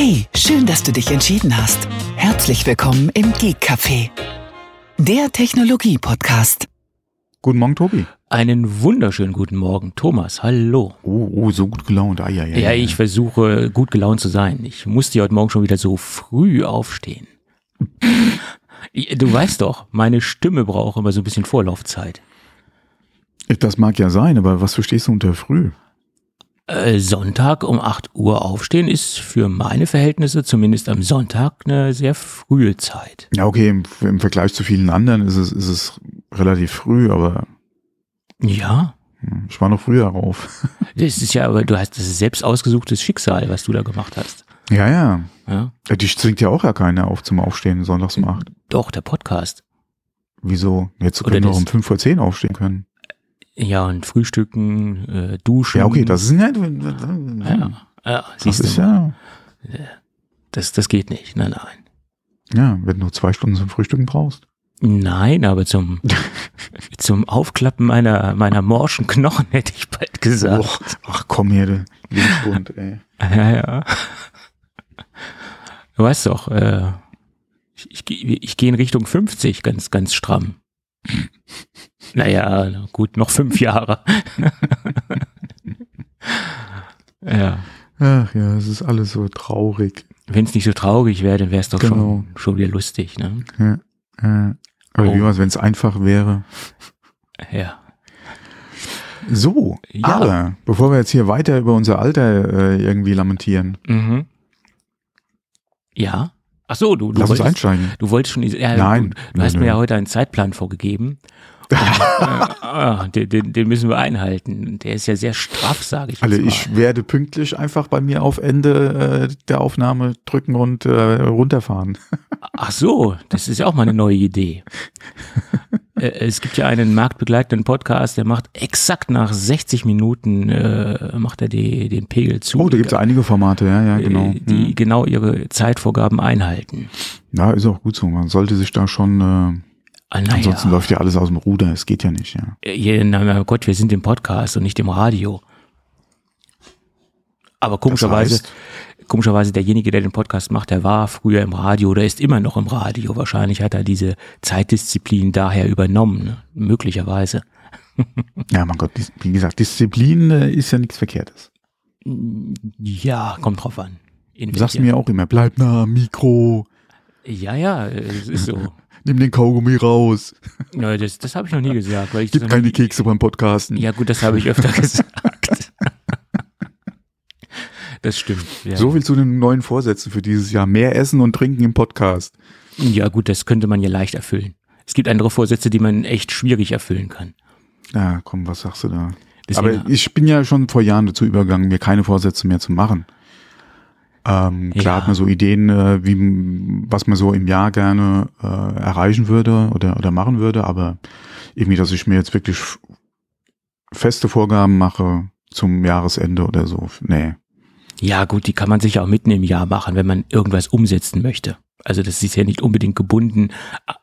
Hey, schön, dass du dich entschieden hast. Herzlich willkommen im Geek Café, der Technologie-Podcast. Guten Morgen, Tobi. Einen wunderschönen guten Morgen, Thomas. Hallo. Oh, oh so gut gelaunt. Ah, ja, ja, Ja, ich versuche gut gelaunt zu sein. Ich musste heute Morgen schon wieder so früh aufstehen. Du weißt doch, meine Stimme braucht immer so ein bisschen Vorlaufzeit. Das mag ja sein, aber was verstehst du unter früh? Äh, Sonntag um 8 Uhr aufstehen ist für meine Verhältnisse zumindest am Sonntag eine sehr frühe Zeit. Ja, okay, im, im Vergleich zu vielen anderen ist es, ist es relativ früh, aber Ja, hm, ich war noch früher auf. das ist ja, aber du hast das selbst ausgesuchtes Schicksal, was du da gemacht hast. ja, ja. Ja? Dich zwingt ja auch ja keiner auf zum Aufstehen sonntags um acht. Doch, der Podcast. Wieso? Jetzt können wir doch um fünf vor zehn aufstehen können. Ja, und Frühstücken, äh, Duschen. Ja, okay, das ist ja, Ja, ja das siehst ist du, ja, das, das geht nicht. Nein, nein. ja, wenn du zwei Stunden zum Frühstücken brauchst. Nein, aber zum, zum Aufklappen meiner, meiner morschen Knochen hätte ich bald gesagt. Och, ach komm hier, du Lebensbund, ey. Ja, ja. Du weißt doch, äh, ich, ich, ich gehe in Richtung 50 ganz, ganz stramm. Naja, na gut, noch fünf Jahre. ja. Ach ja, es ist alles so traurig. Wenn es nicht so traurig wäre, dann wäre es doch Genau. schon, schon wieder lustig, ne? Ja, ja. Aber Oh. wie war's, wenn es einfach wäre? Ja. So, Ja. aber bevor wir jetzt hier weiter über unser Alter äh, irgendwie lamentieren, Mhm. Ja. Ach so, du, du lass uns wolltest, einsteigen. Du wolltest schon, ja, Nein. du, du hast Nö, mir ja heute einen Zeitplan vorgegeben. Und, äh, ah, den, den, den müssen wir einhalten. Der ist ja sehr straff, sage ich jetzt Also ich werde pünktlich einfach bei mir auf Ende äh, der Aufnahme drücken und äh, runterfahren. Ach so, das ist ja auch mal eine neue Idee. Äh, es gibt ja einen marktbegleitenden Podcast, der macht exakt nach 60 Minuten äh, macht er die, den Pegel zu. Oh, da gibt's einige Formate, ja, ja, genau. äh, die Hm. genau ihre Zeitvorgaben einhalten. Ja, ist auch gut so. Man sollte sich da schon, äh, Ah, naja. ansonsten läuft ja alles aus dem Ruder. Es geht ja nicht, ja. Ja, na, na Gott, wir sind im Podcast und nicht im Radio. Aber komischerweise, heißt? Komischerweise derjenige, der den Podcast macht, der war früher im Radio oder ist immer noch im Radio. Wahrscheinlich hat er diese Zeitdisziplin daher übernommen, ne? möglicherweise. Ja, mein Gott, wie gesagt, Disziplin äh, ist ja nichts Verkehrtes. Ja, kommt drauf an. In Du sagst mir auch immer, bleib nah am Mikro, Ja, ja, es ist so. nimm den Kaugummi raus, Ja, das das habe ich noch nie gesagt. Weil ich gib keine Kekse beim Podcasten. Ja gut, das habe ich öfter gesagt. Das stimmt. Ja. So viel zu den neuen Vorsätzen für dieses Jahr. Mehr Essen und Trinken im Podcast. ja gut, das könnte man ja leicht erfüllen. Es gibt andere Vorsätze, die man echt schwierig erfüllen kann. Ja, komm, was sagst du da? Deswegen- Aber ich bin ja schon vor Jahren dazu übergegangen, mir keine Vorsätze mehr zu machen. Ähm, klar Ja. hat man so Ideen, äh, wie, was man so im Jahr gerne äh, erreichen würde oder, oder machen würde, aber irgendwie, dass ich mir jetzt wirklich feste Vorgaben mache zum Jahresende oder so, nee. Ja, gut, die kann man sich auch mitten im Jahr machen, wenn man irgendwas umsetzen möchte. Also das ist ja nicht unbedingt gebunden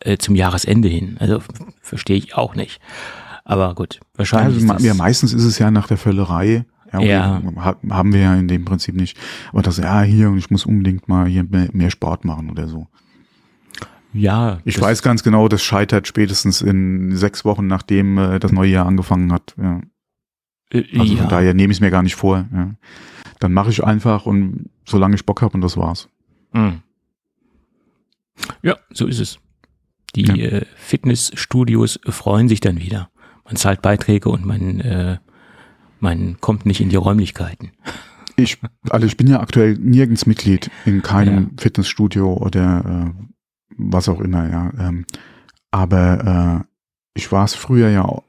äh, zum Jahresende hin. Also verstehe ich auch nicht. Aber gut, wahrscheinlich. Also, ja, meistens ist es ja nach der Völlerei. Ja, Ja. ha- Haben wir ja in dem Prinzip nicht. Aber das, ja, hier, und ich muss unbedingt mal hier mehr, Sport machen oder so. ja, Ich weiß ganz genau, das scheitert spätestens in sechs Wochen, nachdem äh, das neue Jahr angefangen hat. Ja. äh, Also ja. von daher nehme ich es mir gar nicht vor. Ja. Dann mache ich einfach und solange ich Bock habe und das war's. Mm. Ja, so ist es. Die Ja. äh, Fitnessstudios freuen sich dann wieder. Man zahlt Beiträge und man, äh, man kommt nicht in die Räumlichkeiten. Ich, also ich bin ja aktuell nirgends Mitglied in keinem Fitnessstudio oder äh, was auch immer, ja. Ähm, aber äh, ich war es früher ja auch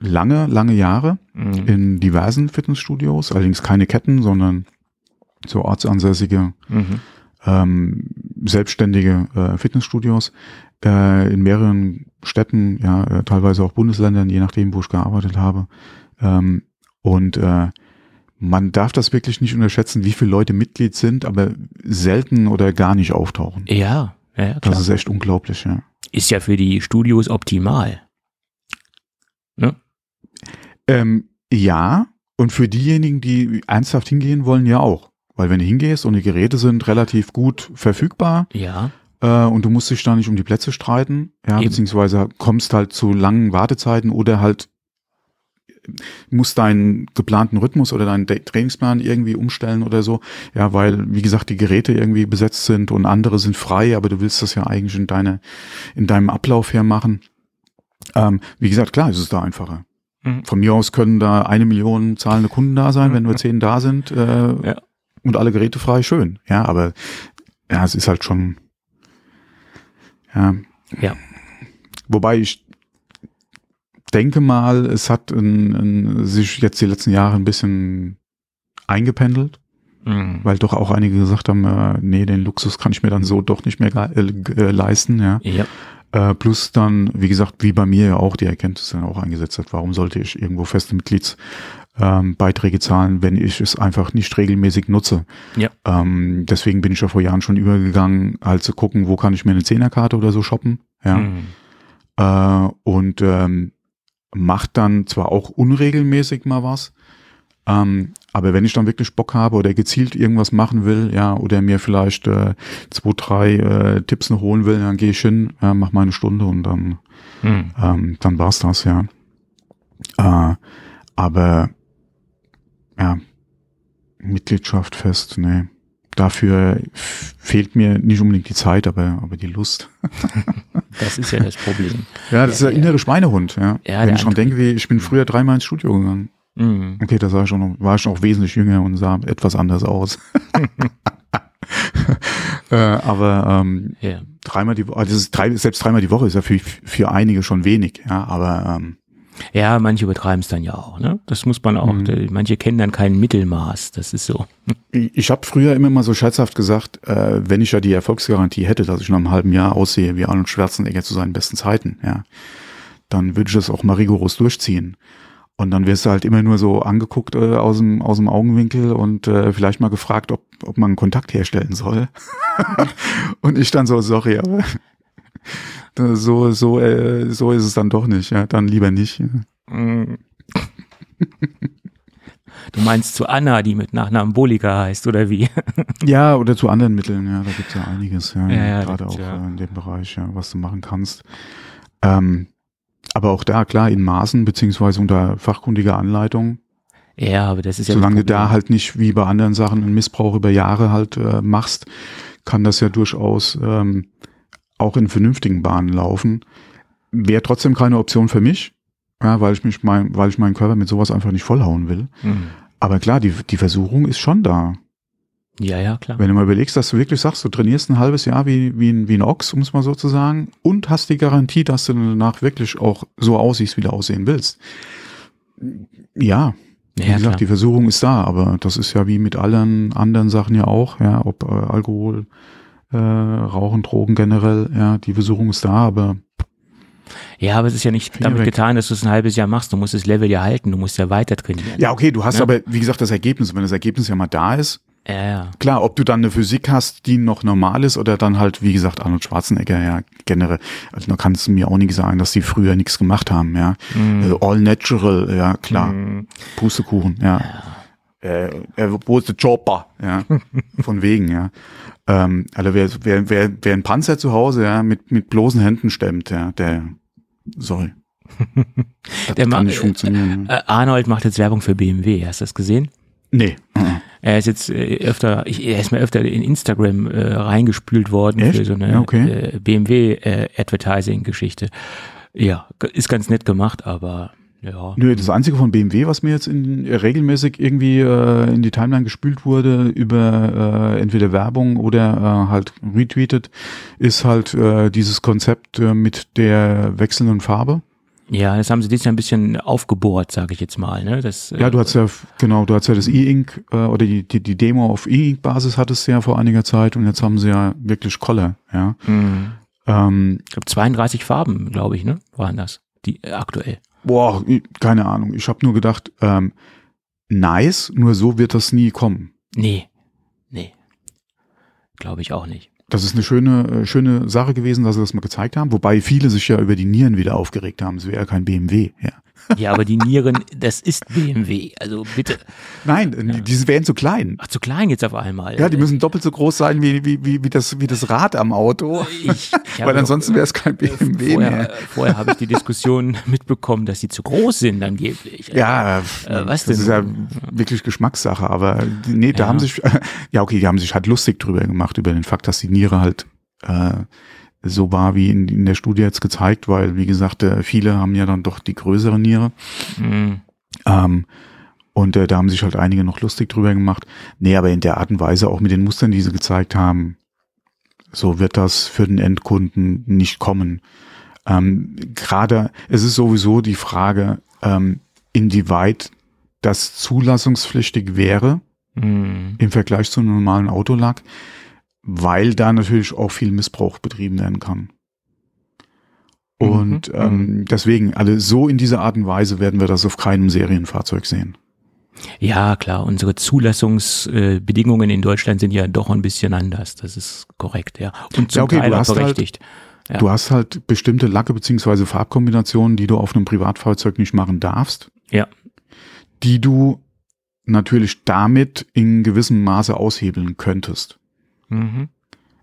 lange, lange Jahre Mhm. in diversen Fitnessstudios, allerdings keine Ketten, sondern so ortsansässige Mhm. ähm, selbstständige äh, Fitnessstudios äh, in mehreren Städten, ja, äh, teilweise auch Bundesländern, je nachdem, wo ich gearbeitet habe. Ähm, und äh, man darf das wirklich nicht unterschätzen, wie viele Leute Mitglied sind, aber selten oder gar nicht auftauchen. Ja, ja, klar. Das ist echt unglaublich, ja. ist ja für die Studios optimal. Ähm, ja, und für diejenigen, die ernsthaft hingehen wollen, ja auch. Weil wenn du hingehst und die Geräte sind relativ gut verfügbar Ja. äh, und du musst dich da nicht um die Plätze streiten, ja, Eben. beziehungsweise kommst halt zu langen Wartezeiten oder halt musst deinen geplanten Rhythmus oder deinen Trainingsplan irgendwie umstellen oder so, ja, weil, wie gesagt, die Geräte irgendwie besetzt sind und andere sind frei, aber du willst das ja eigentlich in deine, in deinem Ablauf her machen. Ähm, wie gesagt, klar, ist es da einfacher. Mhm. Von mir aus können da eine Million zahlende Kunden da sein, wenn nur zehn da sind äh, Ja. und alle Geräte frei, schön. Ja, aber ja, es ist halt schon ja. Ja. Wobei ich denke mal, es hat in, in, sich jetzt die letzten Jahre ein bisschen eingependelt, Mhm. weil doch auch einige gesagt haben, äh, nee, den Luxus kann ich mir dann so doch nicht mehr äh, leisten, ja. Ja. Äh, plus dann, wie gesagt, wie bei mir ja auch die Erkenntnis dann auch eingesetzt hat, warum sollte ich irgendwo feste Mitgliedsbeiträge ähm, zahlen, wenn ich es einfach nicht regelmäßig nutze. Ja. Ähm, deswegen bin ich ja vor Jahren schon übergegangen, halt zu gucken, wo kann ich mir eine Zehnerkarte oder so shoppen. Ja. Mhm. Äh, und ähm, macht dann zwar auch unregelmäßig mal was, ähm, aber wenn ich dann wirklich Bock habe oder gezielt irgendwas machen will, ja, oder mir vielleicht äh, zwei, drei äh, Tipps noch holen will, dann gehe ich hin, äh, mach mal eine Stunde und dann, Mhm. ähm, dann war's das, ja. Äh, aber ja, Mitgliedschaft fest, nee. Dafür fehlt mir nicht unbedingt die Zeit, aber, aber die Lust. Das ist ja das Problem. Ja, das ist der Ja, innere Schweinehund, ja. Ja, Wenn ich schon denke, wie, ich bin früher dreimal ins Studio gegangen. Mhm. Okay, da ich schon noch, war ich noch wesentlich jünger und sah etwas anders aus. äh, aber ähm, Ja. dreimal die Woche, also drei, selbst dreimal die Woche ist ja für, für einige schon wenig, ja, aber ähm, ja, manche übertreiben es dann ja auch. Ne? Das muss man auch. Mhm. Manche kennen dann kein Mittelmaß. Das ist so. ich, ich habe früher immer mal so scherzhaft gesagt, äh, wenn ich ja die Erfolgsgarantie hätte, dass ich nach einem halben Jahr aussehe wie Arnold Schwarzenegger zu seinen besten Zeiten, ja, dann würde ich das auch mal rigoros durchziehen. Und dann wirst du halt immer nur so angeguckt äh, aus, dem, aus dem Augenwinkel und äh, vielleicht mal gefragt, ob, ob man einen Kontakt herstellen soll. und ich dann so, sorry, aber so, so, äh, so ist es dann doch nicht. Ja, dann lieber nicht. Mhm. Du meinst zu Anna, die mit Nachnamen Bolika heißt, oder wie? Ja, oder zu anderen Mitteln, ja, da gibt's ja einiges, ja, Ja, ja, gerade auch ja. äh, in dem Bereich, ja, was du machen kannst. Ähm, aber auch da, klar, in Maßen, beziehungsweise unter fachkundiger Anleitung, Ja, aber das ist ja. solange du da halt nicht wie bei anderen Sachen einen Missbrauch über Jahre halt äh, machst, kann das ja durchaus ähm, auch in vernünftigen Bahnen laufen. Wäre trotzdem keine Option für mich, ja, weil ich mich mein, weil ich meinen Körper mit sowas einfach nicht vollhauen will. Mhm. Aber klar, die, die Versuchung ist schon da. Ja, ja, klar. Wenn du mal überlegst, dass du wirklich sagst, du trainierst ein halbes Jahr wie, wie, ein, wie ein Ochs, um es mal so zu sagen, und hast die Garantie, dass du danach wirklich auch so aussiehst, wie du aussehen willst. Ja, wie Ja, gesagt, klar. die Versuchung ist da, aber das ist ja wie mit allen anderen Sachen ja auch, ja, ob äh, Alkohol, äh, Rauchen, Drogen generell, ja, die Versuchung ist da, aber Ja, aber es ist ja nicht damit weg. getan, dass du es ein halbes Jahr machst. Du musst das Level ja halten. Du musst ja weiter trainieren. ja, okay, du hast Ja. aber, wie gesagt, das Ergebnis, wenn das Ergebnis ja mal da ist, Ja, ja. Klar, ob du dann eine Physik hast, die noch normal ist oder dann halt, wie gesagt, Arnold Schwarzenegger, ja, generell. Also da kannst du mir auch nicht sagen, dass die früher nichts gemacht haben, ja. Äh, all natural, ja, klar. Mhm. Pustekuchen, ja. Äh, äh, wo ist der Chopper? Ja, von wegen, ja. Ähm, also wer, wer, wer, wer ein Panzer zu Hause, ja, mit, mit bloßen Händen stemmt, ja, der, sorry. Das Der kann nicht funktionieren. Ja. Äh, Arnold macht jetzt Werbung für BMW. Hast du das gesehen? Nee. Er ist jetzt äh, öfter, ich, er ist mal öfter in Instagram äh, reingespült worden Echt? für so eine okay. äh, BMW äh. Ja, ist ganz nett gemacht, aber ja. Nö, das einzige von BMW, was mir jetzt in, äh, regelmäßig irgendwie äh, in die Timeline gespült wurde, über äh, entweder Werbung oder äh, halt retweetet, ist halt äh, dieses Konzept äh, mit der wechselnden Farbe. Ja, das haben sie dieses Jahr ein bisschen aufgebohrt, sage ich jetzt mal. Ne? Das, Ja, du hast ja, genau, du hast ja das E-Ink äh, oder die, die, die Demo auf E-Ink-Basis hattest du ja vor einiger Zeit und jetzt haben sie ja wirklich Color, ja. Mhm. Ähm, Ich glaube 32 Farben, glaube ich, ne? Waren das, die äh, aktuell. boah, keine Ahnung. Ich habe nur gedacht, ähm, nice, nur so wird das nie kommen. Nee, nee. Glaube ich auch nicht. Das ist eine schöne, äh, schöne Sache gewesen, dass sie das mal gezeigt haben, wobei viele sich ja über die Nieren wieder aufgeregt haben. Es wäre ja kein BMW, ja. Ja, aber die Nieren, das ist BMW. Also bitte. Nein, die, die wären zu klein. Ach, zu klein jetzt auf einmal. Ja, die müssen doppelt so groß sein wie, wie, wie, wie, das, wie das Rad am Auto. Ich, ich Weil ansonsten wäre es kein BMW vorher, mehr. Vorher habe ich die Diskussion mitbekommen, dass sie zu groß sind angeblich. Ja, Äh, was das denn? ist ja wirklich Geschmackssache, aber nee, da Ja. haben sich, ja okay, die haben sich halt lustig drüber gemacht, über den Fakt, dass die Niere halt äh, so war wie in, in der Studie jetzt gezeigt, weil, wie gesagt, äh, viele haben ja dann doch die größere Niere. Hm. Ähm, und äh, da haben sich halt einige noch lustig drüber gemacht. Nee, aber in der Art und Weise, auch mit den Mustern, die sie gezeigt haben, so wird das für den Endkunden nicht kommen. Ähm, Gerade, es ist sowieso die Frage, ähm, inwieweit das zulassungspflichtig wäre Hm. im Vergleich zu einem normalen Autolack, weil da natürlich auch viel Missbrauch betrieben werden kann. Und Mhm, ähm, deswegen, also so in dieser Art und Weise werden wir das auf keinem Serienfahrzeug sehen. Ja, klar, unsere Zulassungsbedingungen in Deutschland sind ja doch ein bisschen anders. Das ist korrekt, ja. Und zum Ja, okay, Teil du auch hast halt- berechtigt. Ja. Du hast halt bestimmte Lacke beziehungsweise Farbkombinationen, die du auf einem Privatfahrzeug nicht machen darfst, ja. die du natürlich damit in gewissem Maße aushebeln könntest. Mhm.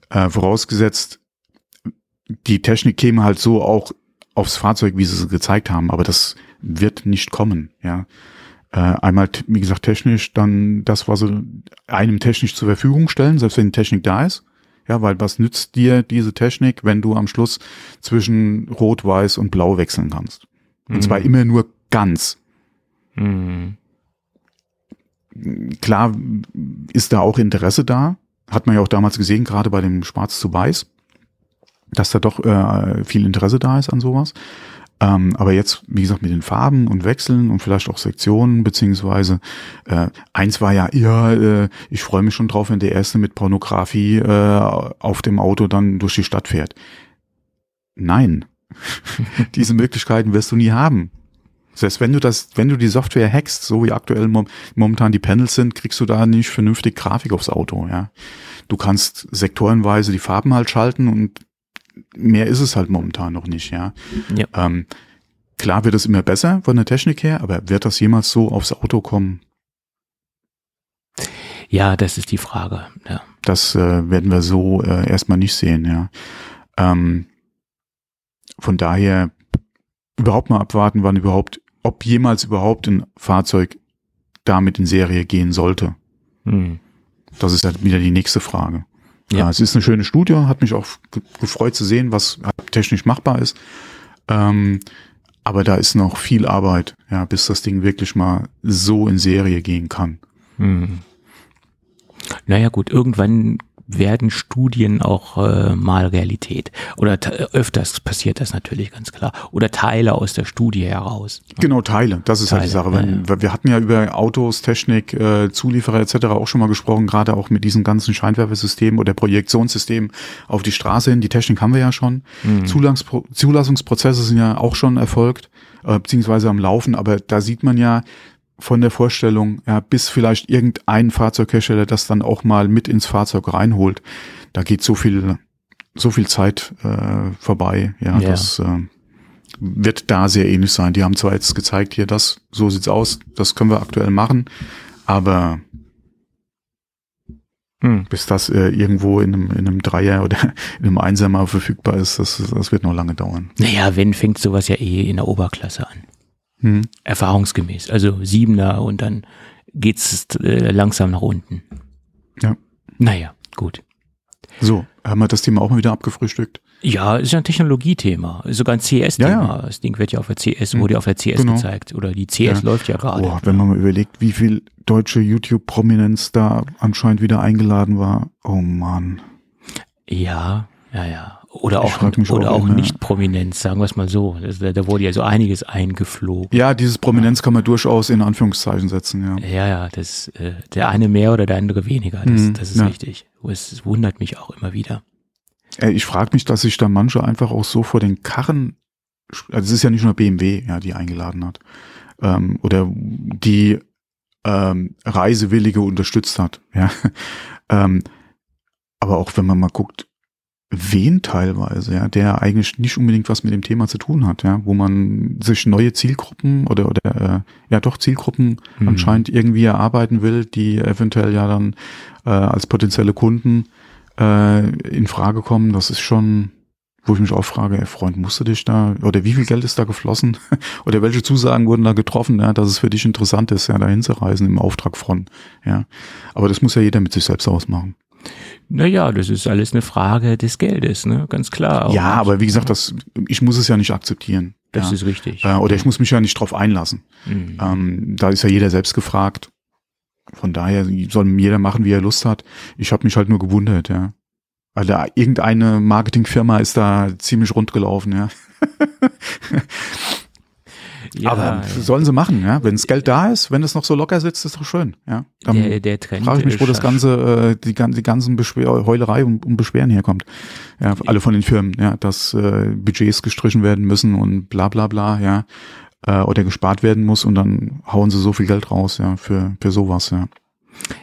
Äh, vorausgesetzt, die Technik käme halt so auch aufs Fahrzeug, wie sie es gezeigt haben, aber das wird nicht kommen, ja. Äh, einmal, wie gesagt, technisch, dann das, was sie einem technisch zur Verfügung stellen, selbst wenn die Technik da ist. Ja, weil was nützt dir diese Technik, wenn du am Schluss zwischen Rot, Weiß und Blau wechseln kannst? Und zwar immer nur ganz. Mhm. Klar ist da auch Interesse da. Hat man ja auch damals gesehen, gerade bei dem Schwarz zu Weiß, dass da doch äh, viel Interesse da ist an sowas. Ähm, aber jetzt, wie gesagt, mit den Farben und Wechseln und vielleicht auch Sektionen, beziehungsweise äh, eins war ja, ja, äh, ich freue mich schon drauf, wenn der Erste mit Pornografie äh, auf dem Auto dann durch die Stadt fährt. Nein, diese Möglichkeiten wirst du nie haben. Selbst wenn du das, wenn du die Software hackst, so wie aktuell mom momentan die Panels sind, kriegst du da nicht vernünftig Grafik aufs Auto, ja. Du kannst sektorenweise die Farben halt schalten und mehr ist es halt momentan noch nicht, ja. Ja. Ähm, klar wird es immer besser von der Technik her, aber wird das jemals so aufs Auto kommen? ja, das ist die Frage. Ja. Das äh, werden wir so äh, erstmal nicht sehen, ja. Ähm, von daher überhaupt mal abwarten, wann überhaupt, ob jemals überhaupt ein Fahrzeug damit in Serie gehen sollte. Hm. Das ist halt wieder die nächste Frage. Ja. Ja. es ist eine schöne Studie, hat mich auch ge- gefreut zu sehen, was halt technisch machbar ist. Ähm, aber da ist noch viel Arbeit, ja, bis das Ding wirklich mal so in Serie gehen kann. Hm. Naja gut, irgendwann werden Studien auch äh, mal Realität. Oder te- öfters passiert das natürlich ganz klar. Oder Teile aus der Studie heraus. Genau, Teile. Das ist halt die Teile, Sache. ja, Wenn, weil Wir hatten ja über Autos, Technik, äh, Zulieferer etc. auch schon mal gesprochen, gerade auch mit diesen ganzen Scheinwerfersystemen oder Projektionssystemen auf die Straße hin. Die Technik haben wir ja schon. Mhm. Zulassungsprozesse sind ja auch schon erfolgt, äh, beziehungsweise am Laufen, aber da sieht man ja von der Vorstellung, ja, bis vielleicht irgendein Fahrzeughersteller das dann auch mal mit ins Fahrzeug reinholt, da geht so viel, so viel Zeit äh, vorbei, ja, Ja. das äh, wird da sehr ähnlich sein. Die haben zwar jetzt gezeigt, hier das, so sieht's aus, das können wir aktuell machen, aber Hm. bis das äh, irgendwo in einem, in einem Dreier oder in einem Einsamer verfügbar ist, das, das wird noch lange dauern. Naja, wenn fängt sowas ja eh in der Oberklasse an. Hm. Erfahrungsgemäß. Also Siebener und dann geht's äh, langsam nach unten. Ja. Naja, gut. So, haben wir das Thema auch mal wieder abgefrühstückt? Ja, ist ja ein Technologiethema. Sogar ein CS-Thema. Ja, ja. Das Ding wird ja auf der CS, Hm. wurde ja auf der CS Genau. gezeigt. Oder die CS Ja. läuft ja gerade. Boah, wenn man mal überlegt, wie viel deutsche YouTube-Prominenz da anscheinend wieder eingeladen war. Oh Mann. Ja, ja, ja. Oder auch, oder auch auch immer- nicht Prominenz, sagen wir es mal so. Da, da wurde ja so einiges eingeflogen. Ja, dieses Prominenz kann man durchaus in Anführungszeichen setzen, ja. Ja, ja, das, äh, der eine mehr oder der andere weniger. Das, Mhm, das ist ja. richtig. Es, es wundert mich auch immer wieder. Äh, Ich frage mich, dass sich da manche einfach auch so vor den Karren, also es ist ja nicht nur BMW, ja, die eingeladen hat, ähm, oder die ähm, Reisewillige unterstützt hat, ja. ähm, aber auch wenn man mal guckt, wen teilweise, ja, der eigentlich nicht unbedingt was mit dem Thema zu tun hat, ja, wo man sich neue Zielgruppen oder oder äh, ja doch Zielgruppen mhm. anscheinend irgendwie erarbeiten will, die eventuell ja dann äh, als potenzielle Kunden äh, in Frage kommen. Das ist schon, wo ich mich auch frage, ey Freund, musst du dich da oder wie viel Geld ist da geflossen oder welche Zusagen wurden da getroffen, ja, dass es für dich interessant ist, ja, dahin zu reisen im Auftrag von, ja. Aber das muss ja jeder mit sich selbst ausmachen. Naja, das ist alles eine Frage des Geldes, ne? Ganz klar. Ja, aber wie gesagt, das, ich muss es ja nicht akzeptieren. Das ja. ist richtig. Äh, oder ich muss mich ja nicht drauf einlassen. Mhm. Ähm, da ist ja jeder selbst gefragt. Von daher soll jeder machen, wie er Lust hat. Ich habe mich halt nur gewundert, ja. Weil da irgendeine Marketingfirma ist da ziemlich rund gelaufen, ja. Ja, aber sollen sie machen, ja. Wenn das Geld da ist, wenn es noch so locker sitzt, ist doch schön, ja. Dann der, der Trend frage ich mich, wo das ganze, äh, die, die ganzen Beschwer Heulerei und, und Beschweren herkommt. Ja, alle von den Firmen, ja, dass äh, Budgets gestrichen werden müssen und bla bla bla, ja. Äh, oder gespart werden muss und dann hauen sie so viel Geld raus, ja, für, für sowas, ja.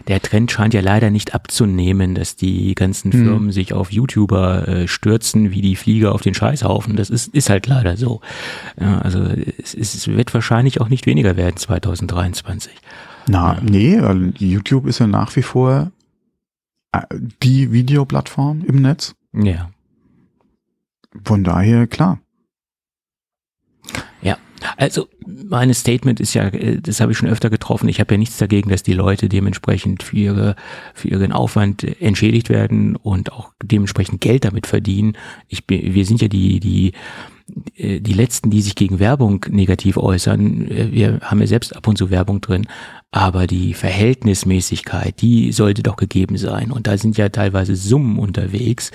Der Trend scheint ja leider nicht abzunehmen, dass die ganzen hm. Firmen sich auf YouTuber äh, stürzen wie die Flieger auf den Scheißhaufen. Das ist, ist halt leider so. Ja, also es, es wird wahrscheinlich auch nicht weniger werden 2023. Na, ja. nee, YouTube ist ja nach wie vor äh, die Videoplattform im Netz. Ja. Von daher, klar. Ja, also mein Statement ist ja, äh, das habe ich schon öfter getroffen, ich habe ja nichts dagegen, dass die Leute dementsprechend für, ihre, für ihren Aufwand entschädigt werden und auch dementsprechend Geld damit verdienen. Ich, wir sind ja die, die, äh, die Letzten, die sich gegen Werbung negativ äußern. Äh, wir haben ja selbst ab und zu Werbung drin, aber die Verhältnismäßigkeit, die sollte doch gegeben sein. Und da sind ja teilweise Summen unterwegs,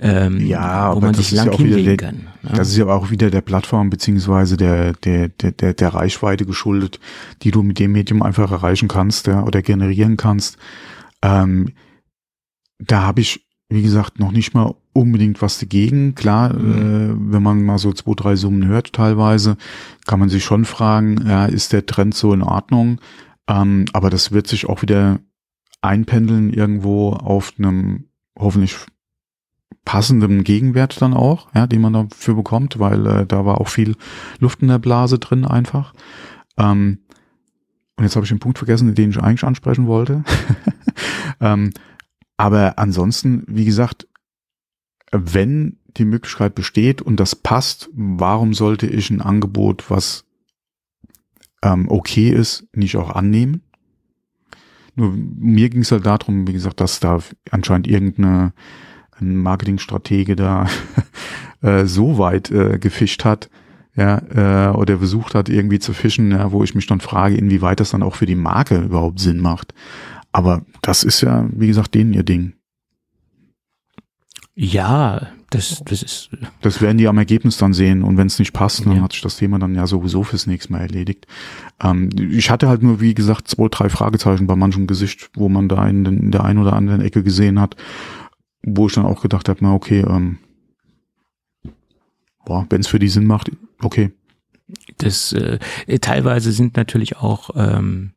ähm, ja, wo man sich lang hinlegen kann. Ja? Das ist ja auch wieder der Plattform beziehungsweise der, der, der, der, der Reichweite geschuldet, die du mit dem Medium einfach erreichen kannst ja, oder generieren kannst. Ähm, da habe ich, wie gesagt, noch nicht mal unbedingt was dagegen. Klar, mhm. äh, wenn man mal so zwei, drei Summen hört teilweise, kann man sich schon fragen, ja, ist der Trend so in Ordnung? Ähm, aber das wird sich auch wieder einpendeln irgendwo auf einem hoffentlich passendem Gegenwert dann auch, ja, den man dafür bekommt, weil äh, da war auch viel Luft in der Blase drin einfach. Ähm, und jetzt habe ich den Punkt vergessen, den ich eigentlich ansprechen wollte. ähm, aber ansonsten, wie gesagt, wenn die Möglichkeit besteht und das passt, warum sollte ich ein Angebot, was ähm, okay ist, nicht auch annehmen? Nur mir ging es halt darum, wie gesagt, dass da anscheinend irgendeine ein Marketingstratege da äh, so weit äh, gefischt hat, ja, äh, oder versucht hat, irgendwie zu fischen, ja, wo ich mich dann frage, inwieweit das dann auch für die Marke überhaupt Sinn macht. Aber das ist ja, wie gesagt, denen ihr Ding. Ja, das, das ist. Das werden die am Ergebnis dann sehen und wenn es nicht passt, dann ja. hat sich das Thema dann ja sowieso fürs nächste Mal erledigt. Ähm, ich hatte halt nur, wie gesagt, zwei, drei Fragezeichen bei manchem Gesicht, wo man da in, den, in der einen oder anderen Ecke gesehen hat wo ich dann auch gedacht habe, na okay, ähm, wenn es für die Sinn macht, okay. Das äh, teilweise sind natürlich auch ähm,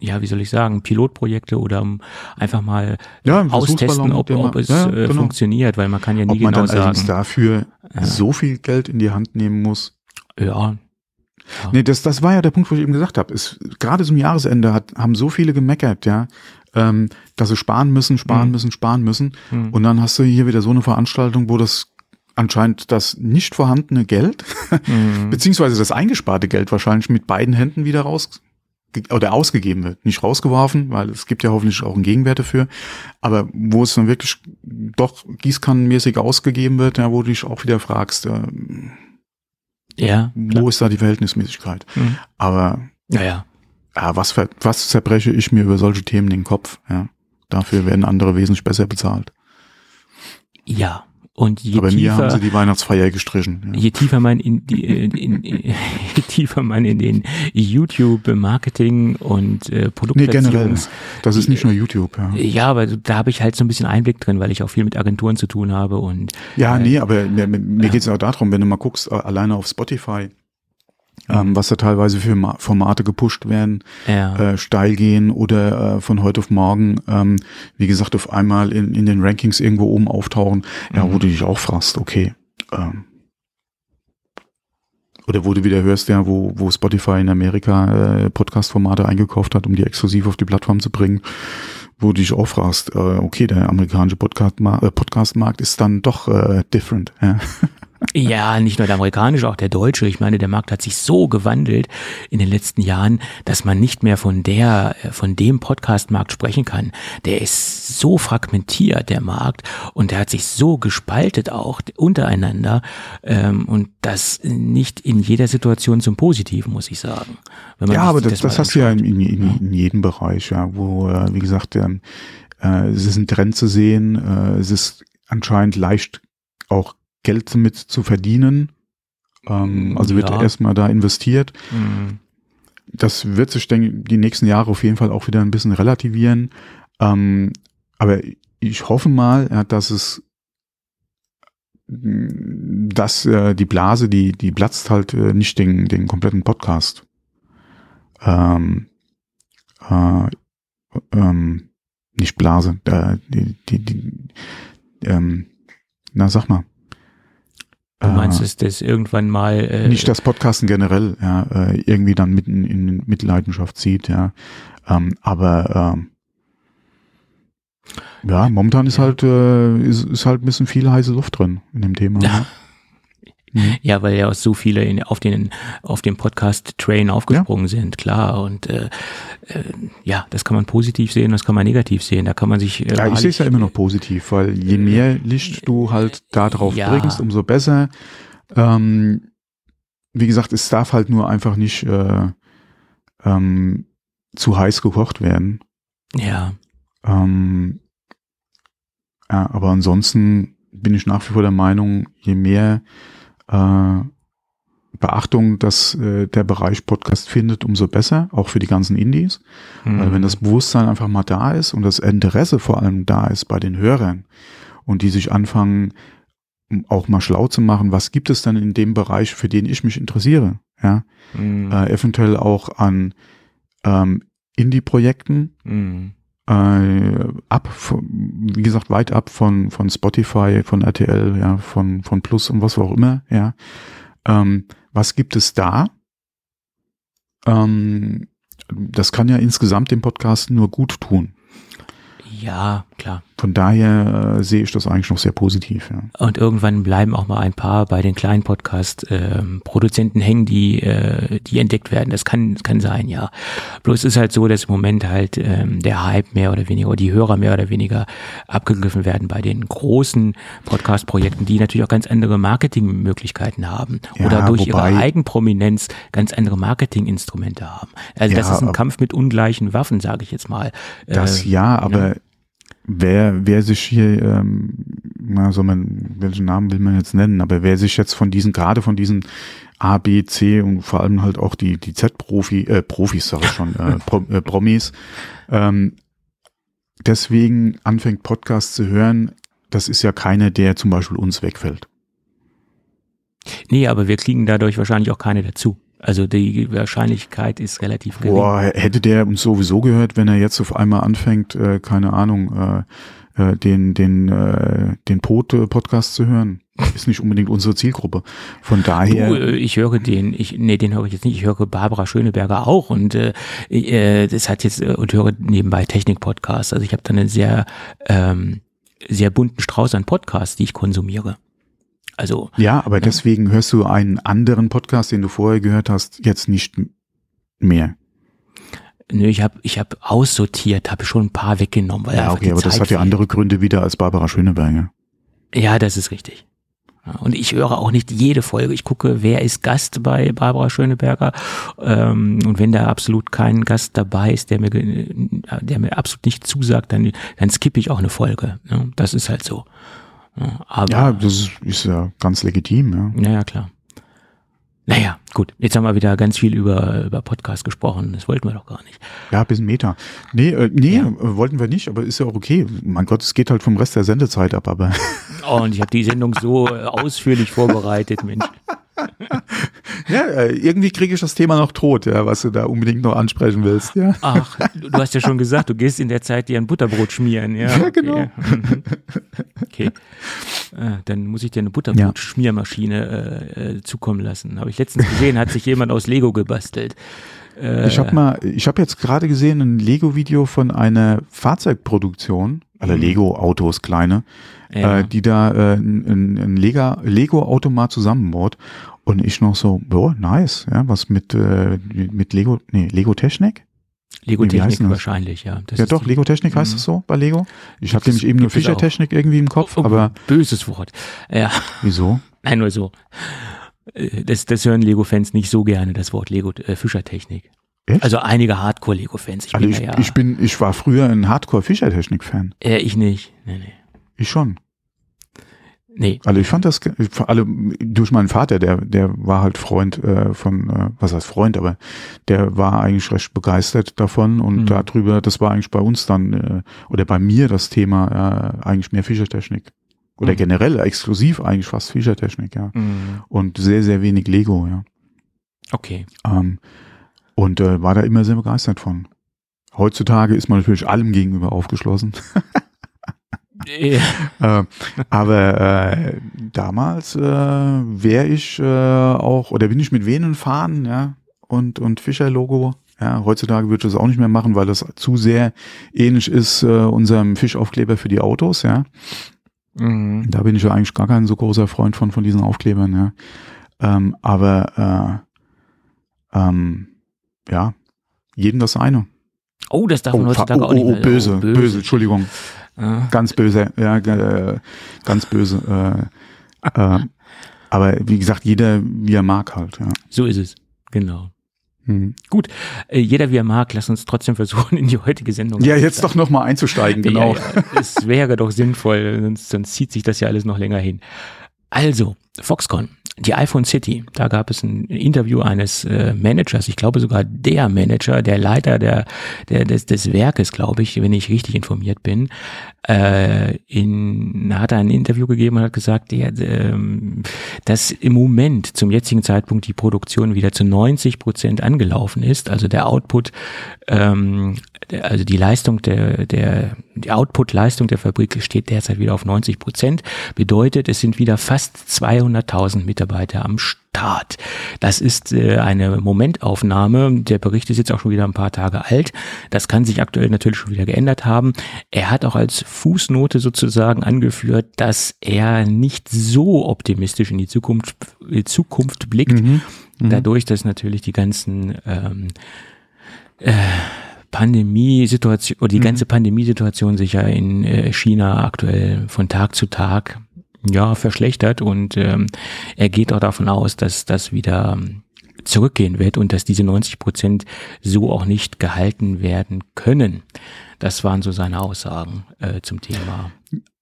ja, wie soll ich sagen, Pilotprojekte oder um einfach mal ja, austesten, ob, ob es ja, äh, genau. funktioniert, weil man kann ja nie ob man genau dann sagen. dafür ja. so viel Geld in die Hand nehmen muss. Ja. ja. Nee, das, das war ja der Punkt, wo ich eben gesagt habe. Ist, gerade zum Jahresende hat, haben so viele gemeckert, ja ähm, dass sie sparen müssen, sparen mhm. müssen, sparen müssen. Mhm. Und dann hast du hier wieder so eine Veranstaltung, wo das anscheinend das nicht vorhandene Geld, mhm. beziehungsweise das eingesparte Geld wahrscheinlich mit beiden Händen wieder raus oder ausgegeben wird, nicht rausgeworfen, weil es gibt ja hoffentlich auch einen Gegenwert dafür, aber wo es dann wirklich doch gießkannenmäßig ausgegeben wird, ja, wo du dich auch wieder fragst, äh, ja, wo ist da die Verhältnismäßigkeit? Mhm. Aber ja, ja, was, was zerbreche ich mir über solche Themen den Kopf? Ja, dafür werden andere wesentlich besser bezahlt. Ja, und je Aber tiefer, mir haben sie die Weihnachtsfeier gestrichen. Ja. Je tiefer man in, die, in, in, je tiefer man in den YouTube Marketing und äh, Produktplatzierungs... Nee, generell. Das ist nicht nur YouTube. Ja, ja aber da habe ich halt so ein bisschen Einblick drin, weil ich auch viel mit Agenturen zu tun habe und... Ja, äh, nee, aber mir, mir geht es auch darum, wenn du mal guckst, alleine auf Spotify, ähm, was da teilweise für Ma Formate gepusht werden, Ja. äh, steil gehen oder äh, von heute auf morgen, ähm, wie gesagt, auf einmal in, in den Rankings irgendwo oben auftauchen, ja, wo Mhm. du dich auch fragst, okay, ähm, oder wo du wieder hörst, ja, wo, wo Spotify in Amerika äh, Podcast-Formate eingekauft hat, um die exklusiv auf die Plattform zu bringen, wo du dich auch fragst, äh, okay, der amerikanische Podcast-Markt äh, Podcast ist dann doch äh, different. Ja. Ja, nicht nur der amerikanische, auch der deutsche. Ich meine, der Markt hat sich so gewandelt in den letzten Jahren, dass man nicht mehr von der, äh, von dem Podcast-Markt sprechen kann. Der ist so fragmentiert, der Markt, und der hat sich so gespaltet auch untereinander, ähm, und das nicht in jeder Situation zum Positiven, muss ich sagen. Ja, aber das, mal das hast du ja in, in, in jedem Bereich, ja, wo, äh, wie gesagt, ähm, äh, es ist ein Trend zu sehen, äh, es ist anscheinend leicht auch Geld damit zu verdienen. Ähm, also wird Ja. erstmal da investiert. Mhm. Das wird sich, denke ich, die nächsten Jahre auf jeden Fall auch wieder ein bisschen relativieren. Ähm, aber ich hoffe mal, ja, dass es dass äh, die Blase, die, die platzt halt äh, nicht den, den kompletten Podcast. Ähm, äh, ähm, nicht Blase, äh, die, die, die, ähm, na sag mal. Du meinst, dass das irgendwann mal äh, nicht das Podcasten generell, ja, äh, irgendwie dann mitten in Mitleidenschaft zieht, ja. Ähm, aber ähm, ja, momentan ist halt äh, ist, ist halt ein bisschen viel heiße Luft drin in dem Thema. Ja. ne? Mhm. Ja, weil ja auch so viele in, auf den auf den Podcast Train aufgesprungen sind, klar. Und äh, äh, ja, das kann man positiv sehen, das kann man negativ sehen. Da kann man sich. Äh, Ja, ich sehe es ja immer noch positiv, weil je mehr Licht du halt da drauf Ja. bringst, umso besser. Ähm, wie gesagt, es darf halt nur einfach nicht äh, ähm, zu heiß gekocht werden. Ja, Ähm, ja, aber ansonsten bin ich nach wie vor der Meinung, je mehr äh, Beachtung, dass äh, der Bereich Podcast findet, umso besser, auch für die ganzen Indies. Weil Mhm. wenn das Bewusstsein einfach mal da ist und das Interesse vor allem da ist bei den Hörern und die sich anfangen, auch mal schlau zu machen, was gibt es denn in dem Bereich, für den ich mich interessiere, ja, Mhm. äh, eventuell auch an ähm, Indie-Projekten, Mhm. Äh, ab, wie gesagt, weit ab von, von Spotify, von RTL, ja, von, von Plus und was auch immer, ja. Ähm, was gibt es da? Ähm, das kann ja insgesamt dem Podcast nur gut tun. Ja, klar. Von daher äh, sehe ich das eigentlich noch sehr positiv, ja. Und irgendwann bleiben auch mal ein paar bei den kleinen Podcast-Produzenten hängen, die, äh, die entdeckt werden. Das kann, kann sein, ja. Bloß ist halt so, dass im Moment halt ähm, der Hype mehr oder weniger oder die Hörer mehr oder weniger abgegriffen werden bei den großen Podcast-Projekten, die natürlich auch ganz andere Marketingmöglichkeiten haben Ja, oder durch wobei- ihre Eigenprominenz ganz andere Marketinginstrumente haben. Also das Ja, ist ein Kampf mit ungleichen Waffen, sage ich jetzt mal. Das Äh, ja, aber wer, wer sich hier, ähm, na, soll man, welchen Namen will man jetzt nennen, aber wer sich jetzt von diesen, gerade von diesen A, B, C und vor allem halt auch die, die Z-Profi, äh, Profis, sag ich schon, äh, Pro, äh, Promis, ähm, deswegen anfängt Podcast zu hören, das ist ja keiner, der zum Beispiel uns wegfällt. Nee, aber wir kriegen dadurch wahrscheinlich auch keine dazu. Also die Wahrscheinlichkeit ist relativ gering. Boah, hätte der uns sowieso gehört, wenn er jetzt auf einmal anfängt, äh, keine Ahnung, äh, äh, den, den, äh, den Pot-Podcast zu hören. Ist nicht unbedingt unsere Zielgruppe. Von daher. Du, äh, ich höre den, ich, nee, den höre ich jetzt nicht. Ich höre Barbara Schöneberger auch und äh, äh, das hat jetzt und höre nebenbei Technik-Podcasts. Also ich habe da einen sehr ähm, sehr bunten Strauß an Podcasts, die ich konsumiere. Also Ja, aber deswegen hörst du einen anderen Podcast, den du vorher gehört hast, jetzt nicht mehr. nö, ich habe ich habe aussortiert, habe schon ein paar weggenommen, weil Ja, okay, aber das Zeit hat ja andere Gründe wieder als Barbara Schöneberger. Ja, das ist richtig. Und ich höre auch nicht jede Folge. Ich gucke, wer ist Gast bei Barbara Schöneberger. Ähm, und wenn da absolut kein Gast dabei ist, der mir, ge- der mir absolut nicht zusagt, dann, dann skippe ich auch eine Folge. Ja, das ist halt so. Ja, aber, Ja, das ist, ja ganz legitim, ja. naja, klar. Naja, gut. Jetzt haben wir wieder ganz viel über, über Podcast gesprochen. Das wollten wir doch gar nicht. Ja, bisschen Meta. Nee, äh, nee, Ja. wollten wir nicht, aber ist ja auch okay. Mein Gott, es geht halt vom Rest der Sendezeit ab, aber Oh, und ich habe die Sendung so äh, ausführlich vorbereitet, Mensch. Ja, äh, irgendwie kriege ich das Thema noch tot, ja, was du da unbedingt noch ansprechen willst. Ja. Ach, du hast ja schon gesagt, du gehst in der Zeit dir ein Butterbrot schmieren. Ja, Ja, genau. Okay, Mhm. okay. Äh, dann muss ich dir eine Butterbrot-Schmiermaschine äh, äh, zukommen lassen. Habe ich letztens gesehen, hat sich jemand aus Lego gebastelt. Äh, Ich habe mal, ich habe jetzt gerade gesehen ein Lego-Video von einer Fahrzeugproduktion, alle Lego-Autos kleine, Ja. äh, die da äh, ein, ein, Lego-Automat zusammenbaut. Und ich noch so, boah, nice, ja, was mit, äh, mit Lego, nee, Lego-Technik? Lego wie heißt Technik das? wahrscheinlich, ja. Das Ja doch, die- Lego-Technik heißt Mhm. es so bei Lego? Ich habe nämlich eben es auch. Fischertechnik irgendwie im Kopf, Oh, aber böses Wort. Ja, wieso? nein, nur so. Äh, Das, das hören Lego-Fans nicht so gerne, das Wort Lego äh, Fischertechnik. Echt? Also einige Hardcore-Lego-Fans. Ich Also bin ich, ja, ich bin, ich war früher ein Hardcore-Fischertechnik-Fan. äh, ich nicht. Nee, nee. Ich schon. Nee, Also ich fand das vor allem durch meinen Vater, der der war halt Freund äh, von äh, was heißt Freund, aber der war eigentlich recht begeistert davon und Mhm. darüber, das war eigentlich bei uns dann äh, oder bei mir das Thema äh, eigentlich mehr Fischertechnik oder Mhm. generell exklusiv eigentlich fast Fischertechnik, ja Mhm. und sehr sehr wenig Lego, ja okay. ähm, und äh, war da immer sehr begeistert von. Heutzutage ist man natürlich allem gegenüber aufgeschlossen. Äh, äh, aber äh, damals äh, wäre ich äh, auch, oder bin ich mit Venen fahren, ja, und, und Fischer-Logo. Ja, heutzutage würde ich das auch nicht mehr machen, weil das zu sehr ähnlich ist äh, unserem Fischaufkleber für die Autos, ja. mhm. Da bin ich ja eigentlich gar kein so großer Freund von, von diesen Aufklebern, ja. Ähm, aber äh, ähm, ja, jedem das eine. Oh, das darf man fa- heutzutage oh, auch nicht oh, mehr. oh, böse, böse, Entschuldigung. Ah, Ganz böse, ja, äh, ganz böse. Äh, äh, aber wie gesagt, jeder wie er mag halt. Ja, so ist es. Genau. hm. Äh, jeder wie er mag, lass uns trotzdem versuchen, in die heutige Sendung ja jetzt doch noch mal einzusteigen, genau. Ja, ja, es wäre doch sinnvoll, sonst, sonst zieht sich das ja alles noch länger hin. Also, Foxconn, die iPhone City, da gab es ein Interview eines äh, Managers, ich glaube sogar der Manager, der Leiter der, der, des, des Werkes, glaube ich, wenn ich richtig informiert bin, äh, in, hat er ein Interview gegeben und hat gesagt, der, ähm, dass im Moment zum jetzigen Zeitpunkt die Produktion wieder zu 90 Prozent angelaufen ist, also der Output, ähm, also die Leistung der, der, die Output-Leistung der Fabrik steht derzeit wieder auf 90 Prozent, bedeutet, es sind wieder fast 200.000 Mitarbeiter am Start. Das ist äh, eine Momentaufnahme. Der Bericht ist jetzt auch schon wieder ein paar Tage alt. Das kann sich aktuell natürlich schon wieder geändert haben. Er hat auch als Fußnote sozusagen angeführt, dass er nicht so optimistisch in die Zukunft, die Zukunft blickt, Mhm. Mhm. dadurch, dass natürlich die ganzen ähm, äh, Pandemiesituation oder die Mhm. ganze Pandemiesituation sich ja in äh, China aktuell von Tag zu Tag ja verschlechtert und ähm, er geht auch davon aus, dass das wieder zurückgehen wird und dass diese 90 Prozent so auch nicht gehalten werden können. Das waren so seine Aussagen äh, zum Thema.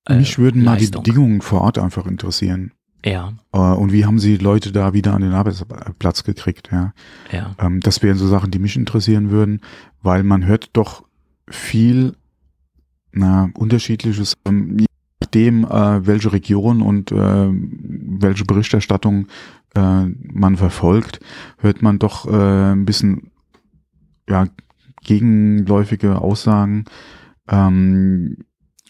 äh, Mich würden mal Leistung. die Bedingungen vor Ort einfach interessieren. Ja, Äh, und wie haben sie Leute da wieder an den Arbeitsplatz gekriegt? Ja, ja. ähm, das wären so Sachen, die mich interessieren würden, weil man hört doch viel, na, unterschiedliches, ähm, nachdem, äh, welche Region und äh, welche Berichterstattung äh, man verfolgt, hört man doch äh, ein bisschen, ja, gegenläufige Aussagen. Ähm,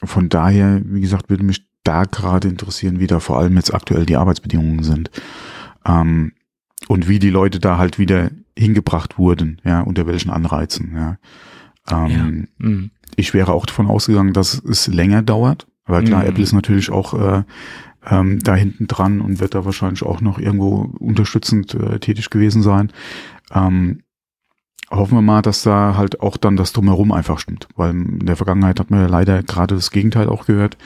von daher, wie gesagt, würde mich da gerade interessieren, wie da vor allem jetzt aktuell die Arbeitsbedingungen sind. Ähm, und wie die Leute da halt wieder hingebracht wurden, ja, unter welchen Anreizen, ja. Ähm, Mhm. Ich wäre auch davon ausgegangen, dass es länger dauert. Aber klar, Mhm. Apple ist natürlich auch äh, ähm, da hinten dran und wird da wahrscheinlich auch noch irgendwo unterstützend äh, tätig gewesen sein. Ähm, hoffen wir mal, dass da halt auch dann das Drumherum einfach stimmt. Weil in der Vergangenheit hat man ja leider gerade das Gegenteil auch gehört.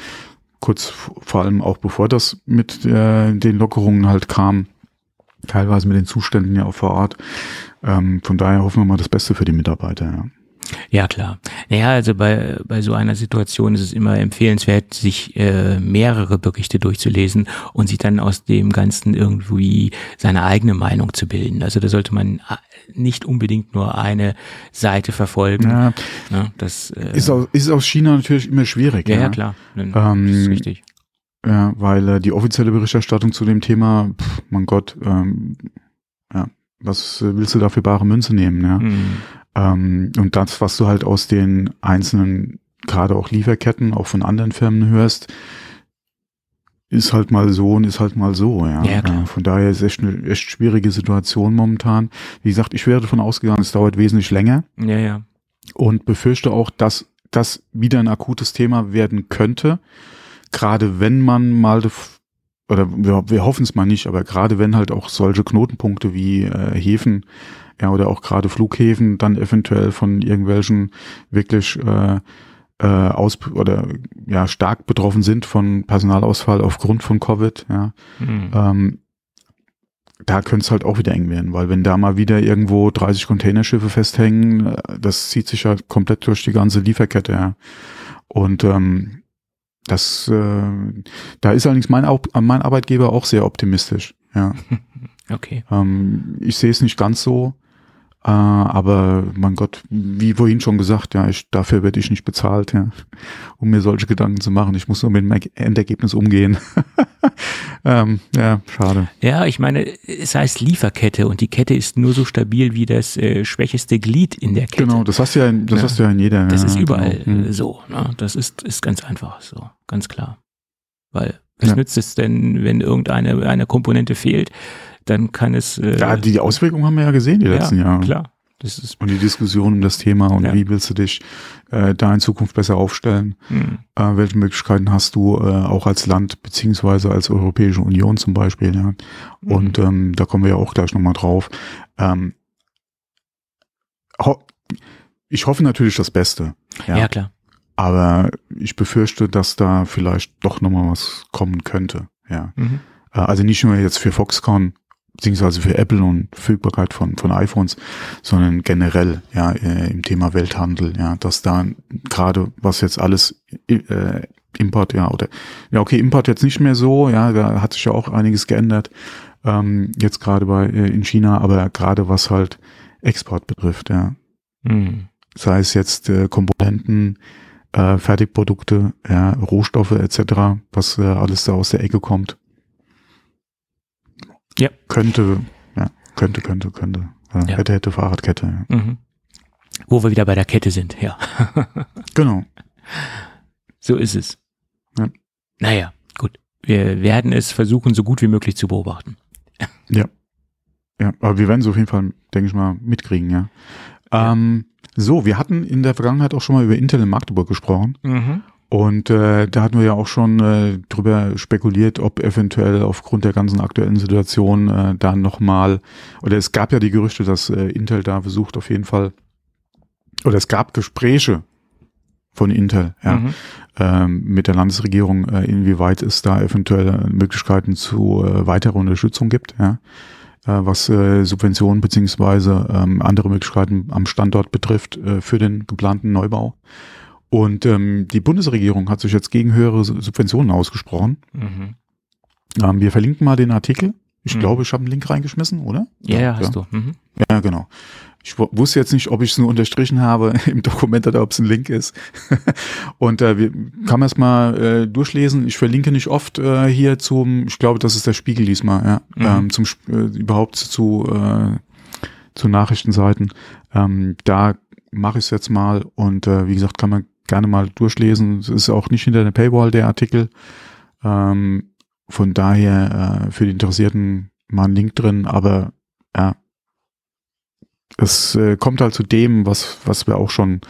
Kurz vor allem auch bevor das mit äh, den Lockerungen halt kam, teilweise mit den Zuständen ja auch vor Ort. Ähm, von daher hoffen wir mal das Beste für die Mitarbeiter. Ja. Ja, klar. Naja, also bei, bei so einer Situation ist es immer empfehlenswert, sich äh, mehrere Berichte durchzulesen und sich dann aus dem Ganzen irgendwie seine eigene Meinung zu bilden. Also da sollte man äh, nicht unbedingt nur eine Seite verfolgen. Ja, Ne? Das äh, ist, aus, ist aus China natürlich immer schwierig. ja, ja, ja, klar. Ähm, das ist richtig. Ja, weil äh, die offizielle Berichterstattung zu dem Thema, pff, mein Gott, ähm, Ja. Was äh, willst du da für bare Münze nehmen? Ja. Mhm. Ähm, und das, was du halt aus den einzelnen, gerade auch Lieferketten, auch von anderen Firmen hörst, ist halt mal so und ist halt mal so, ja. Ja, klar. Äh, Von daher ist echt eine echt schwierige Situation momentan. Wie gesagt, ich wäre davon ausgegangen, es dauert wesentlich länger Ja, ja. und befürchte auch, dass das wieder ein akutes Thema werden könnte. Gerade wenn man mal, oder wir, wir hoffen es mal nicht, aber gerade wenn halt auch solche Knotenpunkte wie äh, Häfen, ja, oder auch gerade Flughäfen dann eventuell von irgendwelchen wirklich äh, äh, aus oder ja stark betroffen sind von Personalausfall aufgrund von Covid, ja, Mhm. ähm, da könnte es halt auch wieder eng werden, weil wenn da mal wieder irgendwo 30 Containerschiffe festhängen, äh, das zieht sich ja komplett durch die ganze Lieferkette, ja. Und ähm, das, äh, da ist allerdings mein, mein Arbeitgeber auch sehr optimistisch, ja. Okay. Ähm, ich sehe es nicht ganz so, äh, aber mein Gott, wie vorhin schon gesagt, ja, ich, dafür werde ich nicht bezahlt, ja, um mir solche Gedanken zu machen. Ich muss nur mit dem Erge- Endergebnis umgehen. ähm, ja, schade. Ja, ich meine, es heißt Lieferkette und die Kette ist nur so stabil wie das äh, schwächeste Glied in der Kette. Genau, das hast du ja, in, das Ja. hast du ja in jeder. Das ja, ist überall Genau. äh, Mhm. so. Ne? Das ist, ist ganz einfach so, ganz klar. Weil was Ja. nützt es denn, wenn irgendeine eine Komponente fehlt, dann kann es. Äh, Ja, die Auswirkungen haben wir ja gesehen die letzten ja, Jahre. Klar. Das ist. Und die Diskussion um das Thema und Ja. wie willst du dich äh, da in Zukunft besser aufstellen? Hm, Äh, welche Möglichkeiten hast du äh, auch als Land beziehungsweise als Europäische Union zum Beispiel? Ja? Mhm. Und ähm, da kommen wir ja auch gleich nochmal drauf. Ähm, ho ich hoffe natürlich das Beste. ja. Ja. klar. Aber ich befürchte, dass da vielleicht doch nochmal was kommen könnte. Ja. Mhm. Äh, Also nicht nur jetzt für Foxconn, beziehungsweise für Apple und Verfügbarkeit von, von iPhones, sondern generell, ja, äh, im Thema Welthandel, ja, dass da gerade was jetzt alles äh, Import, ja, oder ja, okay, Import jetzt nicht mehr so, ja, da hat sich ja auch einiges geändert, ähm, jetzt gerade bei äh, in China, aber gerade was halt Export betrifft, ja, Hm. sei es jetzt äh, Komponenten, äh, Fertigprodukte, ja, Rohstoffe etc., was äh, alles da aus der Ecke kommt. Ja. Könnte, ja, könnte, könnte, könnte. Äh, Ja. Hätte, hätte, Fahrradkette. Ja. Mhm. Wo wir wieder bei der Kette sind, ja. Genau. so ist es. Ja. Naja, gut. Wir werden es versuchen, so gut wie möglich zu beobachten. Ja, aber wir werden es auf jeden Fall, denke ich mal, mitkriegen, ja. Ähm, so, wir hatten in der Vergangenheit auch schon mal über Intel in Magdeburg gesprochen. Mhm. Und äh, da hatten wir ja auch schon äh, drüber spekuliert, ob eventuell aufgrund der ganzen aktuellen Situation äh, da nochmal, oder es gab ja die Gerüchte, dass äh, Intel da versucht auf jeden Fall, oder es gab Gespräche von Intel, ja, Mhm. ähm, mit der Landesregierung, äh, inwieweit es da eventuell äh, Möglichkeiten zu äh, weiterer Unterstützung gibt, ja, äh, was äh, Subventionen beziehungsweise ähm, andere Möglichkeiten am Standort betrifft äh, für den geplanten Neubau. Und ähm, die Bundesregierung hat sich jetzt gegen höhere Su- Subventionen ausgesprochen. Mhm. Ähm, wir verlinken mal den Artikel. Ich Mhm. glaube, ich habe einen Link reingeschmissen, oder? Ja, ja, hast du. Mhm. Ja, genau. Ich wu- wusste jetzt nicht, ob ich es nur unterstrichen habe im Dokument oder ob es ein Link ist. Und äh, wir kann man es mal äh, durchlesen. Ich verlinke nicht oft äh, hier zum, ich glaube, das ist der Spiegel diesmal, ja, Mhm. ähm, zum äh, überhaupt zu äh, zu Nachrichtenseiten. Ähm, da mache ich es jetzt mal und äh, wie gesagt, kann man gerne mal durchlesen. Es ist auch nicht hinter der Paywall der Artikel. Ähm, von daher äh, für die Interessierten mal ein Link drin, aber ja, es äh, kommt halt zu dem, was, was wir auch schon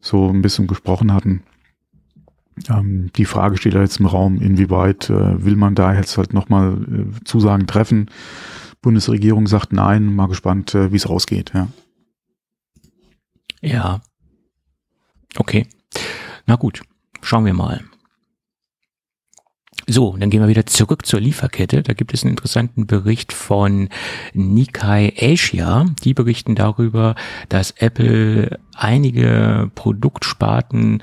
so ein bisschen gesprochen hatten. Ähm, die Frage steht da jetzt im Raum, inwieweit äh, will man da jetzt halt nochmal äh, Zusagen treffen? Bundesregierung sagt nein, mal gespannt, äh, wie es ausgeht. Ja. Ja. Okay. Na gut, schauen wir mal. So, dann gehen wir wieder zurück zur Lieferkette. Da gibt es einen interessanten Bericht von Nikkei Asia. Die berichten darüber, dass Apple einige Produktsparten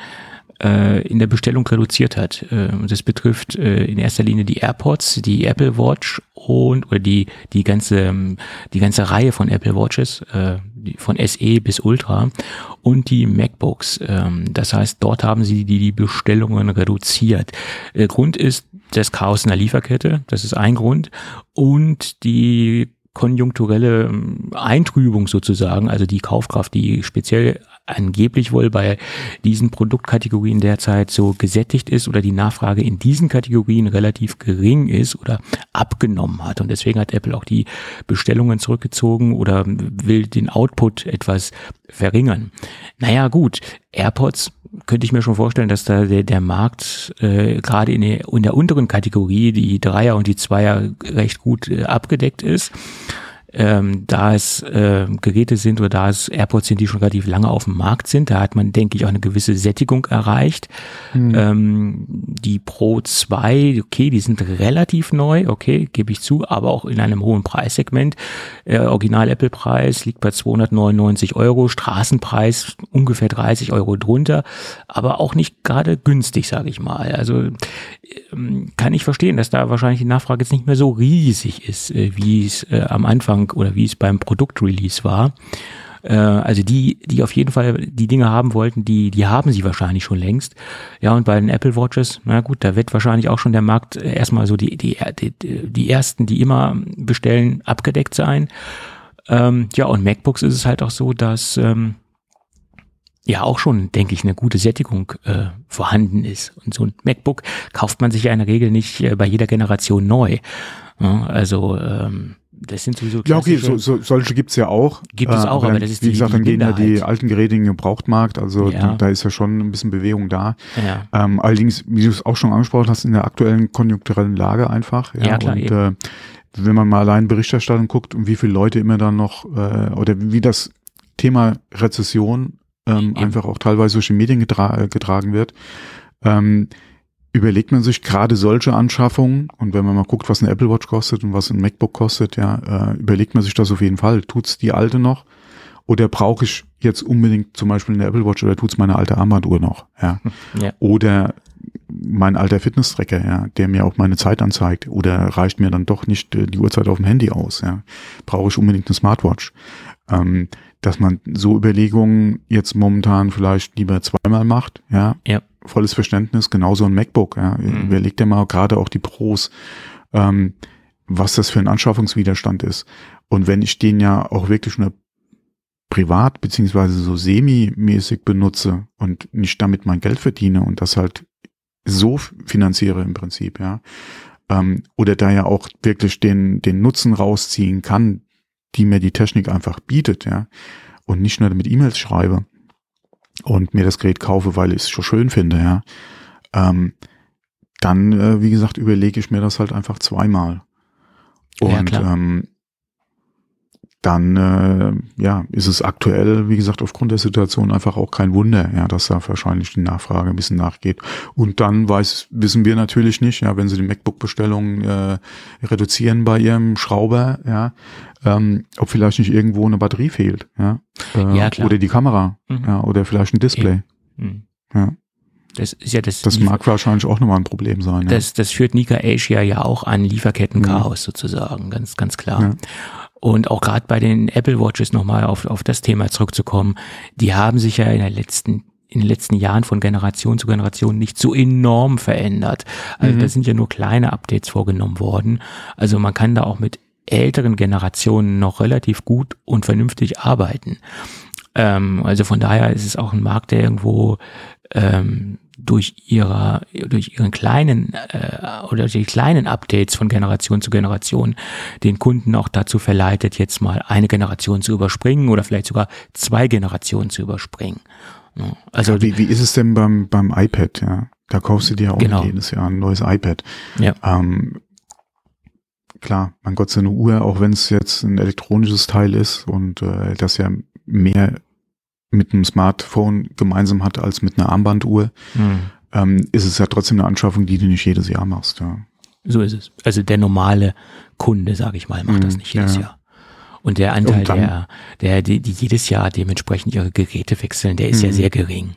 äh, in der Bestellung reduziert hat. Äh, Das betrifft äh, in erster Linie die AirPods, die Apple Watch und oder die die ganze die ganze Reihe von Apple Watches, äh, von SE bis Ultra und die MacBooks. Ähm, Das heißt, dort haben sie die, die Bestellungen reduziert. Der Grund ist das Chaos in der Lieferkette, das ist ein Grund und die konjunkturelle ähm, Eintrübung sozusagen, also die Kaufkraft, die speziell angeblich wohl bei diesen Produktkategorien derzeit so gesättigt ist oder die Nachfrage in diesen Kategorien relativ gering ist oder abgenommen hat. Und deswegen hat Apple auch die Bestellungen zurückgezogen oder will den Output etwas verringern. Naja gut, AirPods könnte ich mir schon vorstellen, dass da der, der Markt äh, gerade in der, in der unteren Kategorie, die Dreier und die Zweier, recht gut äh, abgedeckt ist ähm, da es äh, Geräte sind oder da es AirPods sind, die schon relativ lange auf dem Markt sind, da hat man, denke ich, auch eine gewisse Sättigung erreicht. Mhm. Ähm, die Pro 2, okay, die sind relativ neu, okay, gebe ich zu, aber auch in einem hohen Preissegment. Äh, Original Apple-Preis liegt bei 299 Euro, Straßenpreis ungefähr 30 Euro drunter, aber auch nicht gerade günstig, sage ich mal. Also ähm, kann ich verstehen, dass da wahrscheinlich die Nachfrage jetzt nicht mehr so riesig ist, äh, wie es äh, am Anfang oder wie es beim Produktrelease war. Äh, also die, die auf jeden Fall die Dinge haben wollten, die, die haben sie wahrscheinlich schon längst. Ja, und bei den Apple Watches, na gut, da wird wahrscheinlich auch schon der Markt erstmal so die, die, die, die ersten, die immer bestellen, abgedeckt sein. Ähm, ja, und MacBooks ist es halt auch so, dass ähm, ja auch schon, denke ich, eine gute Sättigung äh, vorhanden ist. Und so ein MacBook kauft man sich ja in der Regel nicht äh, bei jeder Generation neu. Ja, also ähm, das sind sowieso Ja, okay, so, so, solche gibt's ja auch. Gibt es äh, auch, aber, dann, das ist Wie die, gesagt, die dann gehen ja die alten Geräte in den Gebrauchtmarkt, also Ja. da ist ja schon ein bisschen Bewegung da. Ja. Ähm, allerdings, wie du es auch schon angesprochen hast, in der aktuellen konjunkturellen Lage einfach. Ja, Ja, klar, und eben. äh, wenn man mal allein Berichterstattung guckt und wie viele Leute immer dann noch, äh, oder wie das Thema Rezession ähm, Eben. einfach auch teilweise durch die Medien getra äh, getragen wird, ähm, überlegt man sich gerade solche Anschaffungen und wenn man mal guckt, was ein Apple Watch kostet und was ein MacBook kostet, ja, äh, überlegt man sich das auf jeden Fall. Tut's die alte noch? Oder brauche ich jetzt unbedingt zum Beispiel eine Apple Watch oder tut's meine alte Armbanduhr noch? Ja. Ja. Oder mein alter Fitness-Tracker, ja, der mir auch meine Zeit anzeigt. Oder reicht mir dann doch nicht äh, die Uhrzeit auf dem Handy aus? Ja. Brauche ich unbedingt eine Smartwatch? Ähm, dass man so Überlegungen jetzt momentan vielleicht lieber zweimal macht, ja. Ja. Volles Verständnis, genauso ein MacBook, ja. Mhm. Überlegt dir mal gerade auch die Pros, ähm, was das für ein Anschaffungswiderstand ist. Und wenn ich den ja auch wirklich nur privat beziehungsweise so semi-mäßig benutze und nicht damit mein Geld verdiene und das halt so finanziere im Prinzip, ja, ähm, oder da ja auch wirklich den, den Nutzen rausziehen kann, die mir die Technik einfach bietet, ja, und nicht nur damit E-Mails schreibe und mir das Gerät kaufe, weil ich es schon schön finde, ja, ähm, dann, äh, wie gesagt, überlege ich mir das halt einfach zweimal. Ja, Und klar. ähm, dann äh, ja, ist es aktuell, wie gesagt, aufgrund der Situation einfach auch kein Wunder, ja, dass da wahrscheinlich die Nachfrage ein bisschen nachgeht. Und dann weiß, wissen wir natürlich nicht, ja, wenn sie die MacBook-Bestellung äh, reduzieren bei ihrem Schrauber, ja, ähm, ob vielleicht nicht irgendwo eine Batterie fehlt, ja, äh, Ja, klar. oder die Kamera, Mhm. ja, oder vielleicht ein Display. Hm. Ja. Das ist ja das. Das mag wahrscheinlich auch nochmal ein Problem sein. Ja. Das, das führt Nika Asia ja auch an Lieferkettenchaos sozusagen, ganz, ganz klar. Und auch gerade bei den Apple Watches nochmal auf, auf das Thema zurückzukommen, die haben sich ja in der letzten in den letzten Jahren von Generation zu Generation nicht so enorm verändert. Also Mhm. da sind ja nur kleine Updates vorgenommen worden. Also man kann da auch mit älteren Generationen noch relativ gut und vernünftig arbeiten. Ähm, also von daher ist es auch ein Markt, der irgendwo ähm, durch ihrer, durch ihren kleinen äh, oder durch die kleinen Updates von Generation zu Generation den Kunden auch dazu verleitet, jetzt mal eine Generation zu überspringen oder vielleicht sogar zwei Generationen zu überspringen. Ja, Also wie, wie ist es denn beim, beim iPad, ja? Da kaufst du dir ja auch Genau. jedes Jahr ein neues iPad. Ja. Ähm, klar, mein Gott, so eine Uhr, auch wenn es jetzt ein elektronisches Teil ist und äh, das ja mehr mit einem Smartphone gemeinsam hat als mit einer Armbanduhr, hm, ähm, ist es ja trotzdem eine Anschaffung, die du nicht jedes Jahr machst. Ja. so ist es. Also der normale Kunde, sage ich mal, macht das Mhm, nicht jedes ja. Jahr. Und der Anteil, Und dann- der, der, die, die jedes Jahr dementsprechend ihre Geräte wechseln, der ist ja Mhm. sehr gering.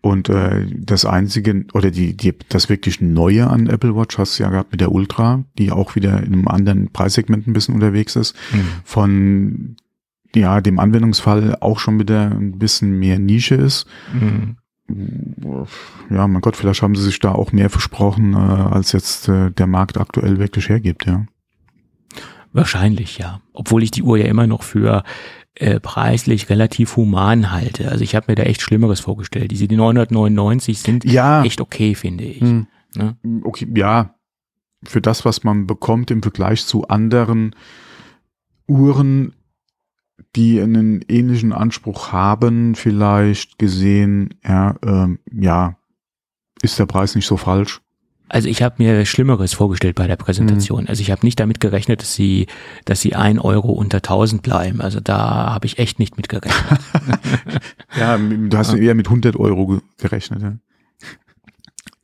Und äh, das einzige oder die, die das wirklich Neue an Apple Watch hast du ja gehabt mit der Ultra, die auch wieder in einem anderen Preissegment ein bisschen unterwegs ist. Hm. von ja, dem Anwendungsfall auch schon wieder ein bisschen mehr Nische ist. Hm. Ja, mein Gott, vielleicht haben sie sich da auch mehr versprochen, äh, als jetzt äh, der Markt aktuell wirklich hergibt, ja. Wahrscheinlich, ja. Obwohl ich die Uhr ja immer noch für äh, preislich relativ human halte. Also ich habe mir da echt Schlimmeres vorgestellt. Diese die 999 sind Ja. echt okay, finde ich. Hm. Ne? Okay, ja, für das, was man bekommt im Vergleich zu anderen Uhren, die einen ähnlichen Anspruch haben, vielleicht gesehen, ja, ähm, ja, ist der Preis nicht so falsch. Also ich habe mir Schlimmeres vorgestellt bei der Präsentation. Mhm. Also ich habe nicht damit gerechnet, dass sie, dass sie ein Euro unter 1000 bleiben. Also da habe ich echt nicht mit gerechnet. Ja, du hast eher mit 100 Euro ge- gerechnet. Ja.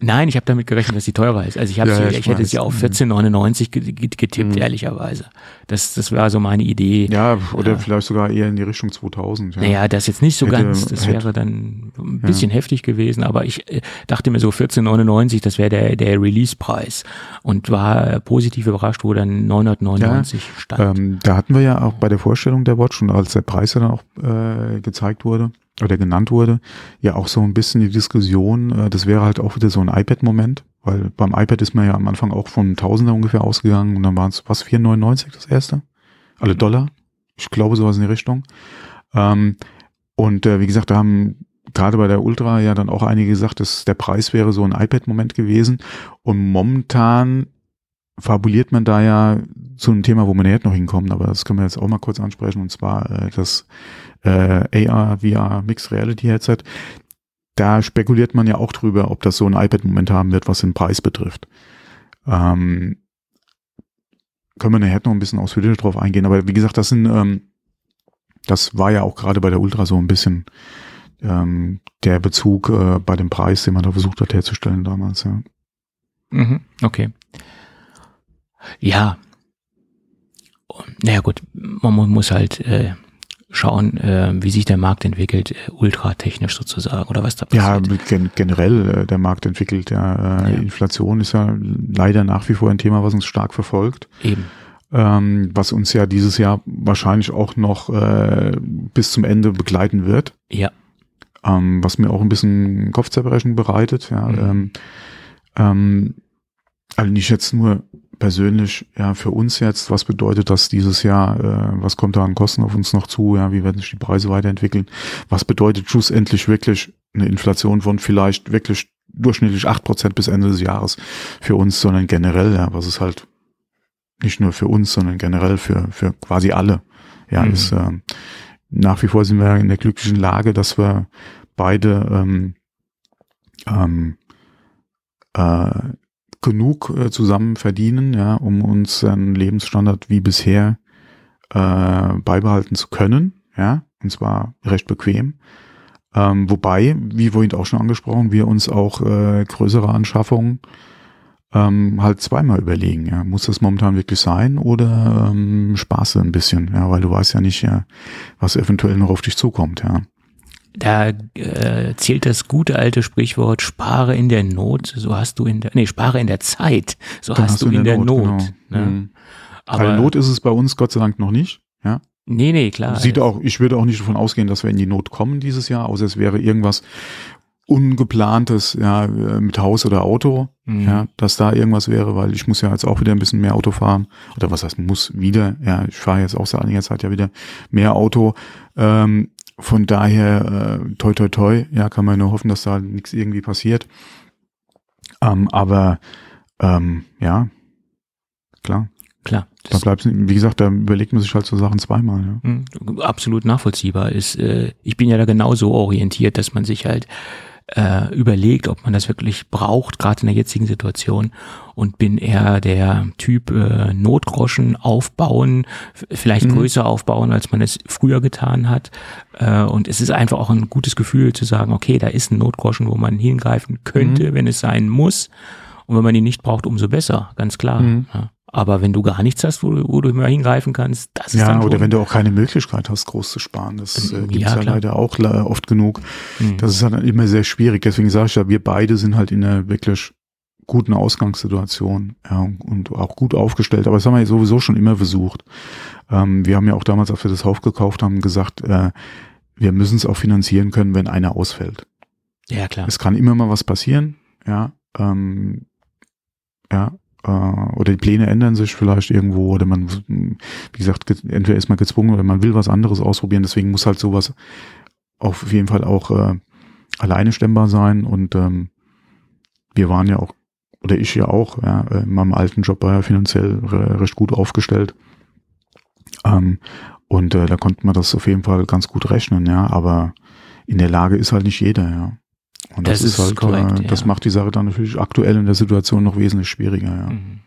Nein, ich habe damit gerechnet, dass sie teurer ist. Also ich, hab Ja, sie, ja, ich, ich hätte sie auf Mhm. 14,99 ge- ge- getippt, Mhm. ehrlicherweise. Das, das war so meine Idee. Ja, oder Ja. vielleicht sogar eher in die Richtung 2000. Ja. Naja, das jetzt nicht so Hätte- ganz, das hätte- wäre dann ein bisschen heftig gewesen, aber ich äh, dachte mir so 14,99, das wäre der, der Release-Preis und war positiv überrascht, wo dann 999 stand. Ähm, da hatten wir ja auch bei der Vorstellung der Watch und als der Preis dann auch äh, gezeigt wurde oder genannt wurde, ja auch so ein bisschen die Diskussion, äh, das wäre halt auch wieder so ein iPad-Moment, weil beim iPad ist man ja am Anfang auch von Tausender ungefähr ausgegangen und dann waren es was 4,99 das erste, alle Dollar, ich glaube sowas in die Richtung. Ähm, und äh, wie gesagt, da haben gerade bei der Ultra ja dann auch einige gesagt, dass der Preis wäre so ein iPad-Moment gewesen. Und momentan fabuliert man da ja zu einem Thema, wo man jetzt noch hinkommt, aber das können wir jetzt auch mal kurz ansprechen, und zwar äh, das äh, AR, VR Mixed Reality Headset. Da spekuliert man ja auch drüber, ob das so ein iPad-Moment haben wird, was den Preis betrifft. Ähm, können wir nachher noch ein bisschen ausführlicher drauf eingehen, aber wie gesagt, das sind, ähm, das war ja auch gerade bei der Ultra so ein bisschen ähm, der Bezug äh, bei dem Preis, den man da versucht hat herzustellen damals, ja. Mhm, okay. Ja. Naja gut, man mu- muss halt äh, schauen, äh, wie sich der Markt entwickelt, äh, ultratechnisch sozusagen, oder was da Ja, passiert. gen generell äh, der Markt entwickelt. Ja, äh, Ja. Inflation ist ja leider nach wie vor ein Thema, was uns stark verfolgt, Eben. ähm, was uns ja dieses Jahr wahrscheinlich auch noch äh, bis zum Ende begleiten wird, Ja. ähm, was mir auch ein bisschen Kopfzerbrechen bereitet. Ja, Mhm. ähm, ähm, also nicht jetzt nur persönlich, ja, für uns jetzt, was bedeutet das dieses Jahr, äh, was kommt da an Kosten auf uns noch zu, ja, wie werden sich die Preise weiterentwickeln, was bedeutet schlussendlich wirklich eine Inflation von vielleicht wirklich durchschnittlich acht Prozent bis Ende des Jahres für uns, sondern generell, ja, was ist halt nicht nur für uns, sondern generell für, für quasi alle, ja, Mhm. ist, ähm, nach wie vor sind wir in der glücklichen Lage, dass wir beide ähm, ähm, äh, genug äh, zusammen verdienen, ja, um uns einen Lebensstandard wie bisher äh, beibehalten zu können, ja, und zwar recht bequem. Ähm, wobei, wie vorhin auch schon angesprochen, wir uns auch äh, größere Anschaffungen ähm, halt zweimal überlegen. Ja. Muss das momentan wirklich sein oder ähm, Spaße ein bisschen, ja, weil du weißt ja nicht, ja, was eventuell noch auf dich zukommt, ja. Da äh, zählt das gute alte Sprichwort, spare in der Not, so hast du in der, nee, spare in der Zeit, so Dann hast, du in der Not. genau. ne? Mhm. Aber, Weil Not ist es bei uns Gott sei Dank noch nicht, ja. nee, nee, klar. Sieht auch, ich würde auch nicht davon ausgehen, dass wir in die Not kommen dieses Jahr, außer es wäre irgendwas ungeplantes, ja, äh, mit Haus oder Auto, Mhm. ja, dass da irgendwas wäre, weil ich muss ja jetzt auch wieder ein bisschen mehr Auto fahren. Oder was heißt muss wieder, ja, ich fahre jetzt auch seit einiger Zeit ja wieder mehr Auto. Ähm, von daher, äh, toi toi toi, ja, kann man nur hoffen, dass da nichts irgendwie passiert. Ähm, aber ähm, ja, klar. Klar. Da Das, bleibt, wie gesagt, da überlegt man sich halt so Sachen zweimal, ja. mh, absolut nachvollziehbar ist. Äh, ich bin ja da genauso orientiert, dass man sich halt äh, überlegt, ob man das wirklich braucht, gerade in der jetzigen Situation und bin eher der Typ äh, Notgroschen aufbauen, vielleicht Mhm. größer aufbauen, als man es früher getan hat. Äh, und es ist einfach auch ein gutes Gefühl zu sagen, okay, da ist ein Notgroschen, wo man hingreifen könnte, wenn es sein muss. Und wenn man ihn nicht braucht, umso besser, ganz klar. Mhm. Ja. Aber wenn du gar nichts hast, wo, du- wo du immer hingreifen kannst, das ist Ja, dann oder schon, wenn du auch keine Möglichkeit hast, groß zu sparen. Das äh, Ähm, gibt's ja, ja, klar. leider auch oft genug. Mhm. Das ist halt immer sehr schwierig. Deswegen sage ich ja, wir beide sind halt in einer wirklich guten Ausgangssituation ja, und auch gut aufgestellt. Aber das haben wir ja sowieso schon immer versucht. Ähm, wir haben ja auch damals, als wir das Haus gekauft haben, gesagt, äh, wir müssen es auch finanzieren können, wenn einer ausfällt. ja klar. Es kann immer mal was passieren, ja. Ähm, ja, äh, oder die Pläne ändern sich vielleicht irgendwo oder man, wie gesagt, entweder ist man gezwungen oder man will was anderes ausprobieren. Deswegen muss halt sowas auf jeden Fall auch äh, alleine stemmbar sein und ähm, wir waren ja auch oder ich ja auch, ja, in meinem alten Job war ja finanziell recht gut aufgestellt. Ähm, und äh, da konnte man das auf jeden Fall ganz gut rechnen, ja, aber in der Lage ist halt nicht jeder, ja. Und das, das ist, halt, korrekt, äh, das ja. macht die Sache dann natürlich aktuell in der Situation noch wesentlich schwieriger, ja. Mhm.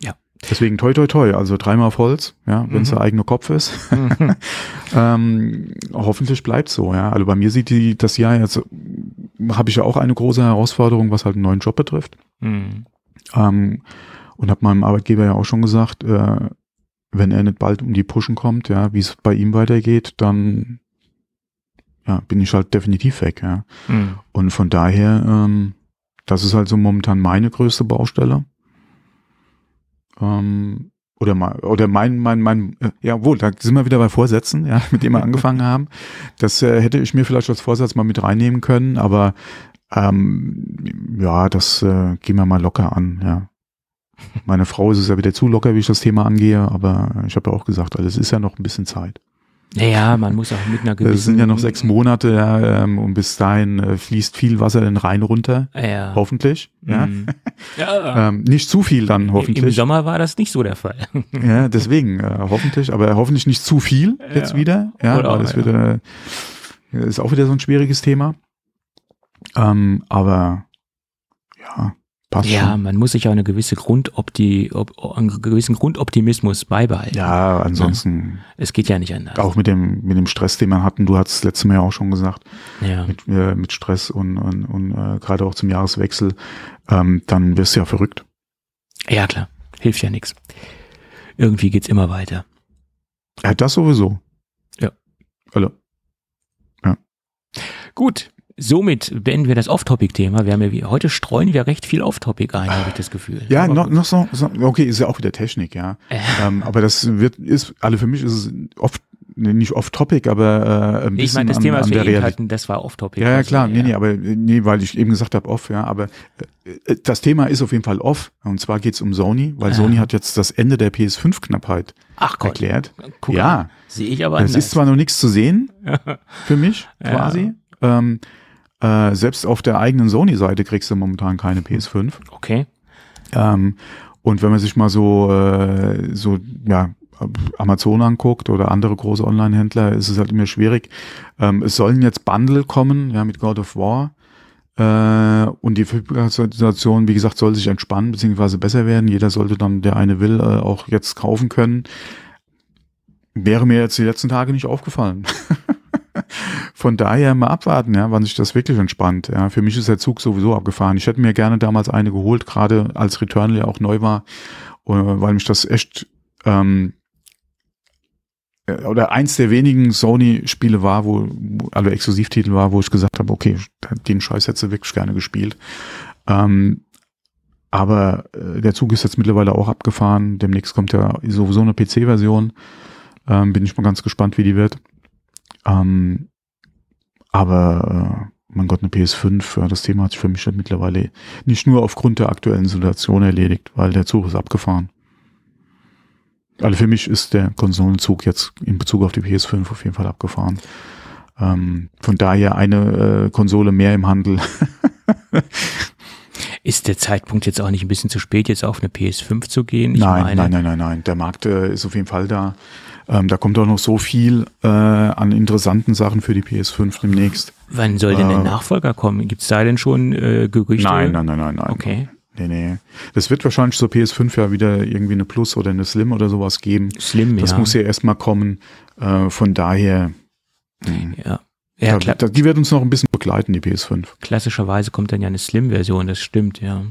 Ja. Deswegen toi toi toi, also dreimal auf Holz, ja, wenn es mhm. der eigene Kopf ist. Mhm. ähm, hoffentlich bleibt so, ja. Also bei mir sieht die das Jahr jetzt, habe ich ja auch eine große Herausforderung, was halt einen neuen Job betrifft. Mhm. Ähm, und habe meinem Arbeitgeber ja auch schon gesagt, äh, wenn er nicht bald um die Pushen kommt, ja, wie es bei ihm weitergeht, dann ja, bin ich halt definitiv weg, ja. Mhm. Und von daher, ähm, das ist halt so momentan meine größte Baustelle. Ähm, oder mal, oder mein, mein, mein, äh, ja wohl, da sind wir wieder bei Vorsätzen, ja, mit dem wir angefangen haben. Das äh, hätte ich mir vielleicht als Vorsatz mal mit reinnehmen können, aber ähm, ja, das äh, gehen wir mal locker an, ja. Meine Frau ist es ja wieder zu locker, wie ich das Thema angehe, aber ich habe ja auch gesagt, also es ist ja noch ein bisschen Zeit. Naja, man muss auch mit einer gewissen. Es sind ja noch sechs Monate ja, ähm, und bis dahin äh, fließt viel Wasser den Rhein runter. Ja. Hoffentlich. Ja. Mhm. ja. ähm, nicht zu viel dann, hoffentlich. Im Sommer war das nicht so der Fall. ja, deswegen, äh, hoffentlich, aber hoffentlich nicht zu viel jetzt ja. wieder. Ja, Oder weil das wieder, ist auch wieder so ein schwieriges Thema. Ähm, aber Passt ja, schon. man muss sich auch eine gewisse Grundopti, ob, einen gewissen Grundoptimismus beibehalten. Ja, ansonsten. Es geht ja nicht anders. Auch mit dem, mit dem Stress, den man hatten. Du hast letztes Mal ja auch schon gesagt. Ja. Mit, äh, mit Stress und, und, und äh, gerade auch zum Jahreswechsel. Ähm, dann wirst du ja verrückt. Ja, klar. Hilft ja nichts. Irgendwie geht's immer weiter. Ja, das sowieso. Ja. Hallo. Ja. Gut somit beenden wir das Off-Topic-Thema. Wir haben ja wie, heute streuen wir recht viel Off-Topic ein, habe ich das Gefühl. Ja, noch, noch so, so, okay, ist ja auch wieder Technik, ja. Äh. Ähm, aber das wird, ist, alle also für mich ist es oft, nicht off-topic, aber äh, ein bisschen Ich meine, das an, Thema, was wir eben hatten, das war off-topic. Ja, ja, klar, also, nee, ja. nee, aber nee, weil ich eben gesagt habe off, ja, aber äh, das Thema ist auf jeden Fall off und zwar geht's um Sony, weil ah. Sony hat jetzt das Ende der PS5-Knappheit erklärt. Guck ja. Sehe ich aber Es ist zwar noch nichts zu sehen, für mich, quasi. Ja. Ähm, äh, selbst auf der eigenen Sony-Seite kriegst du momentan keine PS5. Okay. Ähm, und wenn man sich mal so, äh, so, ja, Amazon anguckt oder andere große Online-Händler, ist es halt immer schwierig. Ähm, es sollen jetzt Bundle kommen, ja, mit God of War. Äh, und die Situation, wie gesagt, soll sich entspannen beziehungsweise besser werden. Jeder sollte dann, der eine will, äh, auch jetzt kaufen können. Wäre mir jetzt die letzten Tage nicht aufgefallen. Von daher mal abwarten, ja, wann sich das wirklich entspannt. Ja, für mich ist der Zug sowieso abgefahren. Ich hätte mir gerne damals eine geholt, gerade als Returnal ja auch neu war, äh, weil mich das echt ähm, äh, oder eins der wenigen Sony-Spiele war, wo, also Exklusivtitel war, wo ich gesagt habe, okay, den Scheiß hätte wirklich gerne gespielt. Ähm, aber äh, der Zug ist jetzt mittlerweile auch abgefahren. Demnächst kommt ja sowieso eine PC-Version. Ähm, bin ich mal ganz gespannt, wie die wird. Ähm, aber äh, mein Gott, eine PS5, ja, das Thema hat sich für mich halt mittlerweile nicht nur aufgrund der aktuellen Situation erledigt, weil der Zug ist abgefahren. Also für mich ist der Konsolenzug jetzt in Bezug auf die PS5 auf jeden Fall abgefahren. Ähm, von daher eine äh, Konsole mehr im Handel. ist der Zeitpunkt jetzt auch nicht ein bisschen zu spät, jetzt auf eine PS5 zu gehen? Ich nein, meine, nein, nein, nein, nein. Der Markt äh, ist auf jeden Fall da. Ähm, da kommt auch noch so viel äh, an interessanten Sachen für die PS5 demnächst. Wann soll denn der äh, Nachfolger kommen? Gibt es da denn schon äh, Gerüchte? Nein, nein, nein, nein, nein. Okay. Nee, nee. Das wird wahrscheinlich zur PS5 ja wieder irgendwie eine Plus oder eine Slim oder sowas geben. Slim, das ja. Das muss ja erstmal kommen. Äh, von daher. Mh. Hm. Ja. Ja, klar. Die wird uns noch ein bisschen begleiten, die PS5. Klassischerweise kommt dann ja eine Slim-Version, das stimmt, ja.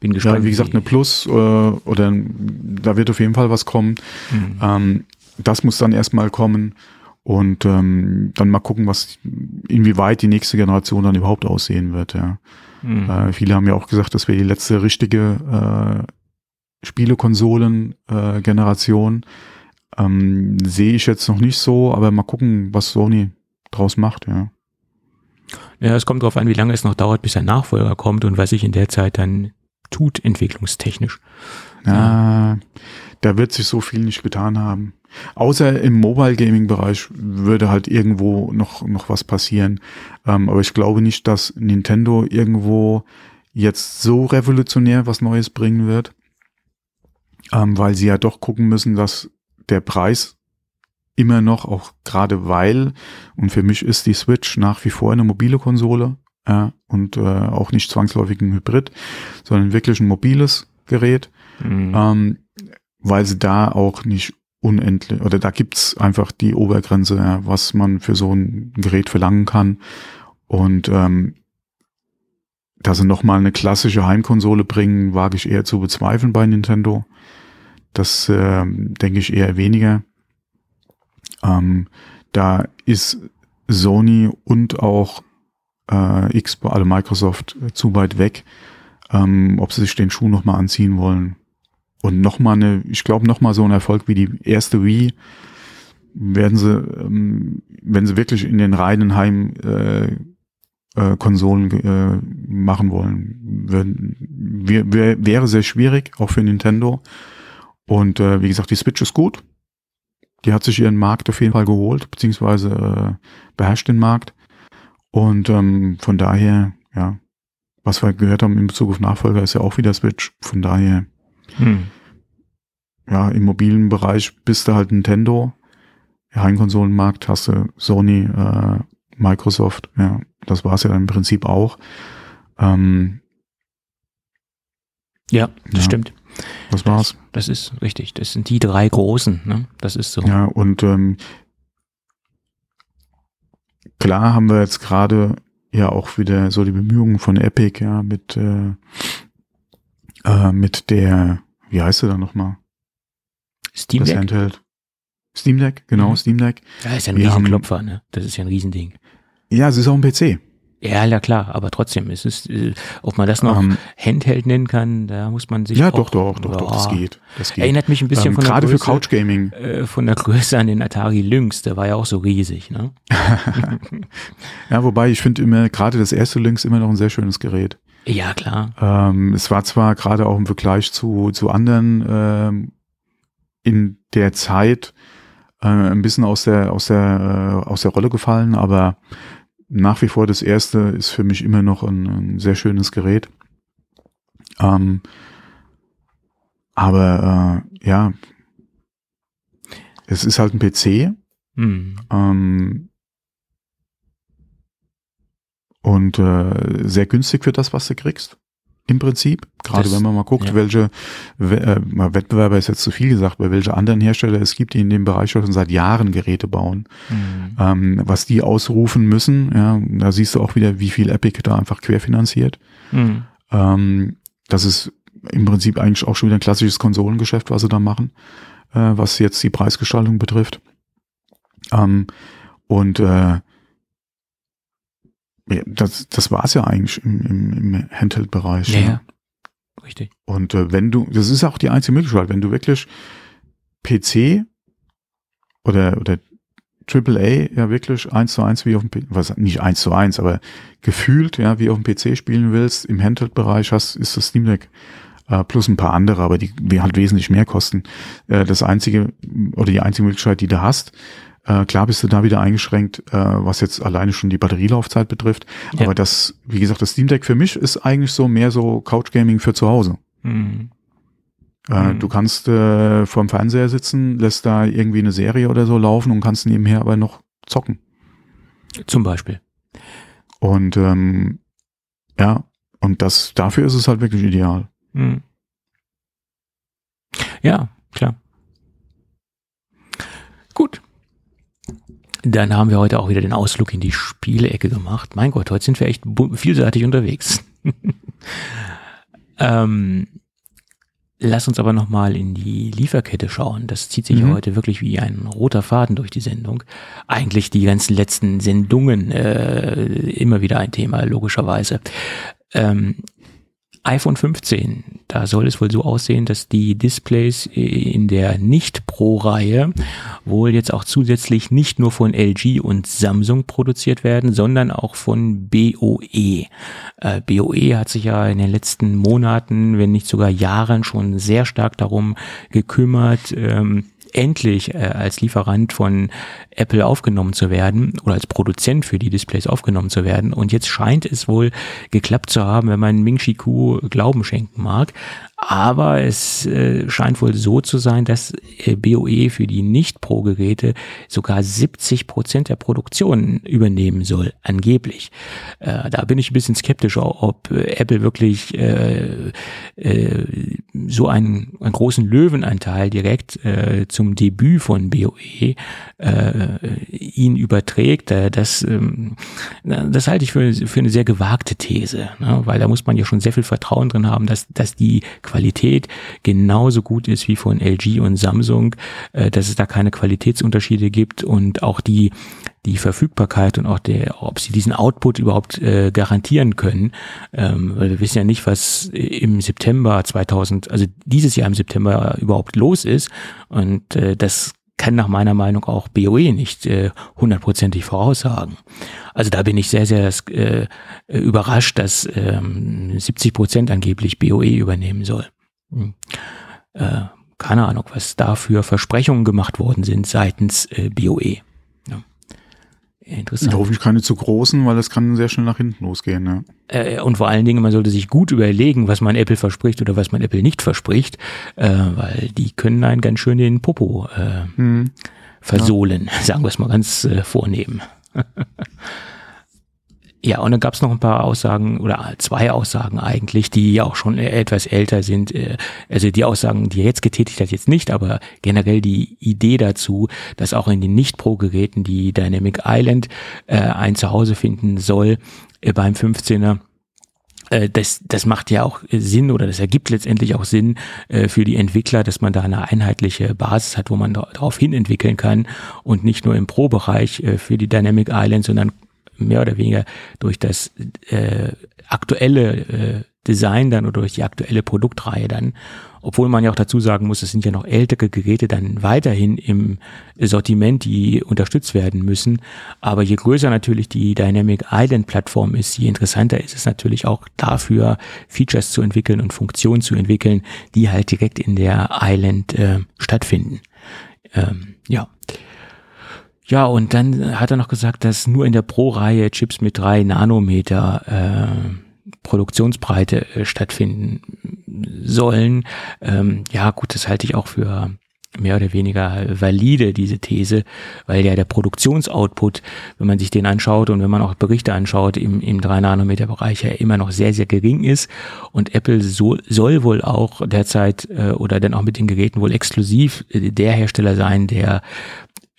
Bin gespannt. Ja, wie gesagt, eine Plus äh, oder da wird auf jeden Fall was kommen. Mhm. Ähm, das muss dann erstmal kommen und ähm, dann mal gucken, was inwieweit die nächste Generation dann überhaupt aussehen wird. Ja. Mhm. Äh, viele haben ja auch gesagt, das wäre die letzte richtige äh, Spielekonsolen-Generation. Äh, ähm, Sehe ich jetzt noch nicht so, aber mal gucken, was Sony draus macht. Ja. Ja, es kommt darauf an, wie lange es noch dauert, bis ein Nachfolger kommt und was sich in der Zeit dann tut, entwicklungstechnisch. Ja, da wird sich so viel nicht getan haben. Außer im Mobile Gaming Bereich würde halt irgendwo noch, noch was passieren. Ähm, aber ich glaube nicht, dass Nintendo irgendwo jetzt so revolutionär was Neues bringen wird. Ähm, weil sie ja doch gucken müssen, dass der Preis immer noch, auch gerade weil, und für mich ist die Switch nach wie vor eine mobile Konsole, ja, und äh, auch nicht zwangsläufig ein Hybrid, sondern wirklich ein mobiles Gerät, mhm. ähm, weil sie da auch nicht unendlich, oder da gibt's einfach die Obergrenze, ja, was man für so ein Gerät verlangen kann. Und ähm, dass sie nochmal eine klassische Heimkonsole bringen, wage ich eher zu bezweifeln bei Nintendo. Das äh, denke ich eher weniger. Ähm, da ist Sony und auch äh, Xbox, also Microsoft, zu weit weg, ähm, ob sie sich den Schuh nochmal anziehen wollen. Und nochmal eine, ich glaube nochmal so ein Erfolg wie die erste Wii, werden sie, ähm, wenn sie wirklich in den reinen Heim äh, äh, Konsolen äh, machen wollen, werden, wär, wär, wäre sehr schwierig, auch für Nintendo. Und äh, wie gesagt, die Switch ist gut. Die hat sich ihren Markt auf jeden Fall geholt, beziehungsweise äh, beherrscht den Markt. Und ähm, von daher, ja, was wir gehört haben in Bezug auf Nachfolger, ist ja auch wieder Switch. Von daher, hm. ja, im mobilen Bereich bist du halt Nintendo. Heimkonsolenmarkt hast du Sony, äh, Microsoft, ja, das war es ja dann im Prinzip auch. Ähm, ja, das ja. stimmt. Das war's. Das, das, ist richtig. Das sind die drei großen, ne? Das ist so. Ja, und ähm, klar haben wir jetzt gerade ja auch wieder so die Bemühungen von Epic, ja, mit, äh, äh, mit der, wie heißt sie da nochmal? Steam Deck. Das Handheld. Steam Deck, genau, mhm. Steam Deck. Ja, ist ja ein Riesenklopfer, ne? Das ist ja ein Riesending. Ja, es ist auch ein PC. Ja, ja klar, aber trotzdem, es ist, äh, ob man das noch ähm, Handheld nennen kann, da muss man sich. Ja, auch, doch, doch, doch, doch, das geht. Das geht. Erinnert mich ein bisschen ähm, von der Gerade Größe, für Couch Gaming. Äh, von der Größe an den Atari Lynx, der war ja auch so riesig, ne? ja, wobei ich finde immer, gerade das erste Lynx immer noch ein sehr schönes Gerät. Ja, klar. Ähm, es war zwar gerade auch im Vergleich zu, zu anderen ähm, in der Zeit äh, ein bisschen aus der, aus der, äh, aus der Rolle gefallen, aber nach wie vor das erste ist für mich immer noch ein, ein sehr schönes Gerät. Ähm, aber äh, ja, es ist halt ein PC. Mhm. Ähm, und äh, sehr günstig für das, was du kriegst im Prinzip. Gerade das, wenn man mal guckt, ja. welche äh, Wettbewerber ist jetzt zu viel gesagt, bei welche anderen Hersteller es gibt, die in dem Bereich schon seit Jahren Geräte bauen, mhm. ähm, was die ausrufen müssen. Ja, da siehst du auch wieder, wie viel Epic da einfach querfinanziert. Mhm. Ähm, das ist im Prinzip eigentlich auch schon wieder ein klassisches Konsolengeschäft, was sie da machen, äh, was jetzt die Preisgestaltung betrifft. Ähm, und äh, ja, das, das war es ja eigentlich im, im, im Handheld-Bereich. Ja, ja. Richtig. Und äh, wenn du, das ist auch die einzige Möglichkeit, wenn du wirklich PC oder, oder AAA ja wirklich eins zu eins wie auf dem PC, was nicht eins zu eins, aber gefühlt ja wie auf dem PC spielen willst, im Handheld-Bereich hast, ist das Steam Deck äh, plus ein paar andere, aber die, die halt wesentlich mehr kosten. Äh, das einzige oder die einzige Möglichkeit, die du hast, äh, klar bist du da wieder eingeschränkt, äh, was jetzt alleine schon die Batterielaufzeit betrifft. Ja. Aber das, wie gesagt, das Steam Deck für mich ist eigentlich so mehr so Couch Gaming für zu Hause. Mhm. Äh, mhm. Du kannst äh, vorm Fernseher sitzen, lässt da irgendwie eine Serie oder so laufen und kannst nebenher aber noch zocken. Zum Beispiel. Und ähm, ja, und das dafür ist es halt wirklich ideal. Mhm. Ja, klar. Gut. Dann haben wir heute auch wieder den Ausflug in die Spielecke gemacht. Mein Gott, heute sind wir echt vielseitig unterwegs. ähm, lass uns aber nochmal in die Lieferkette schauen. Das zieht sich mhm. heute wirklich wie ein roter Faden durch die Sendung. Eigentlich die ganzen letzten Sendungen äh, immer wieder ein Thema, logischerweise. Ähm, iPhone 15, da soll es wohl so aussehen, dass die Displays in der Nicht-Pro-Reihe wohl jetzt auch zusätzlich nicht nur von LG und Samsung produziert werden, sondern auch von BOE. Äh, BOE hat sich ja in den letzten Monaten, wenn nicht sogar Jahren schon sehr stark darum gekümmert, ähm, endlich äh, als Lieferant von Apple aufgenommen zu werden oder als Produzent für die Displays aufgenommen zu werden. Und jetzt scheint es wohl geklappt zu haben, wenn man Ming Chi Ku Glauben schenken mag. Aber es äh, scheint wohl so zu sein, dass äh, BOE für die Nicht-Pro-Geräte sogar 70 Prozent der Produktion übernehmen soll, angeblich. Äh, da bin ich ein bisschen skeptisch, ob äh, Apple wirklich äh, äh, so einen, einen großen Löwenanteil direkt zum Debüt von BOE ihn überträgt. Das, ähm, das halte ich für, für eine sehr gewagte These, ne? weil da muss man ja schon sehr viel Vertrauen drin haben, dass, dass die Qualität genauso gut ist wie von LG und Samsung, äh, dass es da keine Qualitätsunterschiede gibt und auch die die Verfügbarkeit und auch der, ob sie diesen Output überhaupt äh, garantieren können, ähm, weil wir wissen ja nicht, was im September 2000, also dieses Jahr im September überhaupt los ist. Und äh, das kann nach meiner Meinung auch BOE nicht äh, hundertprozentig voraussagen. Also da bin ich sehr, sehr äh, überrascht, dass ähm, 70 Prozent angeblich BOE übernehmen soll. Hm. Äh, keine Ahnung, was da für Versprechungen gemacht worden sind seitens äh, BOE. Interessant. Hoffentlich keine zu großen, weil das kann sehr schnell nach hinten losgehen. Ja. Äh, und vor allen Dingen, man sollte sich gut überlegen, was man Apple verspricht oder was man Apple nicht verspricht, äh, weil die können einen ganz schön den Popo äh, hm. versohlen, ja. sagen wir es mal ganz äh, vornehm. Ja, und dann gab es noch ein paar Aussagen oder zwei Aussagen eigentlich, die ja auch schon etwas älter sind. Äh, also die Aussagen, die er jetzt getätigt hat, jetzt nicht, aber generell die Idee dazu, dass auch in den Nicht-Pro-Geräten die Dynamic Island äh, ein Zuhause finden soll äh, beim 15er äh, das, das macht ja auch Sinn oder das ergibt letztendlich auch Sinn äh, für die Entwickler, dass man da eine einheitliche Basis hat, wo man darauf hin entwickeln kann und nicht nur im Pro-Bereich für die Dynamic Island, sondern mehr oder weniger durch das äh, aktuelle äh, Design dann oder durch die aktuelle Produktreihe dann, obwohl man ja auch dazu sagen muss, es sind ja noch ältere Geräte dann weiterhin im Sortiment, die unterstützt werden müssen. Aber je größer natürlich die Dynamic Island Plattform ist, je interessanter ist es natürlich auch dafür, Features zu entwickeln und Funktionen zu entwickeln, die halt direkt in der Island äh, stattfinden. Ähm, ja. Ja, und dann hat er noch gesagt, dass nur in der Pro-Reihe Chips mit drei Nanometer äh, Produktionsbreite äh, stattfinden sollen. Ähm, ja, gut, das halte ich auch für mehr oder weniger valide, diese These, weil ja der Produktionsoutput, wenn man sich den anschaut und wenn man auch Berichte anschaut, im, im 3-Nanometer-Bereich ja immer noch sehr, sehr gering ist. Und Apple so, soll wohl auch derzeit äh, oder dann auch mit den Geräten wohl exklusiv äh, der Hersteller sein, der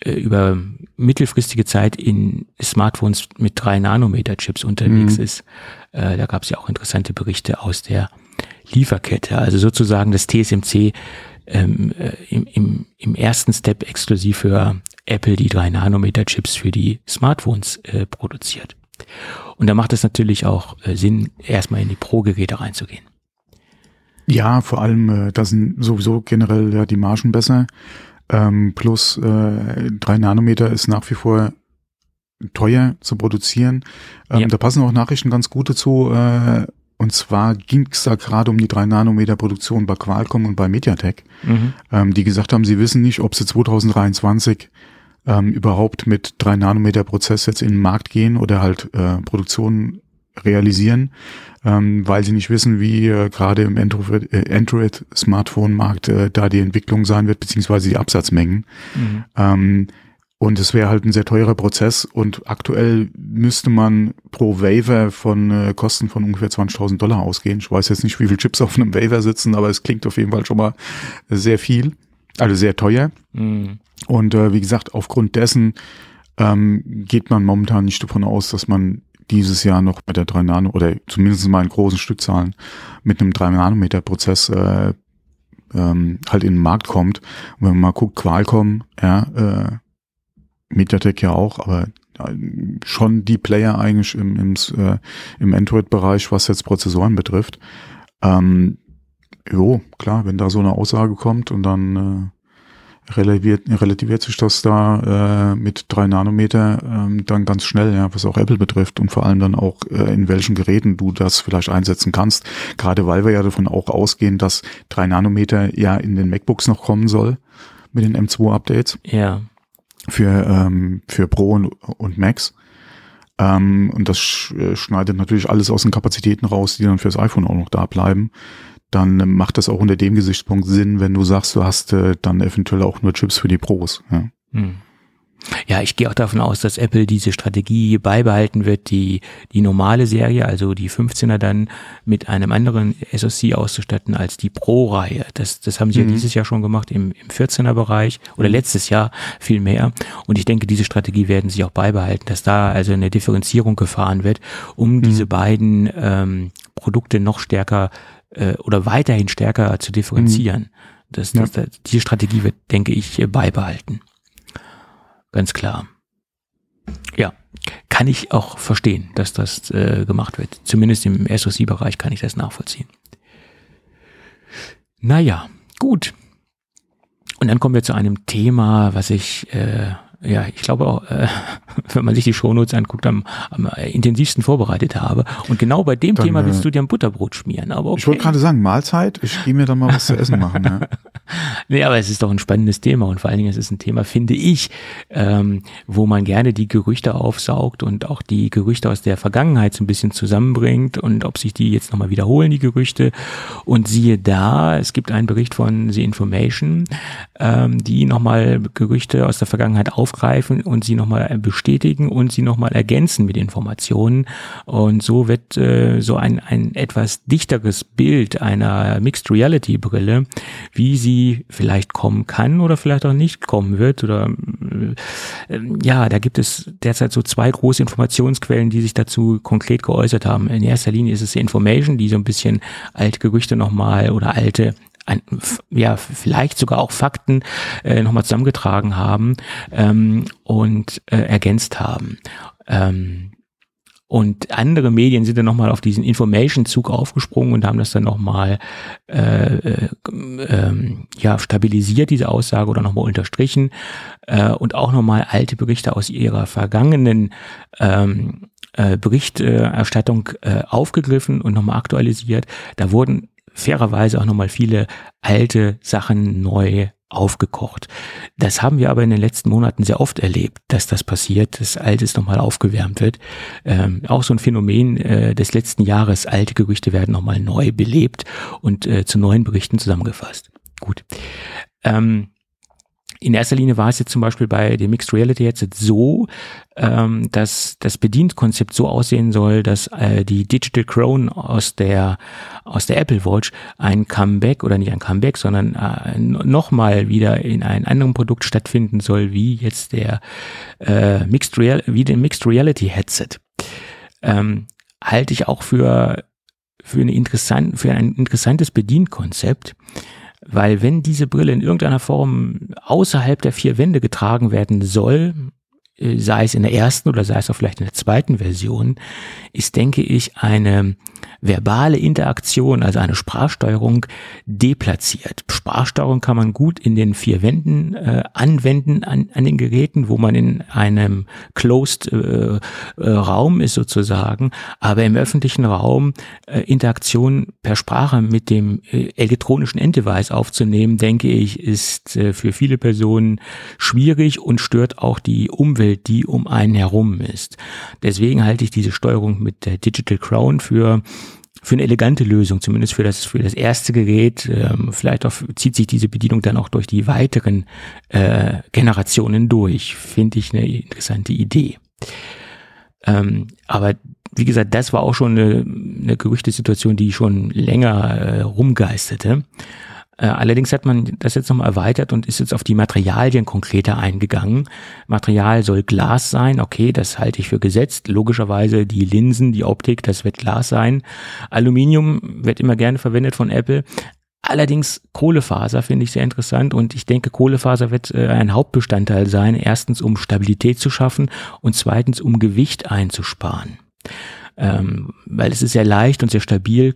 über mittelfristige Zeit in Smartphones mit drei Nanometer Chips unterwegs mhm. ist. Äh, da gab es ja auch interessante Berichte aus der Lieferkette. Also sozusagen das TSMC ähm, äh, im, im, im ersten Step exklusiv für Apple die drei Nanometer Chips für die Smartphones äh, produziert. Und da macht es natürlich auch äh, Sinn, erstmal in die Pro-Geräte reinzugehen. Ja, vor allem, äh, da sind sowieso generell ja die Margen besser. Ähm, plus äh, 3 Nanometer ist nach wie vor teuer zu produzieren. Ähm, ja. Da passen auch Nachrichten ganz gut dazu. Äh, und zwar ging es da gerade um die 3 Nanometer Produktion bei Qualcomm und bei Mediatek, mhm. ähm, die gesagt haben, sie wissen nicht, ob sie 2023 ähm, überhaupt mit 3 Nanometer Prozess jetzt in den Markt gehen oder halt äh, Produktion realisieren, ähm, weil sie nicht wissen, wie äh, gerade im Android-Smartphone-Markt äh, äh, da die Entwicklung sein wird, beziehungsweise die Absatzmengen. Mhm. Ähm, und es wäre halt ein sehr teurer Prozess und aktuell müsste man pro Waiver von äh, Kosten von ungefähr 20.000 Dollar ausgehen. Ich weiß jetzt nicht, wie viele Chips auf einem Waiver sitzen, aber es klingt auf jeden Fall schon mal sehr viel, also sehr teuer. Mhm. Und äh, wie gesagt, aufgrund dessen ähm, geht man momentan nicht davon aus, dass man dieses Jahr noch mit der 3 Nano oder zumindest mal in großen Stückzahlen mit einem 3 Nanometer Prozess äh, ähm, halt in den Markt kommt. Und wenn man mal guckt, Qualcomm, ja, äh, Mediatek ja auch, aber schon die Player eigentlich im, im, äh, im Android-Bereich, was jetzt Prozessoren betrifft. Ähm, jo, klar, wenn da so eine Aussage kommt und dann äh, relativiert, relativiert sich das da äh, mit drei Nanometer ähm, dann ganz schnell, ja, was auch Apple betrifft und vor allem dann auch äh, in welchen Geräten du das vielleicht einsetzen kannst. Gerade weil wir ja davon auch ausgehen, dass drei Nanometer ja in den MacBooks noch kommen soll mit den M2-Updates. Ja. Für, ähm, für Pro und, und Max. Ähm, und das äh, schneidet natürlich alles aus den Kapazitäten raus, die dann fürs iPhone auch noch da bleiben. Dann macht das auch unter dem Gesichtspunkt Sinn, wenn du sagst, du hast äh, dann eventuell auch nur Chips für die Pros. Ja. Hm. Ja, ich gehe auch davon aus, dass Apple diese Strategie beibehalten wird, die, die normale Serie, also die 15er dann mit einem anderen SoC auszustatten als die Pro-Reihe. Das, das haben sie mhm. ja dieses Jahr schon gemacht im, im 14er Bereich oder mhm. letztes Jahr viel mehr. Und ich denke, diese Strategie werden sie auch beibehalten, dass da also eine Differenzierung gefahren wird, um mhm. diese beiden ähm, Produkte noch stärker äh, oder weiterhin stärker zu differenzieren. Mhm. Das, das, ja. das, diese Strategie wird, denke ich, beibehalten. Ganz klar. Ja, kann ich auch verstehen, dass das äh, gemacht wird. Zumindest im SOC-Bereich kann ich das nachvollziehen. Naja, gut. Und dann kommen wir zu einem Thema, was ich äh, ja, ich glaube auch, äh, wenn man sich die Shownotes anguckt, am, am intensivsten vorbereitet habe. Und genau bei dem dann, Thema willst äh, du dir ein Butterbrot schmieren. Aber okay. Ich wollte gerade sagen, Mahlzeit, ich gehe mir dann mal was zu essen machen. Ja. nee, aber es ist doch ein spannendes Thema und vor allen Dingen es ist ein Thema, finde ich, ähm, wo man gerne die Gerüchte aufsaugt und auch die Gerüchte aus der Vergangenheit so ein bisschen zusammenbringt und ob sich die jetzt nochmal wiederholen, die Gerüchte. Und siehe da, es gibt einen Bericht von The Information, ähm, die nochmal Gerüchte aus der Vergangenheit auf aufgreifen und sie nochmal bestätigen und sie nochmal ergänzen mit Informationen. Und so wird äh, so ein, ein etwas dichteres Bild einer Mixed Reality Brille, wie sie vielleicht kommen kann oder vielleicht auch nicht kommen wird. Oder äh, ja, da gibt es derzeit so zwei große Informationsquellen, die sich dazu konkret geäußert haben. In erster Linie ist es Information, die so ein bisschen alte Gerüchte nochmal oder alte ein, ja, vielleicht sogar auch Fakten äh, nochmal zusammengetragen haben ähm, und äh, ergänzt haben. Ähm, und andere Medien sind dann nochmal auf diesen Information-Zug aufgesprungen und haben das dann nochmal äh, äh, ähm, ja, stabilisiert, diese Aussage, oder nochmal unterstrichen äh, und auch nochmal alte Berichte aus ihrer vergangenen ähm, äh, Berichterstattung äh, aufgegriffen und nochmal aktualisiert. Da wurden fairerweise auch nochmal viele alte Sachen neu aufgekocht. Das haben wir aber in den letzten Monaten sehr oft erlebt, dass das passiert, dass Altes nochmal aufgewärmt wird. Ähm, auch so ein Phänomen äh, des letzten Jahres, alte Gerüchte werden nochmal neu belebt und äh, zu neuen Berichten zusammengefasst. Gut. Ähm, in erster Linie war es jetzt zum Beispiel bei dem Mixed Reality Headset so, ähm, dass das Bedienkonzept so aussehen soll, dass äh, die Digital Crown aus der aus der Apple Watch ein Comeback oder nicht ein Comeback, sondern äh, nochmal wieder in einem anderen Produkt stattfinden soll, wie jetzt der äh, Mixed Real wie den Mixed Reality Headset. Ähm, halte ich auch für für, eine interessant, für ein interessantes Bedienkonzept. Weil wenn diese Brille in irgendeiner Form außerhalb der vier Wände getragen werden soll, äh, sei es in der ersten oder sei es auch vielleicht in der zweiten Version, ist, denke ich, eine verbale Interaktion, also eine Sprachsteuerung, deplatziert. Sprachsteuerung kann man gut in den vier Wänden äh, anwenden an, an den Geräten, wo man in einem closed äh, äh, Raum ist sozusagen, aber im öffentlichen Raum äh, Interaktion per Sprache mit dem äh, elektronischen Enddevice aufzunehmen, denke ich, ist äh, für viele Personen schwierig und stört auch die Umwelt, die um einen herum ist. Deswegen halte ich diese Steuerung mit der Digital Crown für für eine elegante Lösung, zumindest für das, für das erste Gerät. Ähm, vielleicht auch, zieht sich diese Bedienung dann auch durch die weiteren äh, Generationen durch. Finde ich eine interessante Idee. Ähm, aber wie gesagt, das war auch schon eine, eine Gerüchtesituation, die schon länger äh, rumgeisterte. Äh, allerdings hat man das jetzt nochmal erweitert und ist jetzt auf die Materialien konkreter eingegangen. Material soll Glas sein, okay, das halte ich für gesetzt. Logischerweise die Linsen, die Optik, das wird Glas sein. Aluminium wird immer gerne verwendet von Apple. Allerdings Kohlefaser finde ich sehr interessant und ich denke, Kohlefaser wird äh, ein Hauptbestandteil sein. Erstens, um Stabilität zu schaffen und zweitens, um Gewicht einzusparen. Ähm, weil es ist sehr leicht und sehr stabil,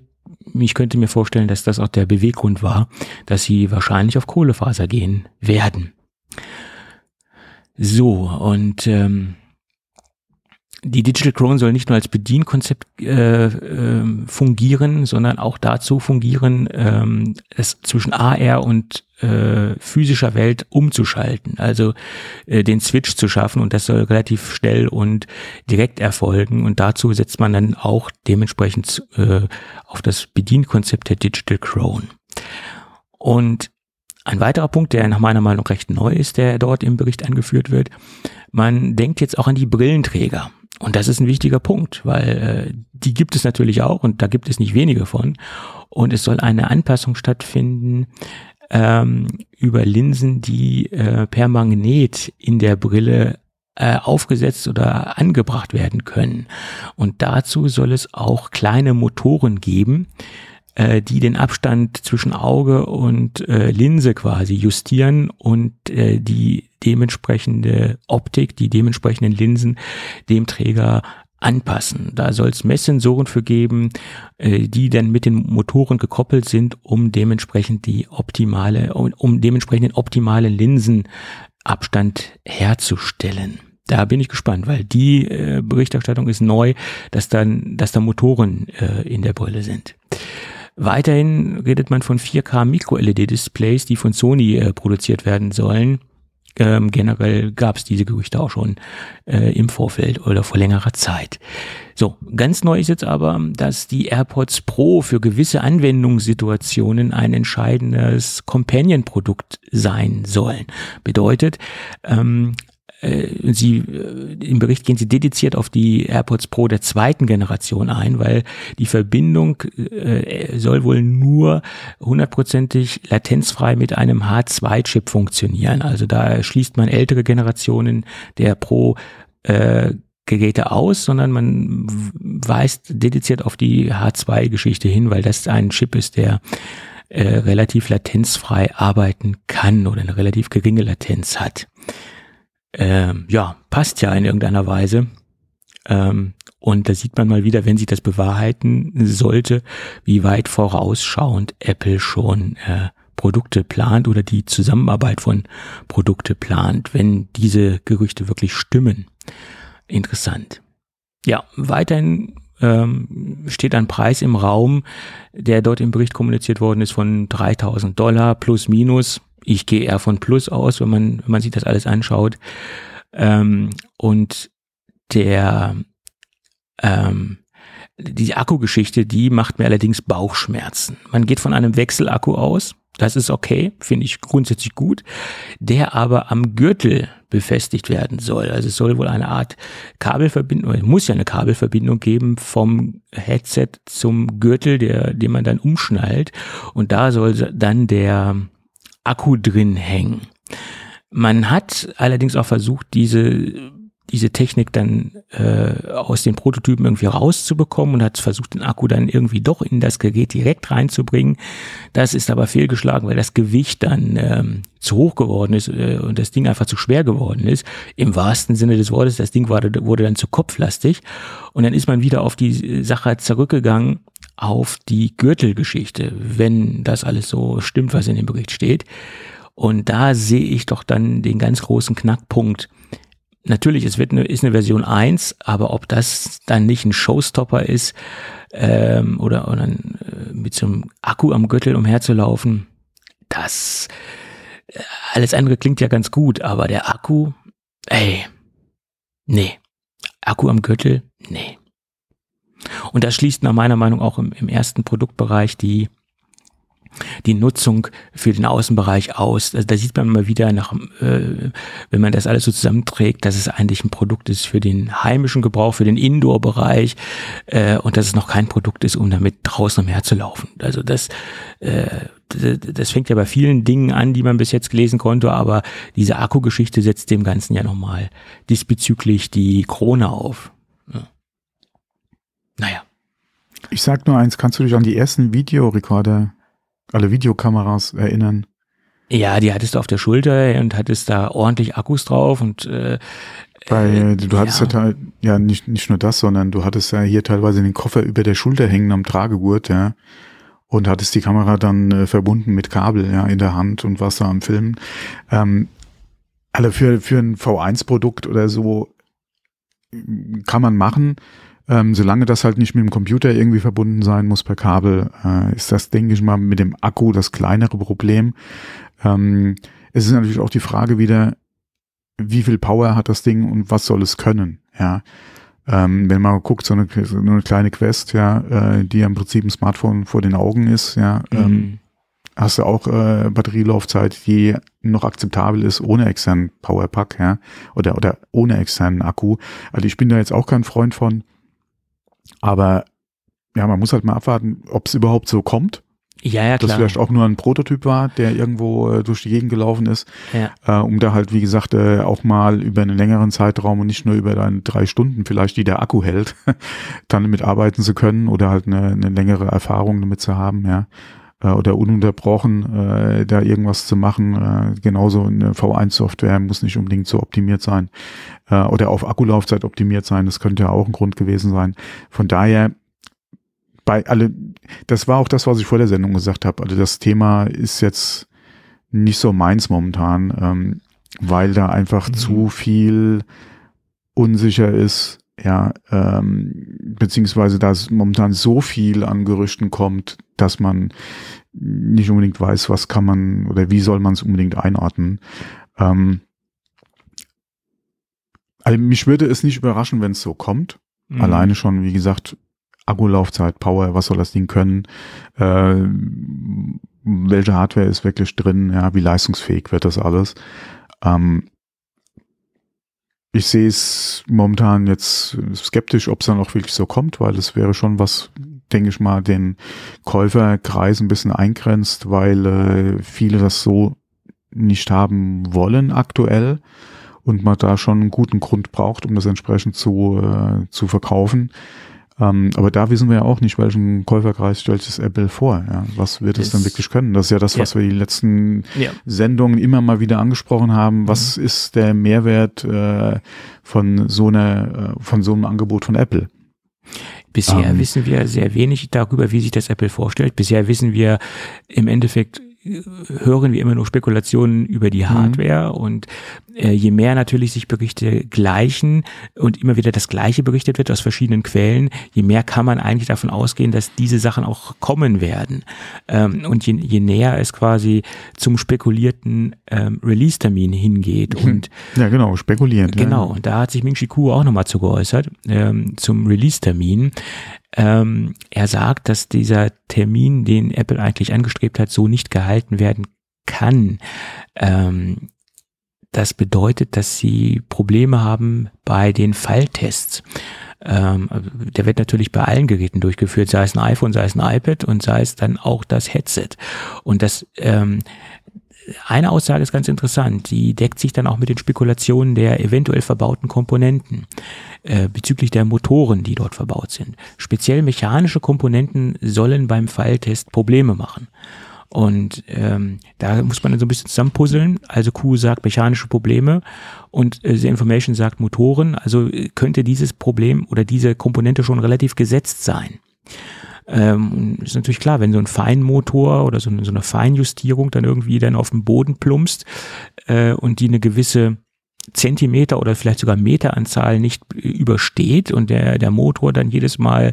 ich könnte mir vorstellen, dass das auch der Beweggrund war, dass sie wahrscheinlich auf Kohlefaser gehen werden. So, und ähm, die Digital Crown soll nicht nur als Bedienkonzept äh, äh, fungieren, sondern auch dazu fungieren, ähm, es zwischen AR und äh, physischer Welt umzuschalten, also äh, den Switch zu schaffen und das soll relativ schnell und direkt erfolgen und dazu setzt man dann auch dementsprechend äh, auf das Bedienkonzept der Digital Crown. Und ein weiterer Punkt, der nach meiner Meinung recht neu ist, der dort im Bericht angeführt wird, man denkt jetzt auch an die Brillenträger. Und das ist ein wichtiger Punkt, weil äh, die gibt es natürlich auch und da gibt es nicht wenige von. Und es soll eine Anpassung stattfinden ähm, über Linsen, die äh, per Magnet in der Brille äh, aufgesetzt oder angebracht werden können. Und dazu soll es auch kleine Motoren geben, äh, die den Abstand zwischen Auge und äh, Linse quasi justieren und äh, die dementsprechende Optik, die dementsprechenden Linsen dem Träger anpassen. Da soll es Messsensoren für geben, äh, die dann mit den Motoren gekoppelt sind, um dementsprechend die optimale, um, um dementsprechend den optimalen Linsenabstand herzustellen. Da bin ich gespannt, weil die äh, Berichterstattung ist neu, dass dann, dass da Motoren äh, in der Brille sind. Weiterhin redet man von 4K Micro-LED-Displays, die von Sony äh, produziert werden sollen. Ähm, generell gab es diese Gerüchte auch schon äh, im Vorfeld oder vor längerer Zeit. So, ganz neu ist jetzt aber, dass die AirPods Pro für gewisse Anwendungssituationen ein entscheidendes Companion-Produkt sein sollen. Bedeutet, ähm, äh, sie äh, im Bericht gehen sie dediziert auf die AirPods Pro der zweiten Generation ein, weil die Verbindung äh, soll wohl nur hundertprozentig latenzfrei mit einem H2-Chip funktionieren. Also da schließt man ältere Generationen der Pro äh, Geräte aus, sondern man weist dediziert auf die H2-Geschichte hin, weil das ein Chip ist, der äh, relativ latenzfrei arbeiten kann oder eine relativ geringe Latenz hat ähm, ja, passt ja in irgendeiner Weise. Ähm, und da sieht man mal wieder, wenn sich das bewahrheiten sollte, wie weit vorausschauend Apple schon äh, Produkte plant oder die Zusammenarbeit von Produkte plant, wenn diese Gerüchte wirklich stimmen. Interessant. Ja, weiterhin ähm, steht ein Preis im Raum, der dort im Bericht kommuniziert worden ist von 3000 Dollar plus minus ich gehe eher von Plus aus, wenn man, wenn man sich das alles anschaut. Ähm, und der ähm, die Akkugeschichte, die macht mir allerdings Bauchschmerzen. Man geht von einem Wechselakku aus, das ist okay, finde ich grundsätzlich gut, der aber am Gürtel befestigt werden soll. Also es soll wohl eine Art Kabelverbindung, es muss ja eine Kabelverbindung geben vom Headset zum Gürtel, der, den man dann umschnallt. Und da soll dann der Akku drin hängen. Man hat allerdings auch versucht, diese diese Technik dann äh, aus den Prototypen irgendwie rauszubekommen und hat versucht, den Akku dann irgendwie doch in das Gerät direkt reinzubringen. Das ist aber fehlgeschlagen, weil das Gewicht dann ähm, zu hoch geworden ist äh, und das Ding einfach zu schwer geworden ist. Im wahrsten Sinne des Wortes, das Ding war, wurde dann zu kopflastig. Und dann ist man wieder auf die Sache zurückgegangen, auf die Gürtelgeschichte, wenn das alles so stimmt, was in dem Bericht steht. Und da sehe ich doch dann den ganz großen Knackpunkt. Natürlich, es wird eine, ist eine Version 1, aber ob das dann nicht ein Showstopper ist ähm, oder, oder äh, mit so einem Akku am Gürtel umherzulaufen, das äh, alles andere klingt ja ganz gut, aber der Akku, ey, nee. Akku am Gürtel, nee. Und das schließt nach meiner Meinung auch im, im ersten Produktbereich die die Nutzung für den Außenbereich aus. Also da sieht man mal wieder nach, äh, wenn man das alles so zusammenträgt, dass es eigentlich ein Produkt ist für den heimischen Gebrauch, für den Indoor-Bereich äh, und dass es noch kein Produkt ist, um damit draußen umherzulaufen. Also das, äh, das fängt ja bei vielen Dingen an, die man bis jetzt lesen konnte, aber diese Akkugeschichte setzt dem Ganzen ja nochmal diesbezüglich die Krone auf. Ja. Naja. Ich sag nur eins, kannst du dich an die ersten Videorekorder, alle Videokameras erinnern? Ja, die hattest du auf der Schulter und hattest da ordentlich Akkus drauf und äh, weil äh, du hattest ja, ja, ja nicht, nicht nur das, sondern du hattest ja hier teilweise den Koffer über der Schulter hängen am Tragegurt, ja. und hattest die Kamera dann äh, verbunden mit Kabel ja in der Hand und warst da am Filmen. Ähm, also für, für ein V1-Produkt oder so kann man machen. Ähm, solange das halt nicht mit dem Computer irgendwie verbunden sein muss per Kabel, äh, ist das, denke ich mal, mit dem Akku das kleinere Problem. Ähm, es ist natürlich auch die Frage wieder, wie viel Power hat das Ding und was soll es können, ja. Ähm, wenn man guckt, so eine, so eine kleine Quest, ja, äh, die ja im Prinzip ein Smartphone vor den Augen ist, ja, ähm, mhm. hast du auch äh, Batterielaufzeit, die noch akzeptabel ist ohne externen Powerpack, ja, oder, oder ohne externen Akku. Also ich bin da jetzt auch kein Freund von. Aber ja, man muss halt mal abwarten, ob es überhaupt so kommt. Ja, ja, klar. Dass vielleicht auch nur ein Prototyp war, der irgendwo äh, durch die Gegend gelaufen ist, ja. äh, um da halt, wie gesagt, äh, auch mal über einen längeren Zeitraum und nicht nur über dann drei Stunden vielleicht, die der Akku hält, dann damit arbeiten zu können oder halt eine, eine längere Erfahrung damit zu haben, ja äh, oder ununterbrochen äh, da irgendwas zu machen. Äh, genauso eine V1-Software muss nicht unbedingt so optimiert sein äh, oder auf Akkulaufzeit optimiert sein. Das könnte ja auch ein Grund gewesen sein. Von daher bei alle, das war auch das, was ich vor der Sendung gesagt habe. Also das Thema ist jetzt nicht so meins momentan, ähm, weil da einfach mhm. zu viel unsicher ist, ja, ähm, beziehungsweise da momentan so viel an Gerüchten kommt, dass man nicht unbedingt weiß, was kann man oder wie soll man es unbedingt einordnen. Ähm, also mich würde es nicht überraschen, wenn es so kommt. Mhm. Alleine schon, wie gesagt, Akkulaufzeit, Power, was soll das Ding können, äh, welche Hardware ist wirklich drin, ja, wie leistungsfähig wird das alles. Ähm, ich sehe es momentan jetzt skeptisch, ob es dann auch wirklich so kommt, weil es wäre schon was, denke ich mal, den Käuferkreis ein bisschen eingrenzt, weil äh, viele das so nicht haben wollen aktuell und man da schon einen guten Grund braucht, um das entsprechend zu, äh, zu verkaufen. Ähm, aber da wissen wir ja auch nicht, welchen Käuferkreis stellt es Apple vor. Ja? Was wird es denn wirklich können? Das ist ja das, was ja. wir die letzten ja. Sendungen immer mal wieder angesprochen haben. Was mhm. ist der Mehrwert äh, von so einer, äh, von so einem Angebot von Apple? Bisher ähm, wissen wir sehr wenig darüber, wie sich das Apple vorstellt. Bisher wissen wir im Endeffekt hören wir immer nur Spekulationen über die mhm. Hardware mhm. und äh, je mehr natürlich sich Berichte gleichen und immer wieder das Gleiche berichtet wird aus verschiedenen Quellen, je mehr kann man eigentlich davon ausgehen, dass diese Sachen auch kommen werden. Ähm, und je, je näher es quasi zum spekulierten ähm, Release-Termin hingeht mhm. und ja genau spekulieren genau ja. da hat sich Ming Chi Kuo auch nochmal zu geäußert ähm, zum Release-Termin ähm, er sagt, dass dieser Termin, den Apple eigentlich angestrebt hat, so nicht gehalten werden kann. Ähm, das bedeutet, dass sie Probleme haben bei den Falltests. Ähm, der wird natürlich bei allen Geräten durchgeführt, sei es ein iPhone, sei es ein iPad und sei es dann auch das Headset. Und das ähm, eine Aussage ist ganz interessant, die deckt sich dann auch mit den Spekulationen der eventuell verbauten Komponenten äh, bezüglich der Motoren, die dort verbaut sind. Speziell mechanische Komponenten sollen beim Falltest Probleme machen. Und ähm, da muss man dann so ein bisschen zusammenpuzzeln. Also Q sagt mechanische Probleme und äh, The Information sagt Motoren. Also äh, könnte dieses Problem oder diese Komponente schon relativ gesetzt sein. Ähm, ist natürlich klar, wenn so ein Feinmotor oder so eine, so eine Feinjustierung dann irgendwie dann auf den Boden plumpst äh, und die eine gewisse Zentimeter oder vielleicht sogar Meteranzahl nicht übersteht und der, der Motor dann jedes Mal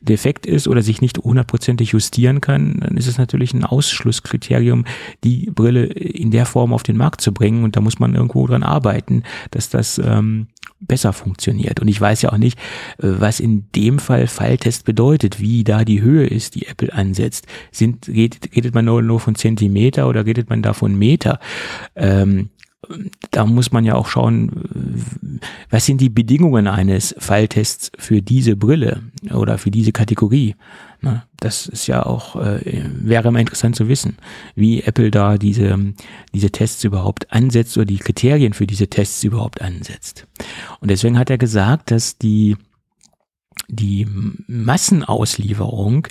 defekt ist oder sich nicht hundertprozentig justieren kann, dann ist es natürlich ein Ausschlusskriterium, die Brille in der Form auf den Markt zu bringen und da muss man irgendwo dran arbeiten, dass das ähm, besser funktioniert. Und ich weiß ja auch nicht, was in dem Fall Falltest bedeutet, wie da die Höhe ist, die Apple ansetzt. Sind, redet, redet man nur, nur von Zentimeter oder redet man da von Meter? Ähm, da muss man ja auch schauen, was sind die Bedingungen eines Falltests für diese Brille oder für diese Kategorie. Das ist ja auch, äh, wäre immer interessant zu wissen, wie Apple da diese, diese Tests überhaupt ansetzt oder die Kriterien für diese Tests überhaupt ansetzt. Und deswegen hat er gesagt, dass die die Massenauslieferung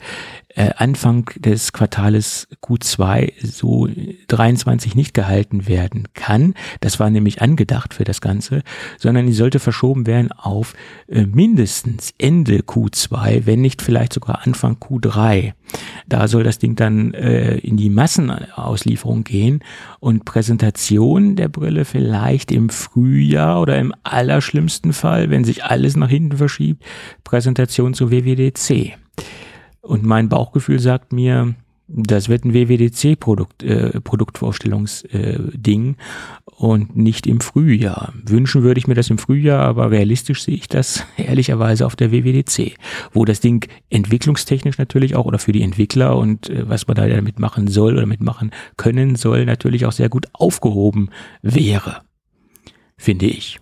äh, Anfang des Quartales Q2 so 23 nicht gehalten werden kann. Das war nämlich angedacht für das Ganze, sondern die sollte verschoben werden auf äh, mindestens Ende Q2, wenn nicht vielleicht sogar Anfang Q3. Da soll das Ding dann äh, in die Massenauslieferung gehen und Präsentation der Brille vielleicht im Frühjahr oder im allerschlimmsten Fall, wenn sich alles nach hinten verschiebt, Präsentation zu WWDC. Und mein Bauchgefühl sagt mir, das wird ein WWDC-Produkt, äh, äh, und nicht im Frühjahr. Wünschen würde ich mir das im Frühjahr, aber realistisch sehe ich das ehrlicherweise auf der WWDC, wo das Ding entwicklungstechnisch natürlich auch oder für die Entwickler und äh, was man da damit machen soll oder mitmachen können soll, natürlich auch sehr gut aufgehoben wäre, finde ich.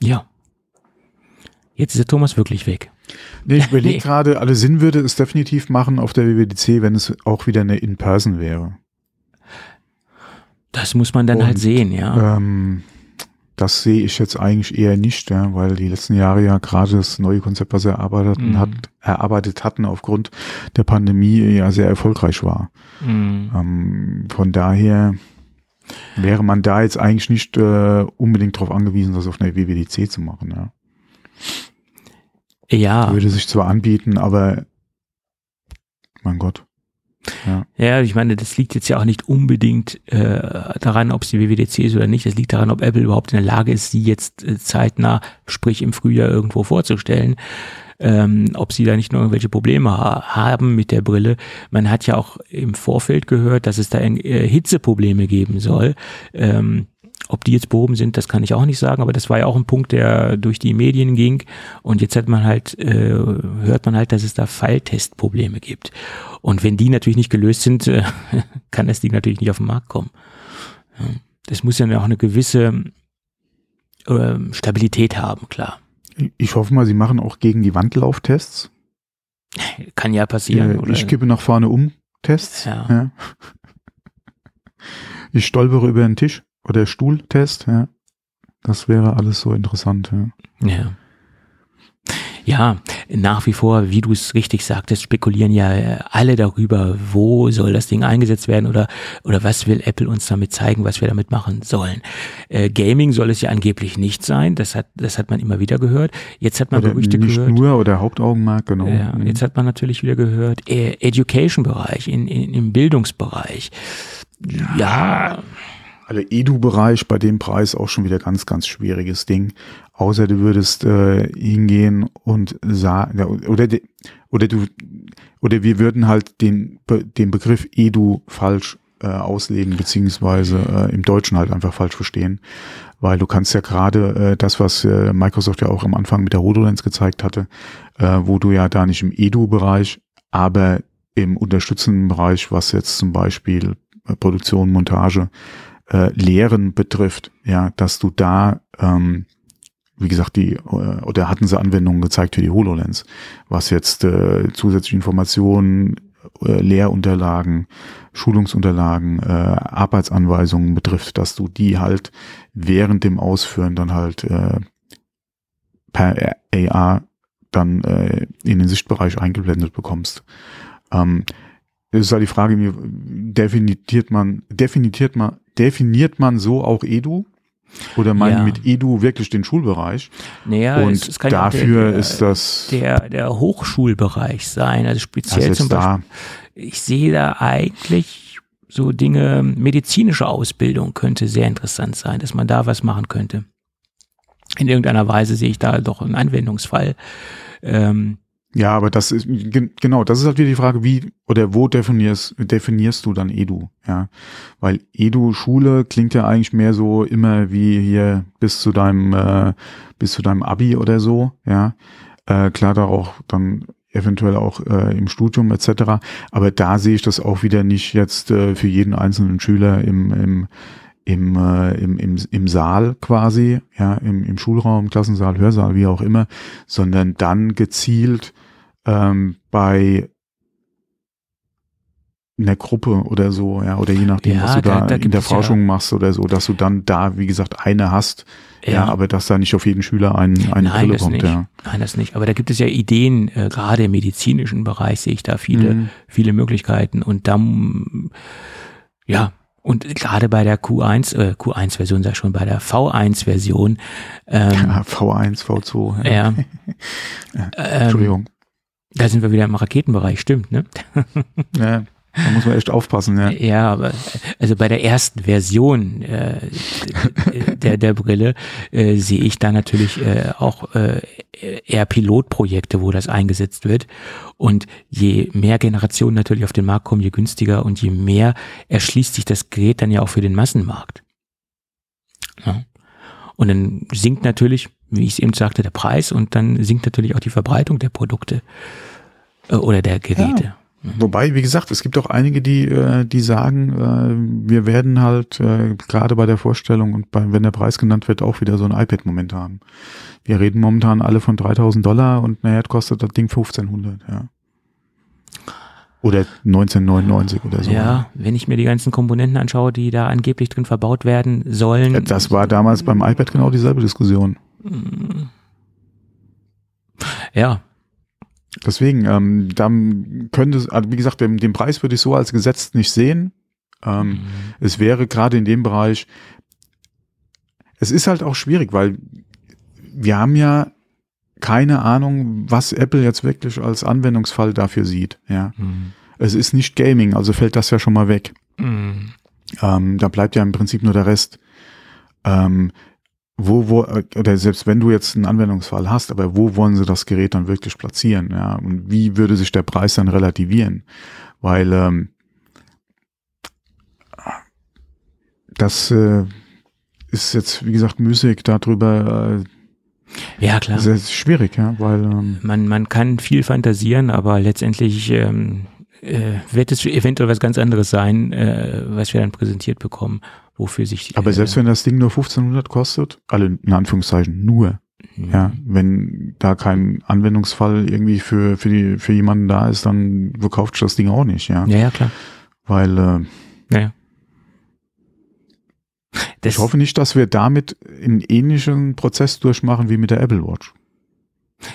Ja. Jetzt ist der Thomas wirklich weg. Nee, ich überlege nee. gerade, alle Sinn würde es definitiv machen auf der WWDC, wenn es auch wieder eine In-Person wäre. Das muss man dann halt Und, halt sehen, ja. Ähm, das sehe ich jetzt eigentlich eher nicht, ja, weil die letzten Jahre ja gerade das neue Konzept, was er erarbeitet, mhm. hat, erarbeitet hatten, aufgrund der Pandemie ja sehr erfolgreich war. Mhm. Ähm, von daher wäre man da jetzt eigentlich nicht äh, unbedingt darauf angewiesen, das auf einer WWDC zu machen, ja. Ja. Würde sich zwar anbieten, aber mein Gott. Ja. ja, ich meine, das liegt jetzt ja auch nicht unbedingt äh, daran, ob es die WWDC ist oder nicht. Das liegt daran, ob Apple überhaupt in der Lage ist, sie jetzt äh, zeitnah, sprich im Frühjahr irgendwo vorzustellen. Ähm, ob sie da nicht nur irgendwelche Probleme ha haben mit der Brille. Man hat ja auch im Vorfeld gehört, dass es da äh, Hitzeprobleme geben soll. Ähm, ob die jetzt behoben sind, das kann ich auch nicht sagen, aber das war ja auch ein Punkt, der durch die Medien ging. Und jetzt hat man halt, äh, hört man halt, dass es da Falltestprobleme gibt. Und wenn die natürlich nicht gelöst sind, äh, kann das Ding natürlich nicht auf den Markt kommen. Das muss ja auch eine gewisse äh, Stabilität haben, klar. Ich hoffe mal, Sie machen auch gegen die Wandlauftests. Kann ja passieren. Äh, ich kippe nach vorne um Tests. Ja. ja. Ich stolpere über den Tisch. Oder Stuhltest, ja. Das wäre alles so interessant, ja. Ja. Ja, nach wie vor, wie du es richtig sagtest, spekulieren ja äh, alle darüber, wo soll das Ding eingesetzt werden oder, oder was will Apple uns damit zeigen, was wir damit machen sollen. Äh, Gaming soll es ja angeblich nicht sein, das hat, das hat man immer wieder gehört. Jetzt hat man oder Gerüchte nicht gehört. nur oder Hauptaugenmerk, genau. Ja, jetzt hat man natürlich wieder gehört, äh, Education-Bereich, in, in, im Bildungsbereich. ja. ja also Edu-Bereich bei dem Preis auch schon wieder ganz, ganz schwieriges Ding. Außer du würdest äh, hingehen und sagen, oder, oder du, oder wir würden halt den, den Begriff Edu falsch äh, auslegen, beziehungsweise äh, im Deutschen halt einfach falsch verstehen. Weil du kannst ja gerade äh, das, was äh, Microsoft ja auch am Anfang mit der HoloLens gezeigt hatte, äh, wo du ja da nicht im Edu-Bereich, aber im unterstützenden Bereich, was jetzt zum Beispiel äh, Produktion, Montage, äh, Lehren betrifft, ja, dass du da, ähm, wie gesagt, die, äh, oder hatten sie Anwendungen gezeigt für die HoloLens, was jetzt äh, zusätzliche Informationen, äh, Lehrunterlagen, Schulungsunterlagen, äh, Arbeitsanweisungen betrifft, dass du die halt während dem Ausführen dann halt äh, per AR dann äh, in den Sichtbereich eingeblendet bekommst. Ähm, es ist halt die Frage, wie definiert man, definiert man, definiert man so auch Edu? Oder meinen ja. mit Edu wirklich den Schulbereich? Naja, und es, es dafür der, ist das der der Hochschulbereich sein, also speziell zum Beispiel. Da. Ich sehe da eigentlich so Dinge, medizinische Ausbildung könnte sehr interessant sein, dass man da was machen könnte. In irgendeiner Weise sehe ich da doch einen Anwendungsfall. Ähm, ja, aber das ist genau, das ist halt wieder die Frage, wie oder wo definierst definierst du dann Edu, ja? Weil Edu Schule klingt ja eigentlich mehr so immer wie hier bis zu deinem äh, bis zu deinem Abi oder so, ja? Äh, klar da auch dann eventuell auch äh, im Studium etc. Aber da sehe ich das auch wieder nicht jetzt äh, für jeden einzelnen Schüler im, im im, äh, im, im, im Saal quasi, ja, im, im Schulraum, Klassensaal, Hörsaal, wie auch immer, sondern dann gezielt ähm, bei in der Gruppe oder so, ja, oder je nachdem, Ja, was du da- da, da in der es ja- Forschung machst oder so, dass du dann da, wie gesagt, eine hast, ja, Ja. aber dass da nicht auf jeden Schüler ein, eine Nein, Brille kommt, nicht. ja. Nein, das nicht. Aber da gibt es ja Ideen, äh, gerade im medizinischen Bereich sehe ich da viele, Mhm. viele Möglichkeiten. Und dann, ja, und gerade bei der Q1, äh, Q1-Version, sag ich schon, bei der V1-Version, ähm, Ja, V1, V2, ja. ja, ähm, Entschuldigung. Da sind wir wieder im Raketenbereich, stimmt, ne? Ja, da muss man echt aufpassen, ja. Ja, aber also bei der ersten Version äh, der, der Brille äh, sehe ich da natürlich äh, auch äh, eher Pilotprojekte, wo das eingesetzt wird. Und je mehr Generationen natürlich auf den Markt kommen, je günstiger und je mehr erschließt sich das Gerät dann ja auch für den Massenmarkt. Ja. Und dann sinkt natürlich, wie ich es eben sagte, der Preis und dann sinkt natürlich auch die Verbreitung der Produkte äh, oder der Geräte. Wobei, wie gesagt, es gibt auch einige, die, äh, die sagen, äh, wir werden halt äh, gerade bei der Vorstellung und bei, wenn der Preis genannt wird, auch wieder so ein iPad-Moment haben. Wir reden momentan alle von 3000 Dollar und naja, kostet das Ding 1500, ja. Oder 1999 oder so. Ja, wenn ich mir die ganzen Komponenten anschaue, die da angeblich drin verbaut werden sollen. Das war damals beim iPad genau dieselbe Diskussion. Ja, Deswegen, ähm, dann könnte, es- also wie gesagt, den, den Preis würde ich so als gesetzt nicht sehen. Ähm, Es wäre gerade in dem Bereich, es ist halt auch schwierig, weil wir haben ja keine Ahnung, was Apple jetzt wirklich als Anwendungsfall dafür sieht. Ja, Mhm. es ist nicht Gaming, also fällt das ja schon mal weg. Mhm. Ähm, da bleibt ja im Prinzip nur der Rest. Ähm, wo, wo, äh, oder selbst wenn du jetzt einen Anwendungsfall hast, aber wo wollen sie das Gerät dann wirklich platzieren? Ja, und wie würde sich der Preis dann relativieren? Weil ähm, das äh, ist jetzt, wie gesagt, müßig darüber Ja, klar. sehr schwierig, ja, weil ähm, Man, man kann viel fantasieren, aber letztendlich ähm, äh, wird es eventuell was ganz anderes sein, äh, was wir dann präsentiert bekommen, wofür sich. aber äh, selbst wenn das Ding nur 1500 kostet, alle in Anführungszeichen nur, Ja, wenn da kein Anwendungsfall irgendwie für, für, die, für jemanden da ist, dann verkauft das Ding auch nicht, ja. Ja, ja, klar. Weil äh, Ja. Das, ich hoffe nicht, dass wir damit einen ähnlichen Prozess durchmachen wie mit der Apple Watch.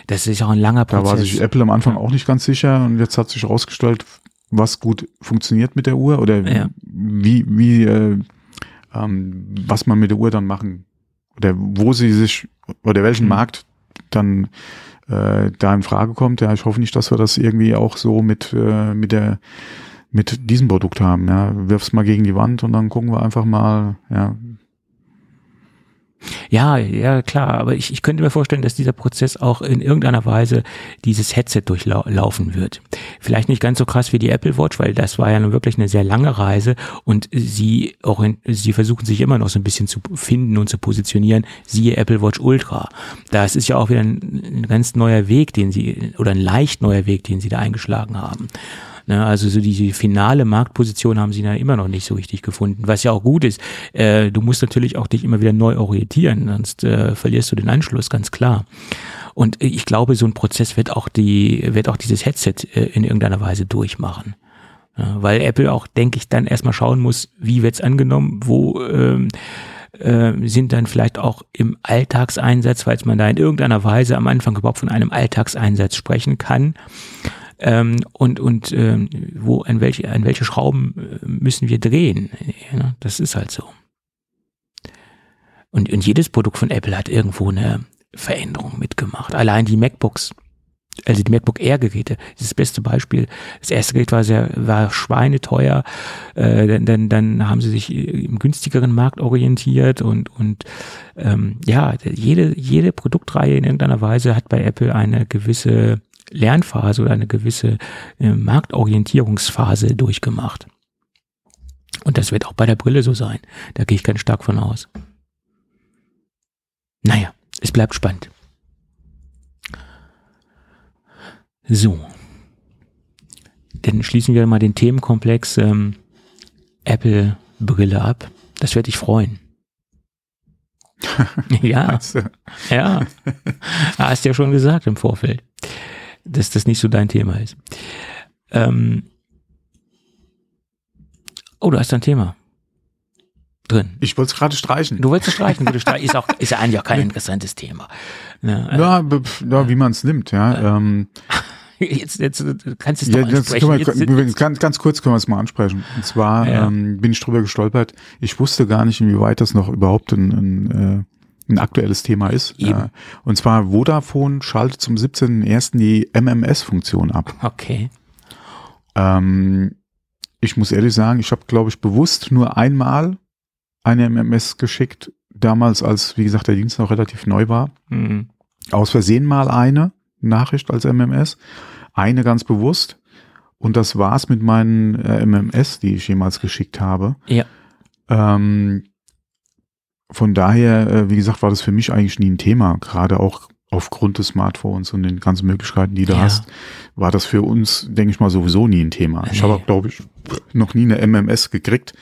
das ist auch ein langer Da Prozess. war sich Apple am Anfang auch nicht ganz sicher und jetzt hat sich herausgestellt, was gut funktioniert mit der Uhr oder Ja. wie, wie äh, ähm, was man mit der Uhr dann machen oder wo sie sich oder welchen Mhm. Markt dann äh, da in Frage kommt. Ja, ich hoffe nicht, dass wir das irgendwie auch so mit äh, mit der mit diesem Produkt haben. Ja, wirf's mal gegen die Wand und dann gucken wir einfach mal. Ja, Ja, ja, klar, aber ich, ich könnte mir vorstellen, dass dieser Prozess auch in irgendeiner Weise dieses Headset durchlaufen wird. Vielleicht nicht ganz so krass wie die Apple Watch, weil das war ja nun wirklich eine sehr lange Reise und sie, orient- sie versuchen sich immer noch so ein bisschen zu finden und zu positionieren, siehe Apple Watch Ultra. Das ist ja auch wieder ein, ein ganz neuer Weg, den sie, oder ein leicht neuer Weg, den sie da eingeschlagen haben. Ne, also so diese finale Marktposition haben sie da immer noch nicht so richtig gefunden, was ja auch gut ist. Äh, du musst natürlich auch dich immer wieder neu orientieren, sonst äh, verlierst du den Anschluss, ganz klar. Und ich glaube, so ein Prozess wird auch die, wird auch dieses Headset äh, in irgendeiner Weise durchmachen. Ja, weil Apple auch, denke ich, dann erstmal schauen muss, wie wird's angenommen, wo ähm, äh, sind dann vielleicht auch im Alltagseinsatz, falls man da in irgendeiner Weise am Anfang überhaupt von einem Alltagseinsatz sprechen kann. Ähm, und und ähm, wo an welche an welche Schrauben äh, müssen wir drehen? Ja, das ist halt so. Und, und jedes Produkt von Apple hat irgendwo eine Veränderung mitgemacht. Allein die MacBooks, also die MacBook Air Geräte, das ist das beste Beispiel. Das erste Gerät war sehr, war schweineteuer, äh, dann, dann, dann haben sie sich im günstigeren Markt orientiert und, und ähm, ja, jede, jede Produktreihe in irgendeiner Weise hat bei Apple eine gewisse Lernphase oder eine gewisse äh, Marktorientierungsphase durchgemacht. Und das wird auch bei der Brille so sein. Da gehe ich ganz stark von aus. Naja, es bleibt spannend. So. Dann schließen wir mal den Themenkomplex ähm, Apple Brille ab. Das wird dich freuen. ja, ja. Hast ja schon gesagt im Vorfeld, dass das nicht so dein Thema ist. Ähm, Oh, du hast ein Thema drin. Ich wollte es gerade streichen. Du wolltest es streichen, du streichen. Ist, auch, ist ja eigentlich auch kein interessantes Thema. Ja, also, ja, ja wie man es nimmt, ja. Ähm, jetzt, jetzt kannst du es ja, doch ansprechen. Wir, jetzt, ganz, ganz kurz können wir es mal ansprechen. Und zwar ja. ähm, bin ich drüber gestolpert. Ich wusste gar nicht, inwieweit das noch überhaupt ein, ein, äh, ein aktuelles Thema ist. Äh, und zwar Vodafone schaltet zum 17.01. die MMS-Funktion ab. Okay. Ähm, ich muss ehrlich sagen, ich habe, glaube ich, bewusst nur einmal eine MMS geschickt, damals als, wie gesagt, der Dienst noch relativ neu war. Mhm. Aus Versehen mal eine Nachricht als MMS, eine ganz bewusst. Und das war's mit meinen äh, MMS, die ich jemals geschickt habe. Ja. Ähm, von daher, äh, wie gesagt, war das für mich eigentlich nie ein Thema. Gerade auch aufgrund des Smartphones und den ganzen Möglichkeiten, die du ja. hast, war das für uns, denke ich mal, sowieso nie ein Thema. Nee. Ich habe, glaube ich, noch nie eine MMS gekriegt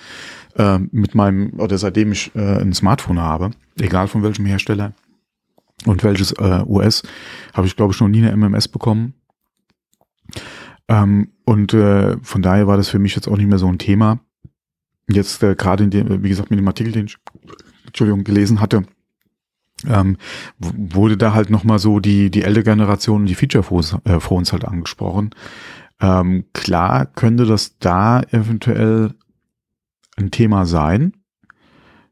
äh, mit meinem, oder seitdem ich äh, ein Smartphone habe, egal von welchem Hersteller und welches äh, US, habe ich, glaube ich, noch nie eine MMS bekommen. Ähm, und äh, von daher war das für mich jetzt auch nicht mehr so ein Thema. Jetzt äh, gerade in dem, wie gesagt, mit dem Artikel, den ich Entschuldigung, gelesen hatte, ähm, wurde da halt nochmal so die, die ältere Generation und die Feature-Phones äh, halt angesprochen. Ähm, klar könnte das da eventuell ein Thema sein.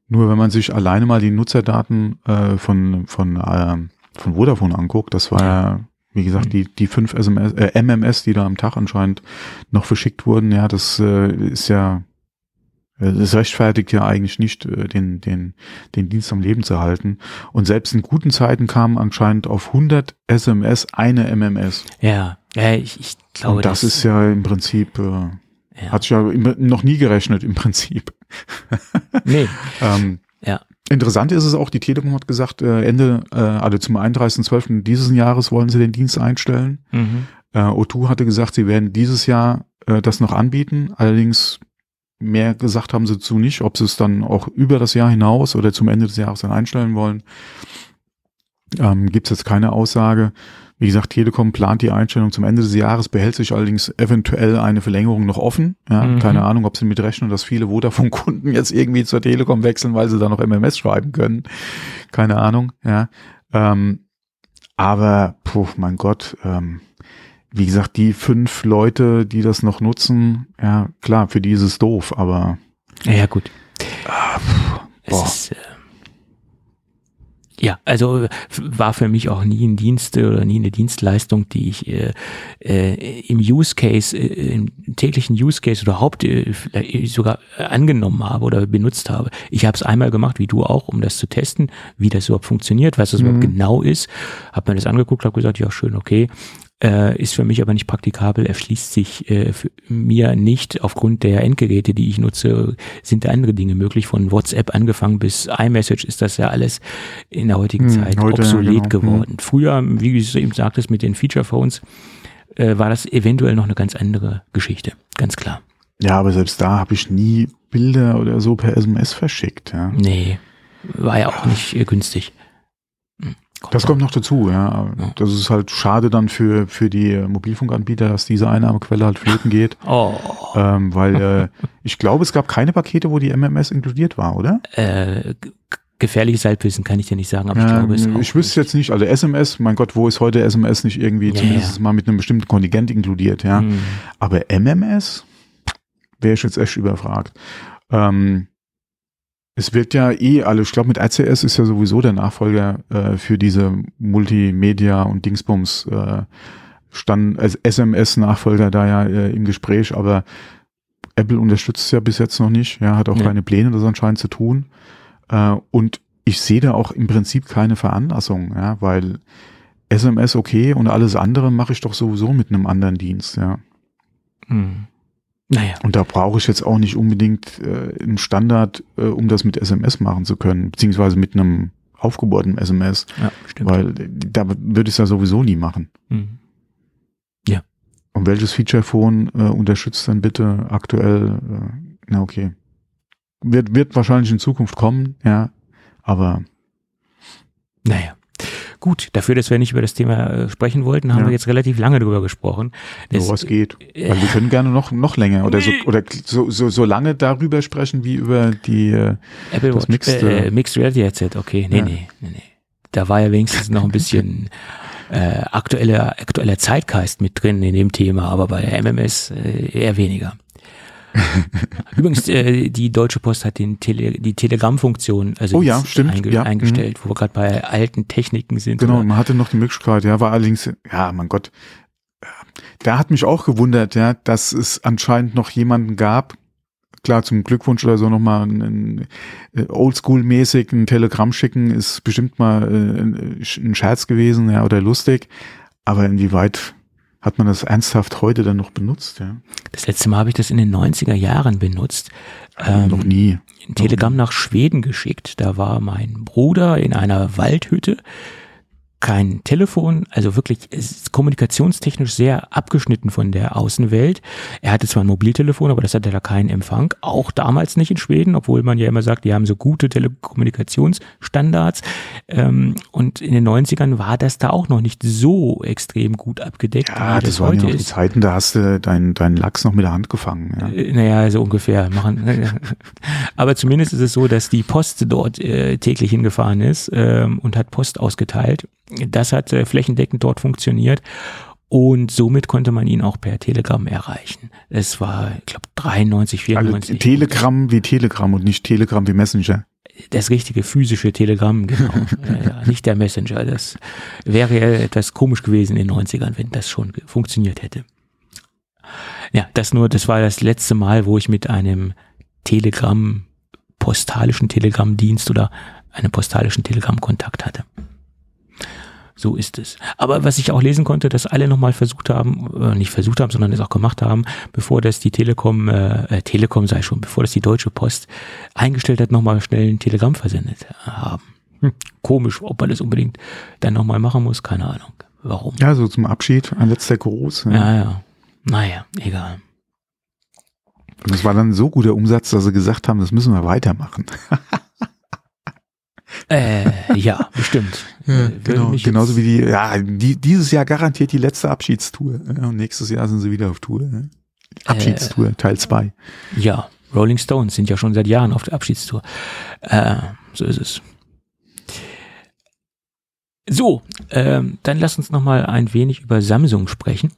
Nur wenn man sich alleine mal die Nutzerdaten äh, von, von, äh, von Vodafone anguckt, das war ja, wie gesagt, die, die fünf SMS, äh, MMS, die da am Tag anscheinend noch verschickt wurden, ja, das äh, ist ja, es rechtfertigt ja eigentlich nicht, äh, den, den, den Dienst am Leben zu halten. Und selbst in guten Zeiten kamen anscheinend auf 100 SMS eine MMS. Ja, ja ich, ich glaube. Und das, das ist ja im Prinzip, äh, ja. Hat sich ja noch nie gerechnet im Prinzip. nee. ähm, ja. Interessant ist es auch, die Telekom hat gesagt, äh, Ende, äh, also zum 31.12. dieses Jahres wollen sie den Dienst einstellen. Mhm. Äh, O2 hatte gesagt, sie werden dieses Jahr äh, das noch anbieten. Allerdings mehr gesagt haben sie dazu nicht, ob sie es dann auch über das Jahr hinaus oder zum Ende des Jahres dann einstellen wollen. Ähm, Gibt es jetzt keine Aussage. Wie gesagt, Telekom plant die Einstellung zum Ende des Jahres, behält sich allerdings eventuell eine Verlängerung noch offen. Ja, mhm. Keine Ahnung, ob sie mit rechnen, dass viele Vodafone-Kunden jetzt irgendwie zur Telekom wechseln, weil sie da noch MMS schreiben können. Keine Ahnung, ja. Ähm, aber, puh, mein Gott, ähm, wie gesagt, die fünf Leute, die das noch nutzen, ja, klar, für die ist es doof, aber. Ja, ja gut. Ah, es ist, äh, ja, also war für mich auch nie ein Dienst oder nie eine Dienstleistung, die ich äh, äh, im Use Case, äh, im täglichen Use Case oder Haupt äh, sogar angenommen habe oder benutzt habe. Ich habe es einmal gemacht, wie du auch, um das zu testen, wie das überhaupt funktioniert, was das mhm. überhaupt genau ist. Habe mir das angeguckt, habe gesagt, ja schön, okay äh, ist für mich aber nicht praktikabel, erschließt sich äh, für mir nicht. Aufgrund der Endgeräte, die ich nutze, sind da andere Dinge möglich. Von WhatsApp angefangen bis iMessage ist das ja alles in der heutigen hm, Zeit heute, obsolet genau. geworden. Hm. Früher, wie du eben sagtest, mit den Feature Phones, äh, war das eventuell noch eine ganz andere Geschichte, ganz klar. Ja, aber selbst da habe ich nie Bilder oder so per SMS verschickt. Ja. Nee, war ja auch nicht äh, günstig. Das kommt noch dazu, ja. ja. Das ist halt schade dann für, für die Mobilfunkanbieter, dass diese Einnahmequelle halt flöten geht. Oh. Ähm, weil äh, ich glaube, es gab keine Pakete, wo die MMS inkludiert war, oder? Äh, gefährliches Halbwissen kann ich dir nicht sagen, aber ich glaube es auch Ich wüsste jetzt nicht, also SMS, mein Gott, wo ist heute SMS nicht irgendwie ja, zumindest mal mit einem bestimmten Kontingent inkludiert, ja. Mhm. Aber MMS wäre ich jetzt echt überfragt. Ähm, es wird ja eh alle, ich glaube mit RCS ist ja sowieso der Nachfolger äh, für diese Multimedia und Dingsbums äh, stand als SMS-Nachfolger da ja äh, im Gespräch, aber Apple unterstützt es ja bis jetzt noch nicht, ja, hat auch ja. keine Pläne, das anscheinend zu tun. Äh, und ich sehe da auch im Prinzip keine Veranlassung, ja, weil SMS okay und alles andere mache ich doch sowieso mit einem anderen Dienst, ja. Hm. Naja. Und da brauche ich jetzt auch nicht unbedingt äh, einen Standard, äh, um das mit SMS machen zu können, beziehungsweise mit einem aufgebohrten SMS. Ja, stimmt. Weil da würde ich es ja sowieso nie machen. Mhm. Ja. Und welches Feature-Phone äh, unterstützt dann bitte aktuell? Äh, na okay. Wird, wird wahrscheinlich in Zukunft kommen, ja, aber naja. Gut, dafür, dass wir nicht über das Thema äh, sprechen wollten, haben Ja. wir jetzt relativ lange drüber gesprochen. Das- So was geht. Weil wir können gerne noch, noch länger oder so, oder so, so, so lange darüber sprechen wie über die, äh, Apple das Watch, Mixed, äh, Mixed Reality Headset, okay. Nee, Ja. nee, nee, nee. Da war ja wenigstens noch ein bisschen äh, aktueller, aktueller Zeitgeist mit drin in dem Thema, aber bei der MMS äh, eher weniger. Übrigens, äh, die Deutsche Post hat den Tele die Telegram-Funktion also Oh ja, stimmt, ja, mhm. eingestellt, wo wir gerade bei alten Techniken sind. genau, man hatte noch die Möglichkeit, ja, war allerdings, ja, mein Gott, da hat mich auch gewundert, ja, dass es anscheinend noch jemanden gab, klar, zum Glückwunsch oder so nochmal ein, ein äh, Oldschool-mäßig ein Telegramm schicken, ist bestimmt mal äh, ein Scherz gewesen, ja, oder lustig, aber inwieweit hat man das ernsthaft heute dann noch benutzt, ja? Das letzte Mal habe ich das in den 90er Jahren benutzt. Ähm, noch nie. ein Telegramm nach Schweden geschickt. Da war mein Bruder in einer Waldhütte. Kein Telefon, also wirklich kommunikationstechnisch sehr abgeschnitten von der Außenwelt. Er hatte zwar ein Mobiltelefon, aber das hatte da keinen Empfang. Auch damals nicht in Schweden, obwohl man ja immer sagt, die haben so gute Telekommunikationsstandards. Ähm, und in den 90ern war das da auch noch nicht so extrem gut abgedeckt, Ja, wie das waren ja noch die. Zeiten, da hast du deinen deinen Lachs noch mit der Hand gefangen, ja. Äh, Naja, so ungefähr machen. Aber zumindest ist es so, dass die Post dort äh, täglich hingefahren ist ähm, und hat Post ausgeteilt. Das hat äh, flächendeckend dort funktioniert. Und somit konnte man ihn auch per Telegramm erreichen. Es war, ich glaube, 93, Also 94. Telegramm wie Telegramm und nicht Telegramm wie Messenger. das richtige physische Telegramm, genau. ja, nicht der Messenger. Das wäre ja etwas komisch gewesen in den 90ern, wenn das schon funktioniert hätte. Ja, das nur, das war das letzte Mal, wo ich mit einem Telegramm, postalischen Telegrammdienst oder einem postalischen Telegramm Kontakt hatte. So ist es. Aber was ich auch lesen konnte, dass alle nochmal versucht haben, äh, nicht versucht haben, sondern es auch gemacht haben, bevor das die Telekom, äh, äh, Telekom sei schon, bevor das die Deutsche Post eingestellt hat, nochmal schnell ein Telegramm versendet haben. Hm, komisch, ob man das unbedingt dann nochmal machen muss, keine Ahnung. Warum? Ja, so zum Abschied, ein letzter Gruß. Ja. Ja, ja. Naja, egal. Und das war dann so guter Umsatz, dass sie gesagt haben, das müssen wir weitermachen. Äh, ja, bestimmt. Äh, würde genau, genauso wie die, ja, die, dieses Jahr garantiert die letzte Abschiedstour. Ja, und nächstes Jahr sind sie wieder auf Tour. Ne? Abschiedstour, Teil zwei. Ja, Rolling Stones sind ja schon seit Jahren auf der Abschiedstour. Äh, so ist es. So, ähm, dann lass uns noch mal ein wenig über Samsung sprechen.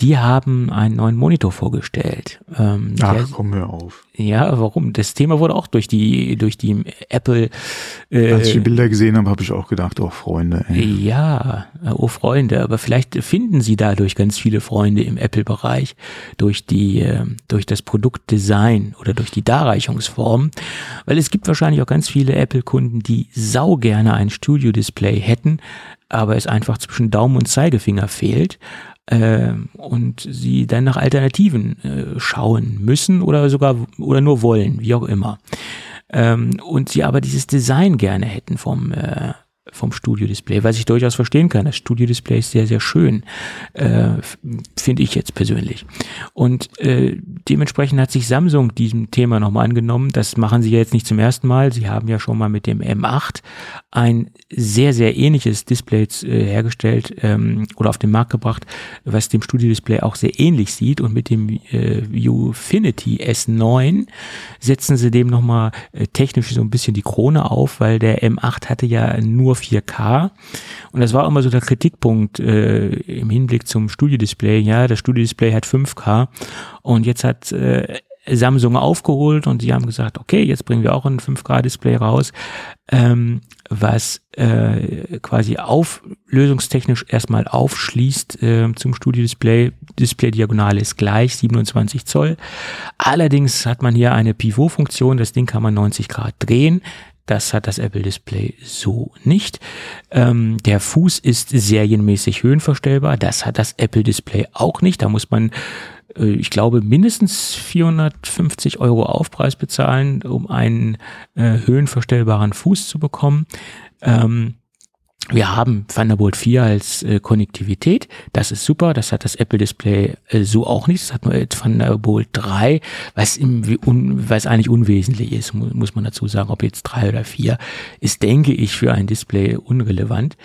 Die haben einen neuen Monitor vorgestellt. Ähm, Ach, der, komm hör auf. ja, warum? Das Thema wurde auch durch die durch die Apple Als ich die äh, Bilder gesehen habe, habe ich auch gedacht, oh Freunde. Ey. Ja, äh, oh Freunde, aber vielleicht finden Sie dadurch ganz viele Freunde im Apple-Bereich durch die, äh, durch das Produktdesign oder durch die Darreichungsform, weil es gibt wahrscheinlich auch ganz viele Apple-Kunden, die sau gerne ein Studio-Display hätten, aber es einfach zwischen Daumen und Zeigefinger fehlt äh, und sie dann nach Alternativen äh, schauen müssen oder sogar oder nur wollen, wie auch immer. Ähm, und sie aber dieses Design gerne hätten vom äh, vom Studio-Display, was ich durchaus verstehen kann. Das Studio-Display ist sehr, sehr schön, äh, finde ich jetzt persönlich. Und äh, dementsprechend hat sich Samsung diesem Thema nochmal angenommen. Das machen sie ja jetzt nicht zum ersten Mal. Sie haben ja schon mal mit dem M8 ein sehr, sehr ähnliches Display äh, hergestellt ähm, oder auf den Markt gebracht, was dem Studio-Display auch sehr ähnlich sieht. Und mit dem äh, Ufinity S9 setzen sie dem nochmal äh, technisch so ein bisschen die Krone auf, weil der M8 hatte ja nur 4K. Und das war immer so der Kritikpunkt äh, im Hinblick zum Studio-Display. Ja, das Studio-Display hat 5K und jetzt hat äh, Samsung aufgeholt und sie haben gesagt, okay, jetzt bringen wir auch ein 5K-Display raus, ähm, was äh, quasi auflösungstechnisch erstmal aufschließt äh, zum Studio-Display. Display-Diagonale ist gleich, 27 Zoll. Allerdings hat man hier eine Pivot-Funktion, das Ding kann man 90 Grad drehen. Das hat das Apple Display so nicht. Ähm, der Fuß ist serienmäßig höhenverstellbar. Das hat das Apple Display auch nicht. Da muss man, äh, ich glaube, mindestens 450 Euro Aufpreis bezahlen, um einen äh, höhenverstellbaren Fuß zu bekommen. Ähm, wir haben Thunderbolt 4 als äh, Konnektivität. Das ist super. Das hat das Apple Display äh, so auch nicht. Das hat nur Thunderbolt 3, was, im, un, was eigentlich unwesentlich ist, mu muss man dazu sagen. Ob jetzt 3 oder 4, ist, denke ich, für ein Display unrelevant.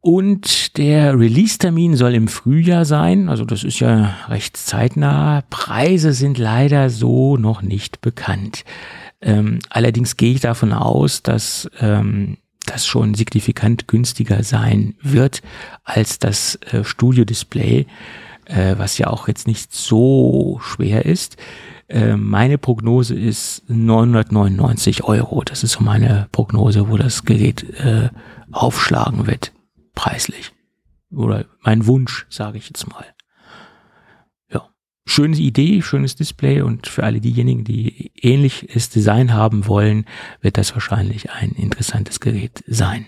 Und der Release-Termin soll im Frühjahr sein. Also das ist ja recht zeitnah. Preise sind leider so noch nicht bekannt. Ähm, allerdings gehe ich davon aus, dass ähm, das schon signifikant günstiger sein wird als das äh, Studio-Display, äh, was ja auch jetzt nicht so schwer ist. Äh, meine Prognose ist 999 Euro. Das ist so meine Prognose, wo das Gerät äh, aufschlagen wird, preislich. Oder mein Wunsch, sage ich jetzt mal. Schöne Idee, schönes Display und für alle diejenigen, die ähnliches Design haben wollen, wird das wahrscheinlich ein interessantes Gerät sein.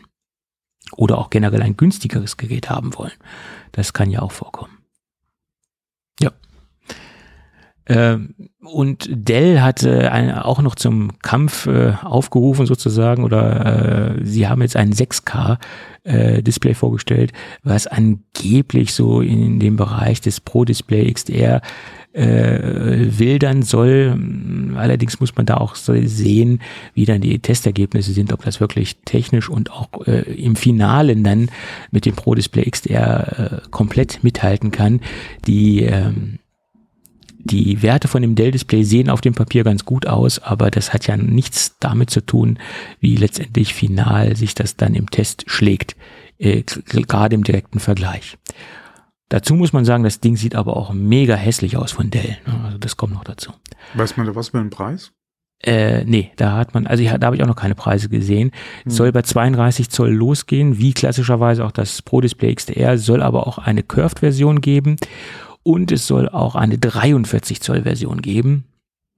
Oder auch generell ein günstigeres Gerät haben wollen. Das kann ja auch vorkommen. Ja. Ähm, und Dell hat äh, auch noch zum Kampf äh, aufgerufen sozusagen oder äh, sie haben jetzt ein 6K äh, Display vorgestellt, was angeblich so in dem Bereich des Pro Display XDR äh, wildern soll. Allerdings muss man da auch sehen, wie dann die Testergebnisse sind, ob das wirklich technisch und auch äh, im Finalen dann mit dem Pro Display XDR äh, komplett mithalten kann. Die ähm, die Werte von dem Dell-Display sehen auf dem Papier ganz gut aus, aber das hat ja nichts damit zu tun, wie letztendlich final sich das dann im Test schlägt, äh, gerade im direkten Vergleich. Dazu muss man sagen, das Ding sieht aber auch mega hässlich aus von Dell. Ne? Also das kommt noch dazu. Weiß man da was für einen Preis? Äh, nee, da hat man, also ich, da habe ich auch noch keine Preise gesehen. Hm. Soll bei 32 Zoll losgehen, wie klassischerweise auch das Pro Display XDR, soll aber auch eine Curved-Version geben und es soll auch eine 43 Zoll Version geben.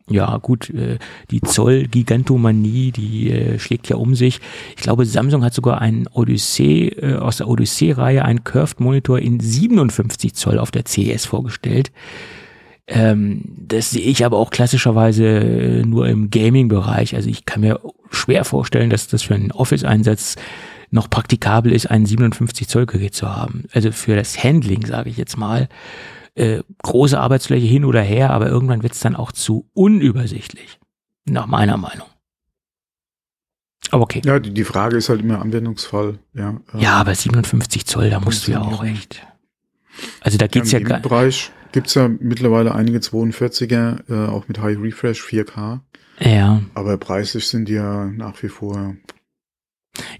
Ja, gut, äh, die Zoll-Gigantomanie, die äh, schlägt ja um sich. Ich glaube, Samsung hat sogar einen Odyssey, äh, aus der Odyssey-Reihe einen Curved Monitor in 57 Zoll auf der CES vorgestellt. Ähm, das sehe ich aber auch klassischerweise nur im Gaming-Bereich. Also ich kann mir schwer vorstellen, dass das für einen Office-Einsatz noch praktikabel ist, ein 57 Zoll Gerät zu haben. Also für das Handling, sage ich jetzt mal äh, große Arbeitsfläche hin oder her, aber irgendwann wird es dann auch zu unübersichtlich, nach meiner Meinung. Aber okay. Ja, die, die Frage ist halt immer Anwendungsfall. Ja, äh, ja aber 57 Zoll, da musst du ja auch echt. Also da geht's ja, ja gar Bereich gibt's ja mittlerweile einige 42er, äh, auch mit High Refresh 4K. Ja. Aber preislich sind die ja nach wie vor.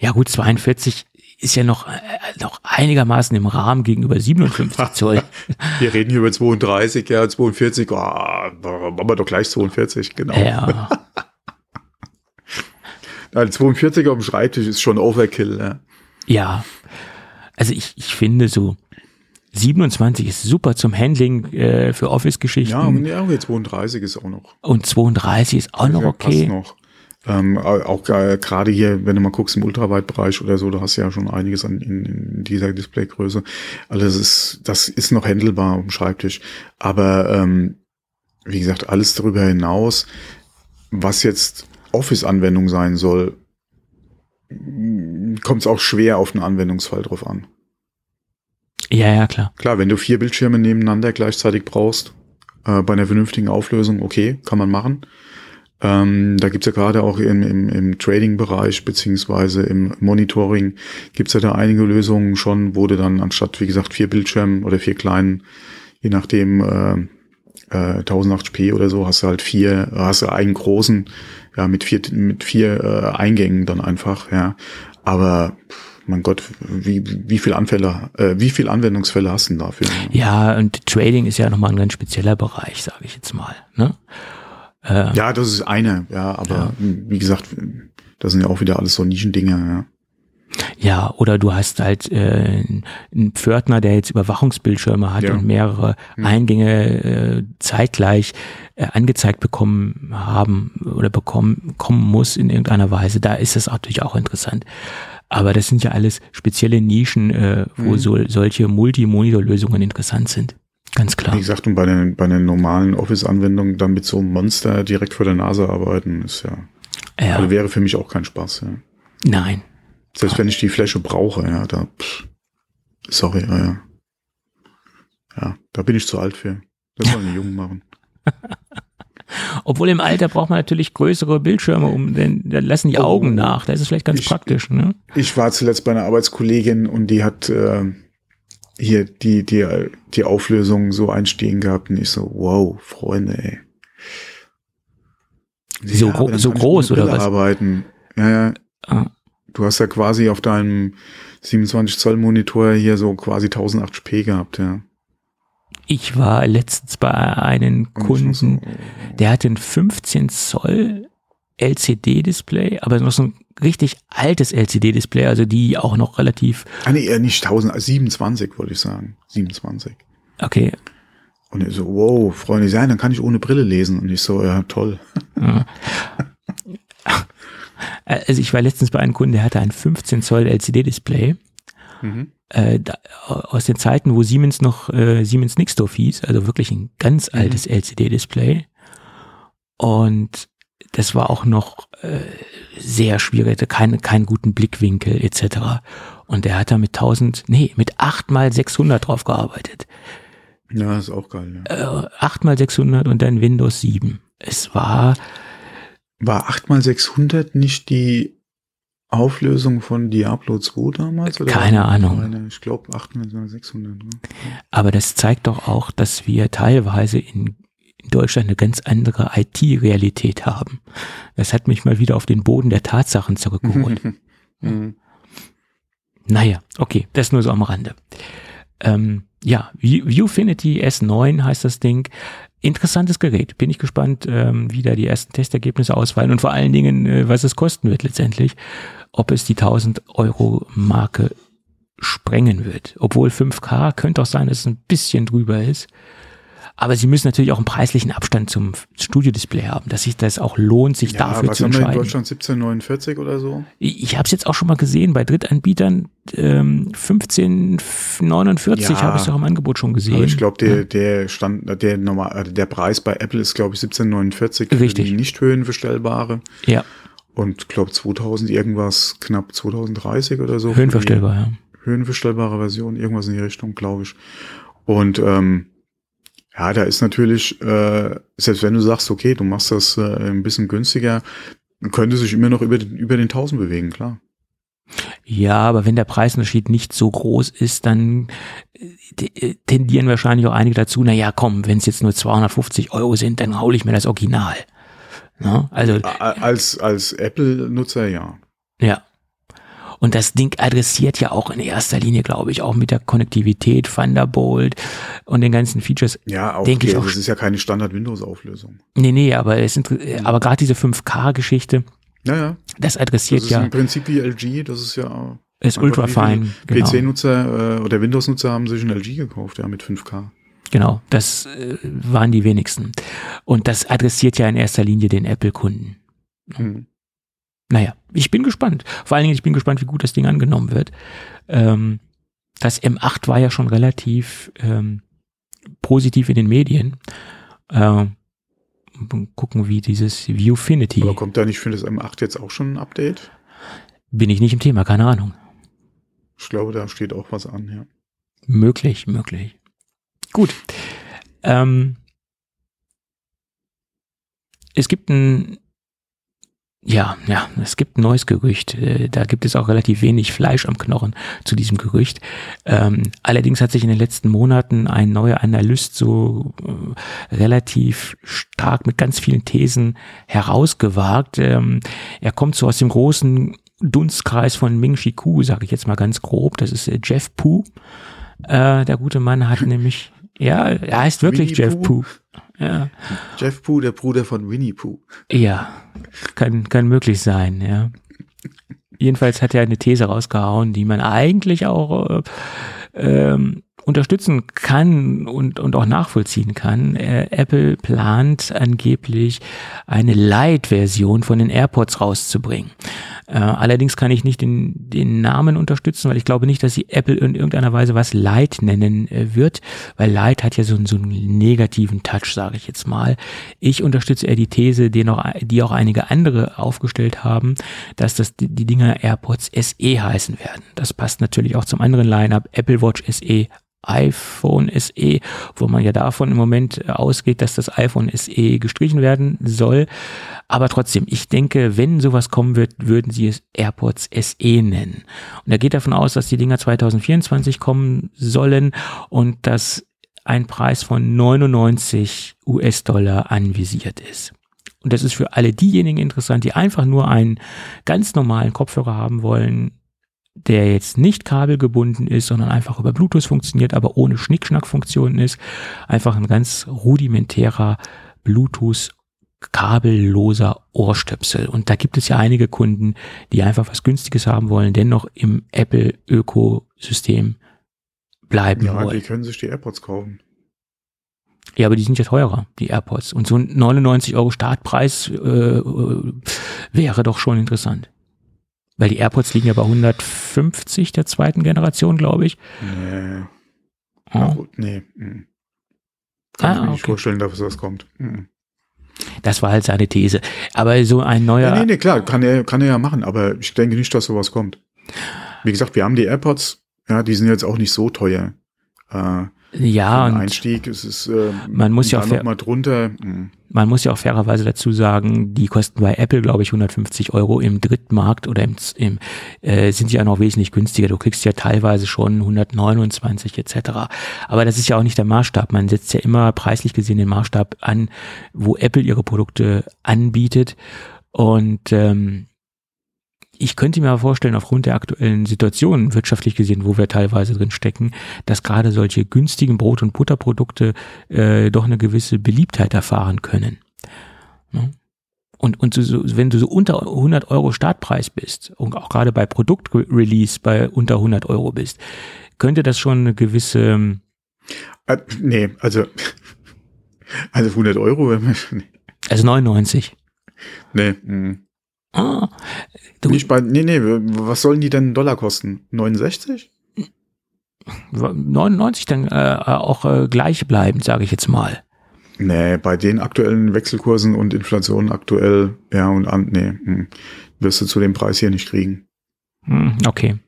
Ja gut, 42 ist ja noch, äh, noch einigermaßen im Rahmen gegenüber 57 Zoll. Wir reden hier über 32, ja, 42, oh, machen wir doch gleich 42, genau. Ja. Nein, 42 auf dem Schreibtisch ist schon Overkill, ja. Ja. Also ich, ich finde so 27 ist super zum Handling äh, für Office-Geschichten. Ja, und ja, 32 ist auch noch. Und 32 ist auch noch okay. Passt noch. Ähm, auch äh, gerade hier, wenn du mal guckst im Ultraweitbereich oder so, da hast du ja schon einiges an in, in dieser Displaygröße. Also das ist, das ist noch händelbar am Schreibtisch. Aber ähm, wie gesagt, alles darüber hinaus, was jetzt Office-Anwendung sein soll, kommt es auch schwer auf den Anwendungsfall drauf an. Ja, ja, klar. Klar, wenn du vier Bildschirme nebeneinander gleichzeitig brauchst, äh, bei einer vernünftigen Auflösung, okay, kann man machen. Ähm, da gibt's ja gerade auch im, im, im Trading-Bereich beziehungsweise im Monitoring gibt's ja da einige Lösungen schon, wo du dann anstatt, wie gesagt, vier Bildschirmen oder vier kleinen, je nachdem, äh, äh, 1080p oder so, hast du halt vier, hast du einen großen, ja, mit vier, mit vier äh, Eingängen dann einfach, ja. Aber mein Gott, wie, wie viel Anfälle, äh, wie viel Anwendungsfälle hast du denn dafür? Ja, und Trading ist ja nochmal ein ganz spezieller Bereich, sage ich jetzt mal. Ne? Äh, ja, das ist eine, ja, aber ja. wie gesagt, das sind ja auch wieder alles so Nischendinge, ja. Ja, oder du hast halt äh, einen Pförtner, der jetzt Überwachungsbildschirme hat ja. und mehrere hm. Eingänge äh, zeitgleich äh, angezeigt bekommen haben oder bekommen kommen muss in irgendeiner Weise. Da ist das natürlich auch interessant. Aber das sind ja alles spezielle Nischen, äh, wo hm. so, solche Multi-Monitor-Lösungen interessant sind. Ganz klar. Wie gesagt, und bei den, bei den normalen Office-Anwendungen dann mit so einem Monster direkt vor der Nase arbeiten, ist ja, ja. Also wäre für mich auch kein Spaß, ja. Nein. Selbst ah. wenn ich die Fläche brauche, ja, da, pff, sorry, ja. Ja, da bin ich zu alt für. Das sollen die Jungen machen. Obwohl im Alter braucht man natürlich größere Bildschirme, um denn da lassen die Augen Oh. nach. Da ist es vielleicht ganz Ich- praktisch. Ne? Ich war zuletzt bei einer Arbeitskollegin und die hat äh, hier die, die, die Auflösung so einstehen gehabt und ich so, wow, Freunde, ey. So gro- so groß oder was? Arbeiten. Ja, ja. Ah. Du hast ja quasi auf deinem 27 Zoll Monitor hier so quasi 1080p gehabt, ja. Ich war letztens bei einem Kunden, so, der hatte ein 15 Zoll LCD-Display, aber noch so ein richtig altes LCD-Display, also die auch noch relativ, ah, nee, äh, nicht 1000, äh, 27 wollte ich sagen. 27. okay, Und er so, wow, Freunde, ja, dann kann ich ohne Brille lesen. Und ich so, ja, toll. also ich war letztens bei einem Kunden, der hatte ein 15 Zoll LCD-Display, Mhm. äh, da, aus den Zeiten, wo Siemens noch äh, Siemens Nixdorf hieß, also wirklich ein ganz Mhm. altes LCD-Display. Und das war auch noch äh, sehr schwierig, hatte keine, keinen guten Blickwinkel etc. Und der hat da mit 1000, nee, mit 8 mal 600 drauf gearbeitet. Ja, ist auch geil. Ja. Äh, 8 mal 600 und dann Windows 7. Es war, War 8x600 nicht die Auflösung von Diablo 2 damals? Keine Ahnung. Meine, ich glaube 8x600. Ne? aber das zeigt doch auch, dass wir teilweise in, in Deutschland eine ganz andere IT-Realität haben. Das hat mich mal wieder auf den Boden der Tatsachen zurückgeholt. Mhm. Naja, okay, das nur so am Rande. Ähm, ja, View- Viewfinity S9 heißt das Ding. Interessantes Gerät. Bin ich gespannt, ähm, wie da die ersten Testergebnisse ausfallen und vor allen Dingen, äh, was es kosten wird letztendlich. Ob es die 1000 Euro Marke sprengen wird. Obwohl 5K könnte auch sein, dass es ein bisschen drüber ist. Aber sie müssen natürlich auch einen preislichen Abstand zum Studio-Display haben, dass sich das auch lohnt, sich Ja, dafür was zu haben wir in entscheiden. Deutschland? 1749 oder so? Ich, ich habe es jetzt auch schon mal gesehen bei Drittanbietern. Ähm, 1549 Ja. habe ich es auch im Angebot schon gesehen. Aber ich glaube, der, der Stand, der normal, also der Preis bei Apple ist, glaube ich, 1749 für Richtig. die nicht höhenverstellbare. ja, Und glaube 2000 irgendwas, knapp 2030 oder so. höhenverstellbar, ja. höhenverstellbare Version, irgendwas in die Richtung, glaube ich. Und ähm, ja, da ist natürlich, äh, selbst wenn du sagst, okay, du machst das äh, ein bisschen günstiger, könnte sich immer noch über den, über den 1000 bewegen, klar. Ja, aber wenn der Preisunterschied nicht so groß ist, dann äh, äh, tendieren wahrscheinlich auch einige dazu, na ja, komm, wenn es jetzt nur 250 Euro sind, dann hole ich mir das Original. Ne? Also, Als, als Apple-Nutzer, ja. ja. Und das Ding adressiert ja auch in erster Linie, glaube ich, auch mit der Konnektivität, Thunderbolt und den ganzen Features. Ja, auch, Denke ich okay, auch das ist ja keine Standard-Windows-Auflösung. Nee, nee, aber es sind, äh, aber gerade diese 5K-Geschichte, Ja, ja. das Das adressiert ist ja, im Prinzip wie LG, das ist ja. ist ultra fein. Genau. PC-Nutzer äh, oder Windows-Nutzer haben sich ein LG gekauft, ja, mit 5K. Genau, das äh, waren die wenigsten. Und das adressiert ja in erster Linie den Apple-Kunden. Mhm. Naja, ich bin gespannt. Vor allen Dingen, ich bin gespannt, wie gut das Ding angenommen wird. Ähm, das M8 war ja schon relativ ähm, positiv in den Medien. Ähm, gucken, wie dieses Viewfinity. Aber kommt da nicht für das M8 jetzt auch schon ein Update? Bin ich nicht im Thema, keine Ahnung. Ich glaube, da steht auch was an, ja. Möglich, möglich. Gut. Ähm, es gibt ein, ja, ja, es gibt ein neues Gerücht. Äh, Da gibt es auch relativ wenig Fleisch am Knochen zu diesem Gerücht. Ähm, allerdings hat sich in den letzten Monaten ein neuer Analyst so äh, relativ stark mit ganz vielen Thesen herausgewagt. Ähm, er kommt so aus dem großen Dunstkreis von Ming Chi Ku, sage ich jetzt mal ganz grob. Das ist äh, Jeff Pu. Äh, der gute Mann hat nämlich, ja, er heißt wirklich Winnie Jeff Pooh? Pu. Ja, Jeff Pooh, der Bruder von Winnie Pooh. ja, kann, kann möglich sein, ja. Jedenfalls hat er eine These rausgehauen, die man eigentlich auch äh, ähm, unterstützen kann und, und auch nachvollziehen kann. Äh, Apple plant angeblich eine Light-Version von den AirPods rauszubringen. Äh, allerdings kann ich nicht den, den Namen unterstützen, weil ich glaube nicht, dass sie Apple in irgendeiner Weise was Light nennen äh, wird, weil Light hat ja so, einen- so einen negativen Touch, sage ich jetzt mal. Ich unterstütze eher die These, die, noch, die auch einige andere aufgestellt haben, dass das die, die Dinger AirPods SE heißen werden. Das passt natürlich auch zum anderen Line-up Apple Watch SE iPhone SE, wo man ja davon im Moment ausgeht, dass das iPhone SE gestrichen werden soll. Aber trotzdem, ich denke, wenn sowas kommen wird, würden sie es AirPods SE nennen. Und er geht davon aus, dass die Dinger 2024 kommen sollen und dass ein Preis von 99 US-Dollar anvisiert ist. Und das ist für alle diejenigen interessant, die einfach nur einen ganz normalen Kopfhörer haben wollen, der jetzt nicht kabelgebunden ist, sondern einfach über Bluetooth funktioniert, aber ohne Schnickschnack-Funktionen ist. Einfach ein ganz rudimentärer Bluetooth kabelloser Ohrstöpsel. Und da gibt es ja einige Kunden, die einfach was Günstiges haben wollen, dennoch im Apple-Ökosystem bleiben ja, wollen. die können sich die AirPods kaufen. Ja, aber die sind ja teurer, die AirPods. Und so ein 99 Euro Startpreis äh, äh, wäre doch schon interessant. Weil die AirPods liegen ja bei 150 der zweiten Generation, glaube ich. Nee. Ja. Oh. Nee. mm. Kann Ah, ich mir nicht okay. vorstellen, dass das kommt. Mm. Das war halt seine These. Aber so ein neuer. Ja, nee, nee, klar, kann er, kann er ja machen, aber ich denke nicht, dass sowas kommt. Wie gesagt, wir haben die AirPods, ja, die sind jetzt auch nicht so teuer. Äh, ja, und Einstieg ist es äh, Man muss ja auch noch mal drunter. mm. man muss ja auch fairerweise dazu sagen, die kosten bei Apple, glaube ich, 150 Euro im Drittmarkt oder im, im äh, sind ja noch wesentlich günstiger. Du kriegst ja teilweise schon 129 etc. Aber das ist ja auch nicht der Maßstab. Man setzt ja immer preislich gesehen den Maßstab an, wo Apple ihre Produkte anbietet. Und ähm, ich könnte mir aber vorstellen, aufgrund der aktuellen Situation, wirtschaftlich gesehen, wo wir teilweise drin stecken, dass gerade solche günstigen Brot- und Butterprodukte äh, doch eine gewisse Beliebtheit erfahren können. Ne? Und, und so, wenn du so unter 100 Euro Startpreis bist und auch gerade bei Produktrelease bei unter 100 Euro bist, könnte das schon eine gewisse, ähm, Äh, nee, also, also 100 Euro, nee, also 99. nee, mm. Ah, du, nicht bei, nee, nee, was sollen die denn Dollar kosten? 69? 99 dann äh, auch äh, gleich bleiben, sage ich jetzt mal. Nee, bei den aktuellen Wechselkursen und Inflation aktuell, ja, und an, nee, mm, wirst du zu dem Preis hier nicht kriegen. Hm, okay.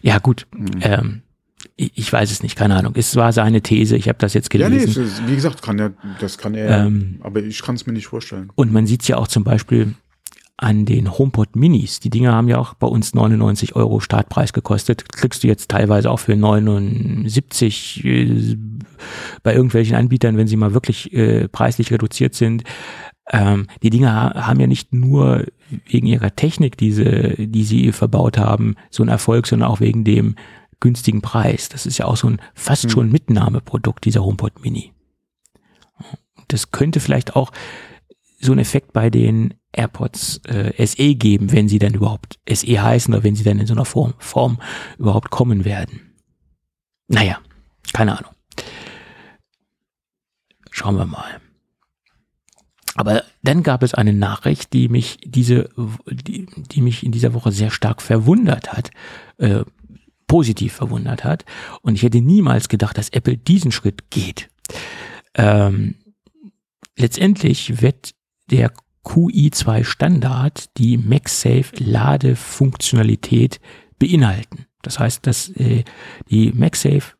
Ja, gut. Mm. Ähm, ich, ich weiß es nicht, keine Ahnung. Es war seine These, ich habe das jetzt Ja, nee, gelesen. ist, wie gesagt, kann er, das kann er, Ähm, aber ich kann es mir nicht vorstellen. Und man sieht es ja auch zum Beispiel an den HomePod Minis. Die Dinger haben ja auch bei uns 99 Euro Startpreis gekostet. Kriegst du jetzt teilweise auch für 79 äh, bei irgendwelchen Anbietern, wenn sie mal wirklich äh, preislich reduziert sind. Ähm, die Dinger ha- haben ja nicht nur wegen ihrer Technik, diese, die sie verbaut haben, so einen Erfolg, sondern auch wegen dem günstigen Preis. Das ist ja auch so ein fast Hm. schon Mitnahmeprodukt, dieser HomePod Mini. Das könnte vielleicht auch so einen Effekt bei den AirPods äh, SE geben, wenn sie dann überhaupt SE heißen oder wenn sie dann in so einer Form, Form überhaupt kommen werden. Naja, keine Ahnung. Schauen wir mal. Aber dann gab es eine Nachricht, die mich diese, die, die mich in dieser Woche sehr stark verwundert hat, äh, positiv verwundert hat. Und ich hätte niemals gedacht, dass Apple diesen Schritt geht. Ähm, letztendlich wird der QI2 Standard die MagSafe Ladefunktionalität beinhalten. Das heißt, dass äh, die MagSafe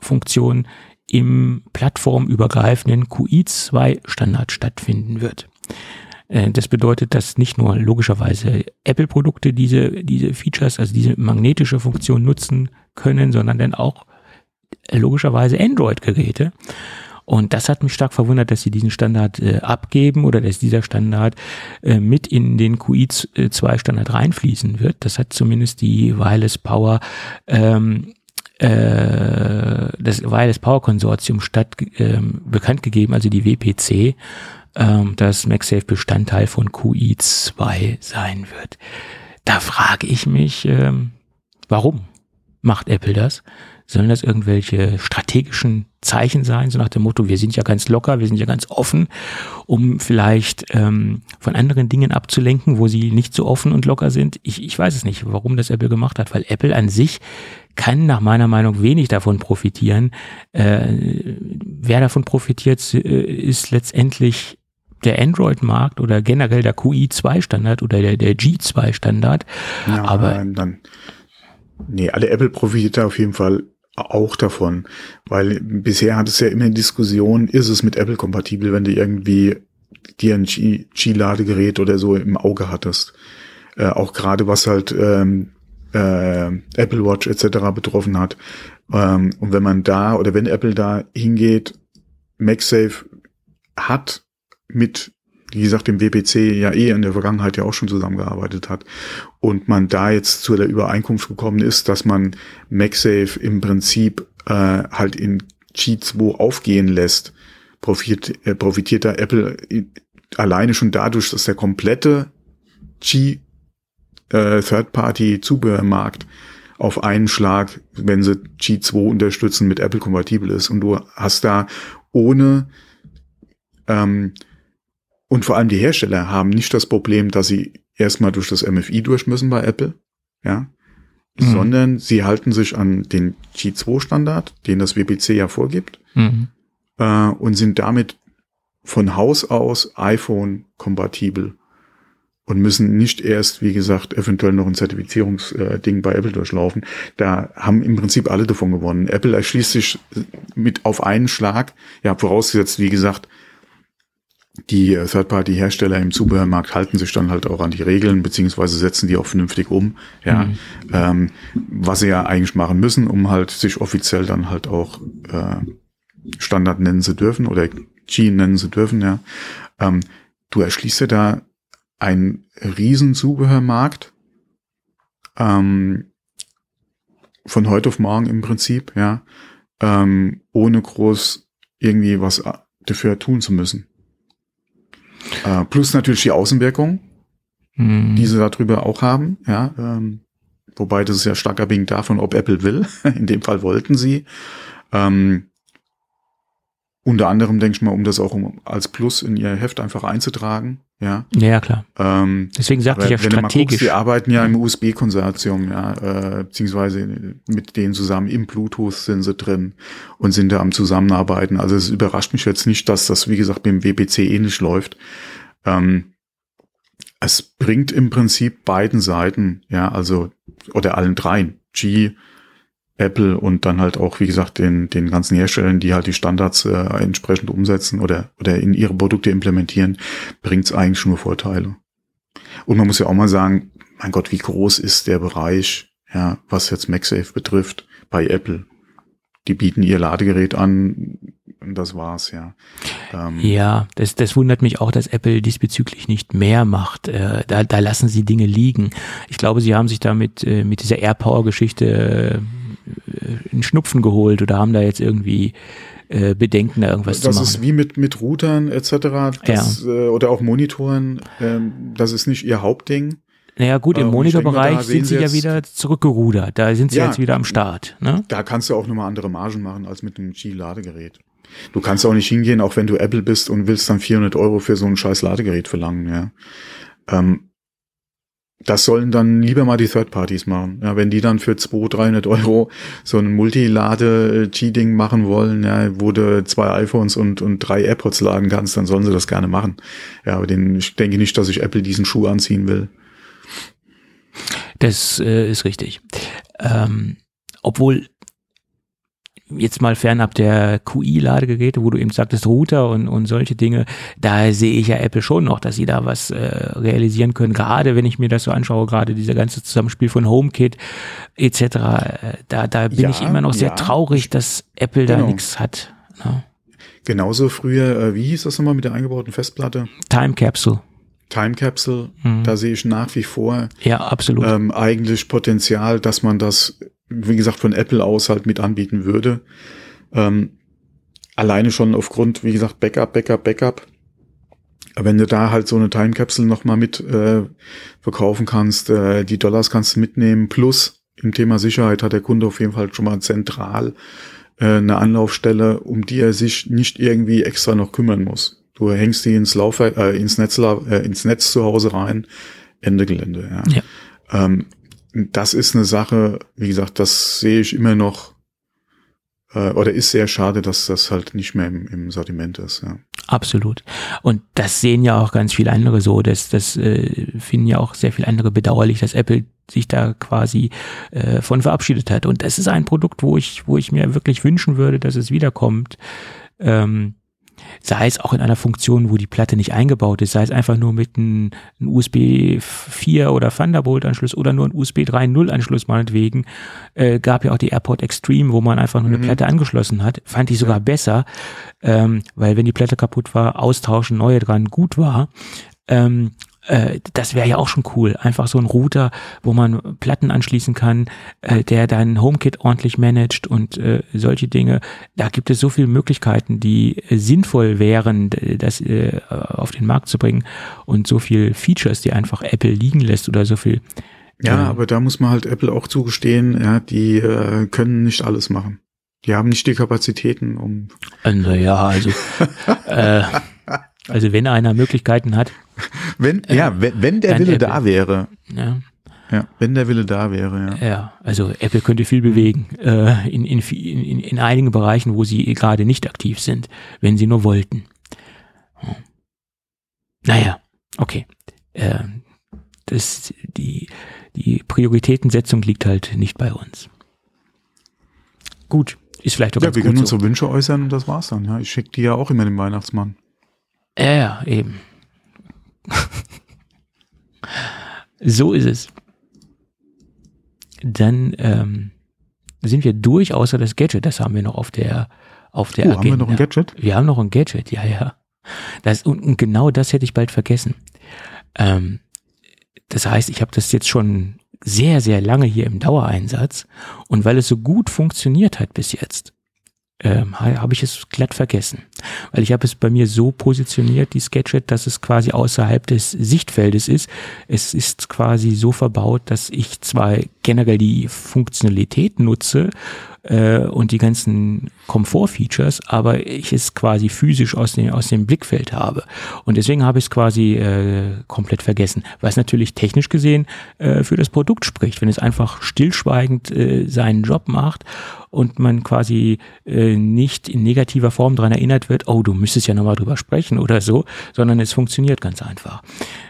Funktion im plattformübergreifenden QI2 Standard stattfinden wird. Äh, Das bedeutet, dass nicht nur logischerweise Apple-Produkte diese, diese Features, also diese magnetische Funktion nutzen können, sondern dann auch äh, logischerweise Android-Geräte. Und das hat mich stark verwundert, dass sie diesen Standard äh, abgeben oder dass dieser Standard äh, mit in den QI2-Standard reinfließen wird. Das hat zumindest die Wireless Power, ähm, äh, das Wireless Power Konsortium statt, ähm, bekannt gegeben, also die WPC, ähm, dass MagSafe Bestandteil von QI2 sein wird. Da frage ich mich, ähm, warum macht Apple das? Sollen das irgendwelche strategischen Zeichen sein, so nach dem Motto, wir sind ja ganz locker, wir sind ja ganz offen, um vielleicht ähm, von anderen Dingen abzulenken, wo sie nicht so offen und locker sind? Ich, ich weiß es nicht, warum das Apple gemacht hat, weil Apple an sich kann nach meiner Meinung wenig davon profitieren. Äh, wer davon profitiert, äh, ist letztendlich der Android-Markt oder generell der QI2-Standard oder der, der G2-Standard. Ja, aber- dann, nee, alle Apple profitiert da auf jeden Fall auch davon, weil bisher hat es ja immer Diskussion, ist es mit Apple kompatibel, wenn du irgendwie dir ein Qi-Ladegerät oder so im Auge hattest. Äh, auch gerade was halt ähm, äh, Apple Watch etc. betroffen hat. Ähm, und wenn man da oder wenn Apple da hingeht, MagSafe hat mit, wie gesagt, dem WPC ja eh in der Vergangenheit ja auch schon zusammengearbeitet hat und man da jetzt zu der Übereinkunft gekommen ist, dass man MagSafe im Prinzip äh, halt in Qi 2 aufgehen lässt, profitiert, äh, profitiert da Apple alleine schon dadurch, dass der komplette Qi äh, Third-Party-Zubehörmarkt auf einen Schlag, wenn sie G2 unterstützen, mit Apple kompatibel ist. Und du hast da ohne ähm, und vor allem die Hersteller haben nicht das Problem, dass sie erstmal durch das MFI durch müssen bei Apple, ja, mhm. sondern sie halten sich an den G2-Standard, den das WPC ja vorgibt, mhm. äh, und sind damit von Haus aus iPhone kompatibel und müssen nicht erst, wie gesagt, eventuell noch ein Zertifizierungsding bei Apple durchlaufen. Da haben im Prinzip alle davon gewonnen. Apple erschließt sich mit auf einen Schlag, ja, vorausgesetzt, wie gesagt, die Third-Party-Hersteller im Zubehörmarkt halten sich dann halt auch an die Regeln, beziehungsweise setzen die auch vernünftig um, ja, mhm. ähm, was sie ja eigentlich machen müssen, um halt sich offiziell dann halt auch äh, Standard nennen zu dürfen oder G nennen zu dürfen, ja. Ähm, du erschließt ja da ein riesen Zubehörmarkt ähm, von heute auf morgen im Prinzip, ja, ähm, ohne groß irgendwie was dafür tun zu müssen. Äh, plus natürlich die Außenwirkung, mhm. die sie darüber auch haben, ja, ähm, wobei das ist ja stark abhängig davon, ob Apple will. In dem Fall wollten sie. Ähm, unter anderem denke ich mal, um das auch um, als Plus in ihr Heft einfach einzutragen. Ja, ja klar. Ähm, Deswegen sagte ich ja wenn strategisch. Du mal guckst, die arbeiten ja im USB-Konsortium, ja, äh, beziehungsweise mit denen zusammen im Bluetooth sind sie drin und sind da am Zusammenarbeiten. Also es überrascht mich jetzt nicht, dass das, wie gesagt, mit dem WPC ähnlich läuft. Ähm, es bringt im Prinzip beiden Seiten, ja, also, oder allen dreien, G, Apple und dann halt auch, wie gesagt, den, den ganzen Herstellern, die halt die Standards äh, entsprechend umsetzen oder, oder in ihre Produkte implementieren, bringt es eigentlich nur Vorteile. Und man muss ja auch mal sagen, mein Gott, wie groß ist der Bereich, ja, was jetzt MagSafe betrifft, bei Apple. Die bieten ihr Ladegerät an, das war's, ja. Ähm, ja, das, das wundert mich auch, dass Apple diesbezüglich nicht mehr macht. Äh, da, da lassen sie Dinge liegen. Ich glaube, sie haben sich damit äh, mit dieser AirPower-Geschichte äh, einen Schnupfen geholt oder haben da jetzt irgendwie äh, Bedenken, da irgendwas das zu machen. Das ist wie mit, mit Routern etc. Das, ja. äh, oder auch Monitoren. Ähm, das ist nicht ihr Hauptding. Naja gut, im Monitorbereich sind sie ja wieder zurückgerudert. Da sind sie ja, jetzt wieder am Start. Ne? Da kannst du auch nochmal andere Margen machen als mit einem G-Ladegerät. Du kannst auch nicht hingehen, auch wenn du Apple bist und willst dann 400 Euro für so ein scheiß Ladegerät verlangen. Ja. Ähm, das sollen dann lieber mal die Third Parties machen. Ja, wenn die dann für 200, 300 Euro so ein Multilade-Cheating machen wollen, ja, wo du zwei iPhones und, und drei AirPods laden kannst, dann sollen sie das gerne machen. Ja, aber den, ich denke nicht, dass ich Apple diesen Schuh anziehen will. Das äh, ist richtig. Ähm, obwohl jetzt mal fernab der QI-Ladegeräte, wo du eben sagtest, Router und, und solche Dinge, da sehe ich ja Apple schon noch, dass sie da was äh, realisieren können. Gerade wenn ich mir das so anschaue, gerade dieser ganze Zusammenspiel von HomeKit etc., äh, da, da bin ja, ich immer noch sehr ja. traurig, dass Apple genau. da nichts hat. Ne? Genauso früher, äh, wie hieß das nochmal mit der eingebauten Festplatte? Time Capsule. Time Capsule, mhm. da sehe ich nach wie vor ja, absolut. Ähm, eigentlich Potenzial, dass man das wie gesagt, von Apple aus halt mit anbieten würde. Ähm, alleine schon aufgrund, wie gesagt, Backup, Backup, Backup. Wenn du da halt so eine Time Capsule nochmal mit äh, verkaufen kannst, äh, die Dollars kannst du mitnehmen, plus im Thema Sicherheit hat der Kunde auf jeden Fall schon mal zentral äh, eine Anlaufstelle, um die er sich nicht irgendwie extra noch kümmern muss. Du hängst die ins Laufwerk, äh, ins Netz, äh, ins Netz zu Hause rein, Ende Gelände. Ja. ja. Ähm, das ist eine Sache, wie gesagt, das sehe ich immer noch äh, oder ist sehr schade, dass das halt nicht mehr im, im Sortiment ist. Ja. Absolut. Und das sehen ja auch ganz viele andere so. Das, das äh, finden ja auch sehr viele andere bedauerlich, dass Apple sich da quasi äh, von verabschiedet hat. Und das ist ein Produkt, wo ich, wo ich mir wirklich wünschen würde, dass es wiederkommt. Ähm, sei es auch in einer Funktion, wo die Platte nicht eingebaut ist, sei es einfach nur mit einem, einem USB 4 oder Thunderbolt Anschluss oder nur ein USB 3.0 Anschluss meinetwegen, äh, gab ja auch die AirPod Extreme, wo man einfach nur eine mhm. Platte angeschlossen hat, fand ich sogar ja. besser, ähm, weil wenn die Platte kaputt war, austauschen, neue dran gut war. Ähm, äh, das wäre ja auch schon cool. Einfach so ein Router, wo man Platten anschließen kann, äh, der dein HomeKit ordentlich managt und äh, solche Dinge. Da gibt es so viele Möglichkeiten, die äh, sinnvoll wären, das äh, auf den Markt zu bringen und so viel Features, die einfach Apple liegen lässt oder so viel. Ja, aber da muss man halt Apple auch zugestehen, ja, die äh, können nicht alles machen. Die haben nicht die Kapazitäten, um. Naja, also, äh, also wenn einer Möglichkeiten hat. Wenn, äh, ja, wenn, wenn der Wille Apple. da wäre. Ja. Ja, wenn der Wille da wäre, ja. Ja, also Apple könnte viel bewegen äh, in, in, in, in einigen Bereichen, wo sie gerade nicht aktiv sind, wenn sie nur wollten. Hm. Naja, okay. Äh, das, die, die Prioritätensetzung liegt halt nicht bei uns. Gut, ist vielleicht auch Ja, wir können so. unsere Wünsche äußern und das war's dann. Ja, ich schicke die ja auch immer dem Weihnachtsmann. Ja, ja, eben. so ist es. Dann ähm, sind wir durch, außer das Gadget. Das haben wir noch auf der auf der oh, Agenda. Haben wir noch ein Gadget? Wir haben noch ein Gadget, ja, ja. Das, und, und genau das hätte ich bald vergessen. Ähm, das heißt, ich habe das jetzt schon sehr, sehr lange hier im Dauereinsatz und weil es so gut funktioniert hat bis jetzt, ähm, habe ich es glatt vergessen. Weil ich habe es bei mir so positioniert, die Sketchet, dass es quasi außerhalb des Sichtfeldes ist. Es ist quasi so verbaut, dass ich zwar generell die Funktionalität nutze äh, und die ganzen Komfort-Features, aber ich es quasi physisch aus dem, aus dem Blickfeld habe. Und deswegen habe ich es quasi äh, komplett vergessen. Was natürlich technisch gesehen äh, für das Produkt spricht, wenn es einfach stillschweigend äh, seinen Job macht und man quasi äh, nicht in negativer Form daran erinnert wird, oh, du müsstest ja nochmal drüber sprechen oder so, sondern es funktioniert ganz einfach.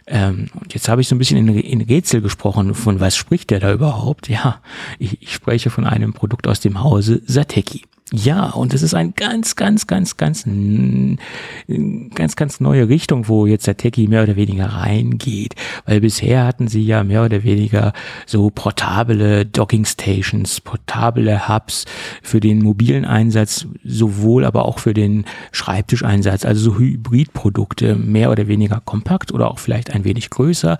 Ähm, und jetzt habe ich so ein bisschen in, in Rätsel gesprochen, von was spricht der da überhaupt? Ja, ich, ich spreche von einem Produkt aus dem Hause Sateki. Ja, und es ist ein ganz, ganz, ganz, ganz, ganz, ganz neue Richtung, wo jetzt der Techie mehr oder weniger reingeht. Weil bisher hatten sie ja mehr oder weniger so portable Docking Stations, portable Hubs für den mobilen Einsatz, sowohl aber auch für den Schreibtischeinsatz, also so Hybridprodukte, mehr oder weniger kompakt oder auch vielleicht ein wenig größer.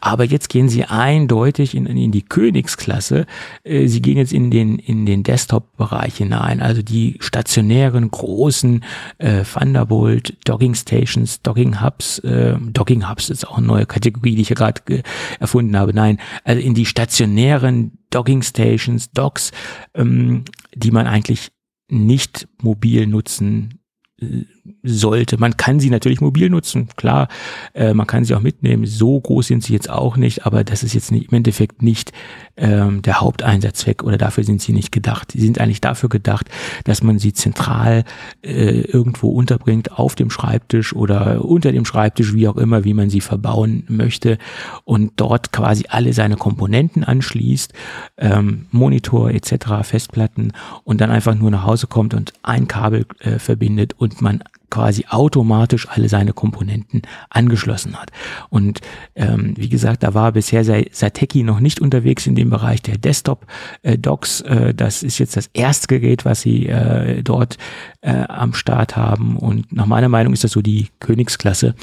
Aber jetzt gehen sie eindeutig in, in die Königsklasse. Äh, sie gehen jetzt in den, in den Desktop-Bereich hinein also die stationären großen äh, Thunderbolt Dogging Stations, Dogging Hubs, äh, Dogging Hubs ist auch eine neue Kategorie, die ich ja gerade erfunden habe. Nein, also in die stationären Dogging Stations, Docks, ähm, die man eigentlich nicht mobil nutzen äh, sollte. Man kann sie natürlich mobil nutzen, klar, äh, man kann sie auch mitnehmen. So groß sind sie jetzt auch nicht, aber das ist jetzt nicht, im Endeffekt nicht ähm, der Haupteinsatzzweck oder dafür sind sie nicht gedacht. Sie sind eigentlich dafür gedacht, dass man sie zentral äh, irgendwo unterbringt, auf dem Schreibtisch oder unter dem Schreibtisch, wie auch immer, wie man sie verbauen möchte und dort quasi alle seine Komponenten anschließt, ähm, Monitor etc., Festplatten und dann einfach nur nach Hause kommt und ein Kabel äh, verbindet und man quasi automatisch alle seine Komponenten angeschlossen hat. Und ähm, wie gesagt, da war bisher Sateki noch nicht unterwegs in dem Bereich der Desktop-Docs. Äh, das ist jetzt das erste Gerät, was sie äh, dort äh, am Start haben. Und nach meiner Meinung ist das so die Königsklasse.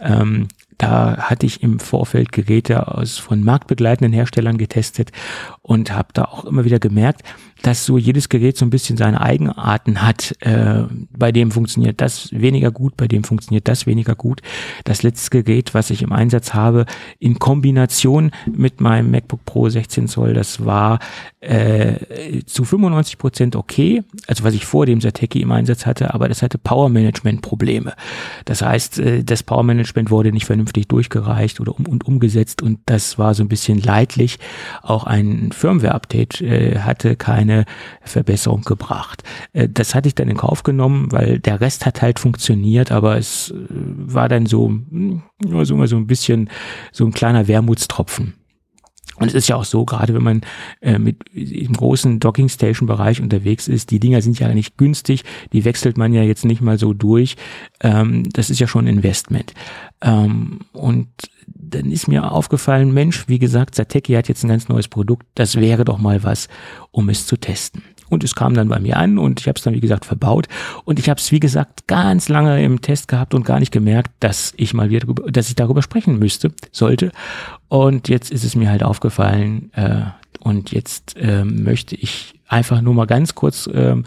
Ähm, da hatte ich im Vorfeld Geräte aus von marktbegleitenden Herstellern getestet und habe da auch immer wieder gemerkt, dass so jedes Gerät so ein bisschen seine Eigenarten hat. Äh, bei dem funktioniert das weniger gut, bei dem funktioniert das weniger gut. Das letzte Gerät, was ich im Einsatz habe, in Kombination mit meinem MacBook Pro 16 Zoll, das war äh, zu 95 Prozent okay, also was ich vor dem Sateki im Einsatz hatte, aber das hatte Power Management Probleme. Das heißt, äh, das Power Management wurde nicht vernünftig durchgereicht oder um, und umgesetzt und das war so ein bisschen leidlich. Auch ein Firmware Update äh, hatte kein keine Verbesserung gebracht. Äh, das hatte ich dann in Kauf genommen, weil der Rest hat halt funktioniert, aber es äh, war dann so, hm, so, so ein bisschen so ein kleiner Wermutstropfen. Und es ist ja auch so, gerade wenn man äh, mit im großen Docking Station Bereich unterwegs ist, die Dinger sind ja nicht günstig, die wechselt man ja jetzt nicht mal so durch. Ähm, das ist ja schon ein Investment. Ähm, und dann ist mir aufgefallen, Mensch, wie gesagt, Sateki hat jetzt ein ganz neues Produkt, das wäre doch mal was, um es zu testen. Und es kam dann bei mir an und ich habe es dann, wie gesagt, verbaut. Und ich habe es, wie gesagt, ganz lange im Test gehabt und gar nicht gemerkt, dass ich mal wieder, dass ich darüber sprechen müsste, sollte. Und jetzt ist es mir halt aufgefallen, äh, und jetzt äh, möchte ich einfach nur mal ganz kurz ähm,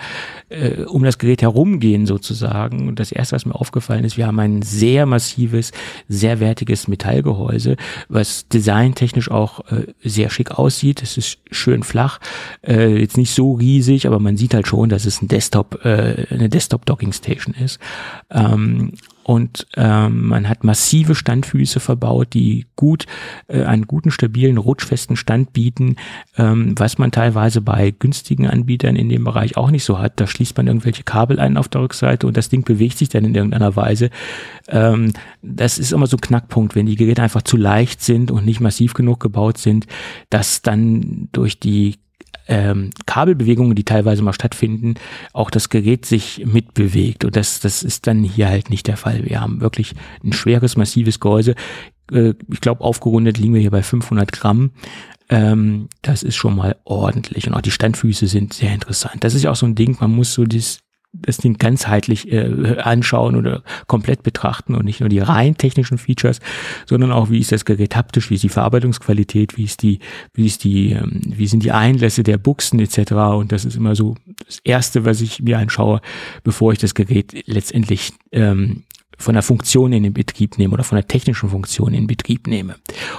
äh, um das Gerät herumgehen sozusagen. Und das erste, was mir aufgefallen ist, wir haben ein sehr massives, sehr wertiges Metallgehäuse, was designtechnisch auch äh, sehr schick aussieht. Es ist schön flach, äh, jetzt nicht so riesig, aber man sieht halt schon, dass es ein Desktop, äh, eine Desktop-Docking-Station ist. Ähm, und ähm, man hat massive Standfüße verbaut, die gut äh, einen guten, stabilen, rutschfesten Stand bieten, ähm, was man teilweise bei günstigen Anbietern in dem Bereich auch nicht so hat. Da schließt man irgendwelche Kabel ein auf der Rückseite und das Ding bewegt sich dann in irgendeiner Weise. Ähm, das ist immer so ein Knackpunkt, wenn die Geräte einfach zu leicht sind und nicht massiv genug gebaut sind, dass dann durch die ähm, Kabelbewegungen, die teilweise mal stattfinden, auch das Gerät sich mitbewegt. Und das, das ist dann hier halt nicht der Fall. Wir haben wirklich ein schweres, massives Gehäuse. Äh, ich glaube, aufgerundet liegen wir hier bei 500 Gramm. Ähm, das ist schon mal ordentlich. Und auch die Standfüße sind sehr interessant. Das ist ja auch so ein Ding, man muss so das das Ding ganzheitlich äh, anschauen oder komplett betrachten und nicht nur die rein technischen Features, sondern auch wie ist das Gerät haptisch, wie ist die Verarbeitungsqualität, wie ist die, wie ist die, ähm, wie sind die Einlässe der Buchsen etc. Und das ist immer so das Erste, was ich mir anschaue, bevor ich das Gerät letztendlich ähm, von der Funktion in den Betrieb nehme oder von der technischen Funktion in Betrieb nehme.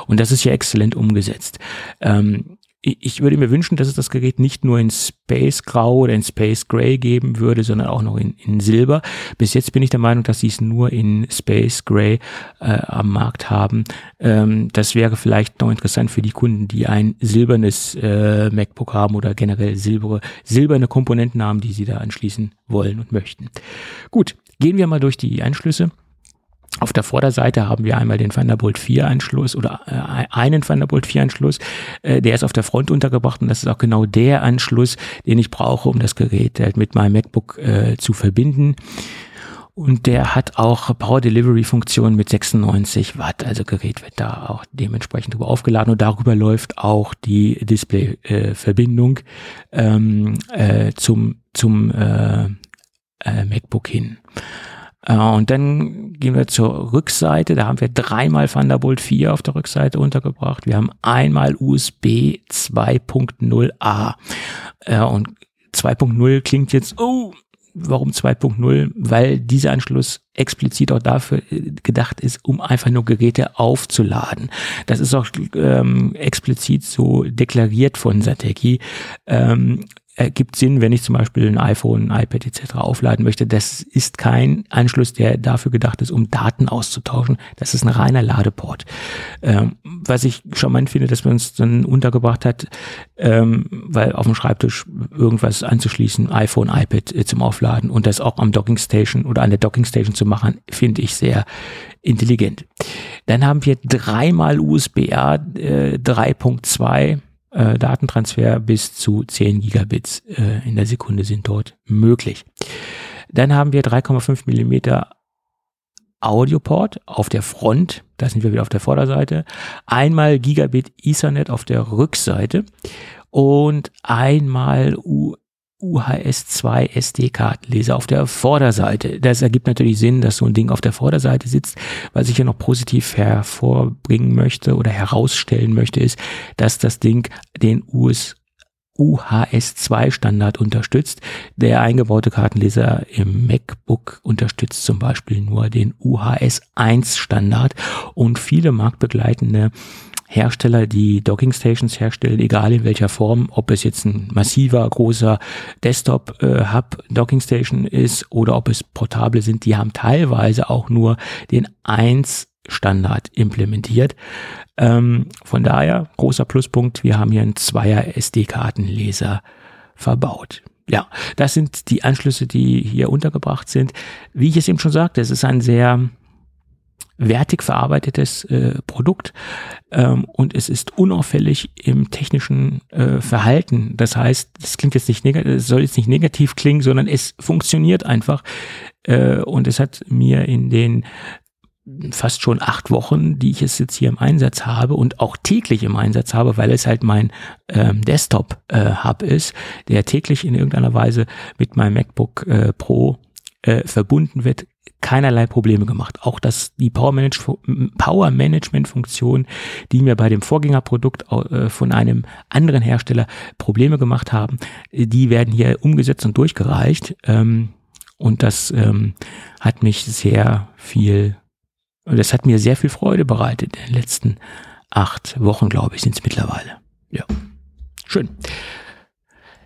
Und das ist ja exzellent umgesetzt. Ähm, ich würde mir wünschen, dass es das Gerät nicht nur in Space Grau oder in Space Gray geben würde, sondern auch noch in, in Silber. Bis jetzt bin ich der Meinung, dass sie es nur in Space Gray äh, am Markt haben. Ähm, das wäre vielleicht noch interessant für die Kunden, die ein silbernes äh, MacBook haben oder generell silbere, silberne Komponenten haben, die sie da anschließen wollen und möchten. Gut, gehen wir mal durch die Anschlüsse. Auf der Vorderseite haben wir einmal den Thunderbolt 4 Anschluss oder äh, einen Thunderbolt 4 Anschluss. Äh, der ist auf der Front untergebracht und das ist auch genau der Anschluss, den ich brauche, um das Gerät halt mit meinem MacBook äh, zu verbinden. Und der hat auch Power Delivery Funktion mit 96 Watt. Also Gerät wird da auch dementsprechend drüber aufgeladen und darüber läuft auch die Display-Verbindung äh, ähm, äh, zum, zum MacBook hin. Äh, und dann gehen wir zur Rückseite. Da haben wir dreimal Thunderbolt 4 auf der Rückseite untergebracht. Wir haben einmal USB 2.0a. Äh, und 2.0 klingt jetzt, oh, warum 2.0? Weil dieser Anschluss explizit auch dafür äh, gedacht ist, um einfach nur Geräte aufzuladen. Das ist auch ähm, explizit so deklariert von Sateki. Ähm, ergibt Sinn, wenn ich zum Beispiel ein iPhone, ein iPad etc. aufladen möchte. Das ist kein Anschluss, der dafür gedacht ist, um Daten auszutauschen. Das ist ein reiner Ladeport. Ähm, was ich charmant finde, dass man es dann untergebracht hat, ähm, weil auf dem Schreibtisch irgendwas anzuschließen, iPhone, iPad äh, zum Aufladen und das auch am Docking Station oder an der Docking Station zu machen, finde ich sehr intelligent. Dann haben wir dreimal USB-A äh, 3.2 äh, Datentransfer bis zu 10 Gigabits äh, in der Sekunde sind dort möglich. Dann haben wir 3,5 Millimeter Audioport auf der Front, da sind wir wieder auf der Vorderseite, einmal Gigabit Ethernet auf der Rückseite und einmal U UHS-2 SD-Kartenleser auf der Vorderseite. Das ergibt natürlich Sinn, dass so ein Ding auf der Vorderseite sitzt. Was ich hier noch positiv hervorbringen möchte oder herausstellen möchte, ist, dass das Ding den US UHS-2 Standard unterstützt. Der eingebaute Kartenleser im MacBook unterstützt zum Beispiel nur den UHS-1 Standard und viele marktbegleitende Hersteller, die Docking Stations herstellen, egal in welcher Form, ob es jetzt ein massiver, großer Desktop-Hub äh, Docking Station ist oder ob es portable sind, die haben teilweise auch nur den 1 Standard implementiert. Ähm, von daher großer Pluspunkt, wir haben hier einen Zweier SD-Kartenleser verbaut. Ja, das sind die Anschlüsse, die hier untergebracht sind. Wie ich es eben schon sagte, es ist ein sehr wertig verarbeitetes äh, Produkt ähm, und es ist unauffällig im technischen äh, Verhalten. Das heißt, das klingt jetzt nicht negativ, es soll jetzt nicht negativ klingen, sondern es funktioniert einfach äh, und es hat mir in den fast schon acht Wochen, die ich es jetzt hier im Einsatz habe und auch täglich im Einsatz habe, weil es halt mein ähm, Desktop-Hub äh, ist, der täglich in irgendeiner Weise mit meinem MacBook äh, Pro äh, verbunden wird, keinerlei Probleme gemacht. Auch dass die Power, Power Management Funktion, die mir bei dem Vorgängerprodukt äh, von einem anderen Hersteller Probleme gemacht haben, die werden hier umgesetzt und durchgereicht. Ähm, und das ähm, hat mich sehr viel das hat mir sehr viel Freude bereitet in den letzten acht Wochen, glaube ich, sind es mittlerweile. Ja. Schön.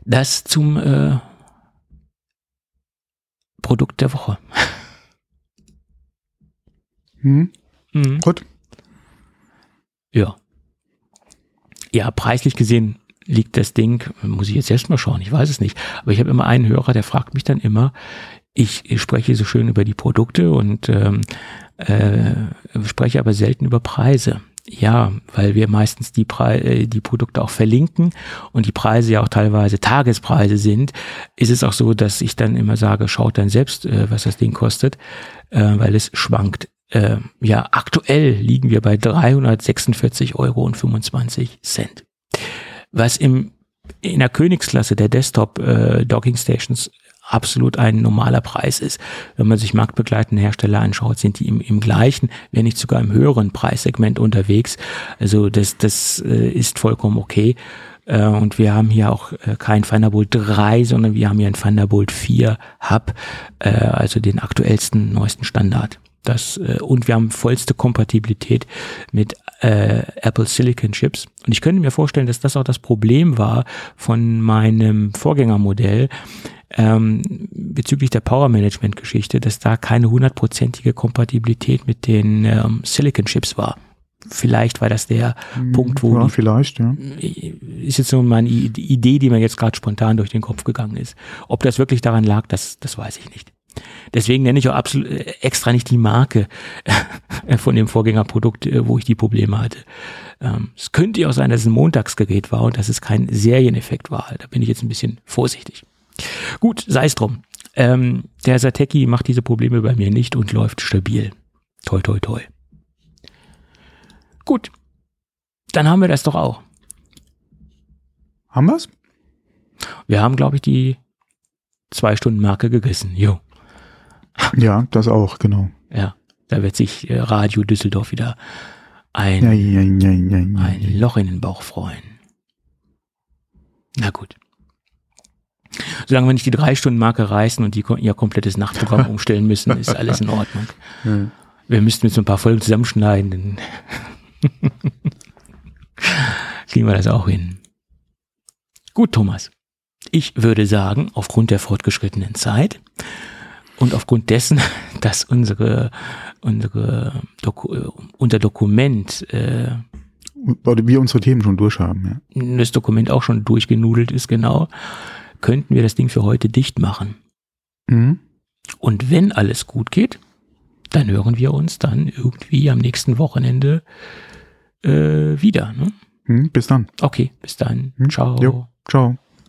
Das zum äh, Produkt der Woche. Hm. Mhm. Gut. Ja. Ja, preislich gesehen liegt das Ding, muss ich jetzt erst mal schauen, ich weiß es nicht. Aber ich habe immer einen Hörer, der fragt mich dann immer, ich, ich spreche so schön über die Produkte und ähm, äh, spreche aber selten über Preise. Ja, weil wir meistens die, Pre äh, die Produkte auch verlinken und die Preise ja auch teilweise Tagespreise sind, ist es auch so, dass ich dann immer sage, schaut dann selbst, äh, was das Ding kostet, äh, weil es schwankt. Äh, ja, aktuell liegen wir bei 346,25 Euro Was im in der Königsklasse der Desktop äh, Docking Stations absolut ein normaler Preis ist. Wenn man sich marktbegleitende Hersteller anschaut, sind die im, im gleichen, wenn nicht sogar im höheren Preissegment unterwegs. Also das, das äh, ist vollkommen okay. Äh, und wir haben hier auch äh, kein Thunderbolt 3, sondern wir haben hier ein Thunderbolt 4 Hub, äh, also den aktuellsten, neuesten Standard. Das, äh, und wir haben vollste Kompatibilität mit äh, Apple Silicon Chips. Und ich könnte mir vorstellen, dass das auch das Problem war von meinem Vorgängermodell, ähm, bezüglich der Power Management Geschichte, dass da keine hundertprozentige Kompatibilität mit den ähm, Silicon Chips war. Vielleicht war das der hm, Punkt, wo ja, vielleicht, ja. ist jetzt so meine Idee, die mir jetzt gerade spontan durch den Kopf gegangen ist. Ob das wirklich daran lag, das, das weiß ich nicht. Deswegen nenne ich auch absolut äh, extra nicht die Marke von dem Vorgängerprodukt, äh, wo ich die Probleme hatte. Ähm, es könnte ja auch sein, dass es ein Montagsgerät war und dass es kein Serieneffekt war. Da bin ich jetzt ein bisschen vorsichtig. Gut, sei es drum. Ähm, der Sateki macht diese Probleme bei mir nicht und läuft stabil. Toi, toi, toi. Gut. Dann haben wir das doch auch. Haben wir's? Wir haben, glaube ich, die zwei Stunden Marke gegessen. Jo. Ja, das auch, genau. Ja, da wird sich äh, Radio Düsseldorf wieder ein, ja, ja, ja, ein Loch in den Bauch freuen. Na gut. Solange wir nicht die drei Stunden Marke reißen und die ihr komplettes Nachtprogramm umstellen müssen, ist alles in Ordnung. Ja. Wir müssten jetzt so ein paar Folgen zusammenschneiden, dann kriegen wir das auch hin. Gut, Thomas. Ich würde sagen, aufgrund der fortgeschrittenen Zeit und aufgrund dessen, dass unsere, unsere Doku unser Dokument äh, wir unsere Themen schon durchhaben, ja. Das Dokument auch schon durchgenudelt ist, genau könnten wir das Ding für heute dicht machen. Mhm. Und wenn alles gut geht, dann hören wir uns dann irgendwie am nächsten Wochenende äh, wieder. Ne? Mhm, bis dann. Okay, bis dann. Mhm. Ciao. Jo, ciao.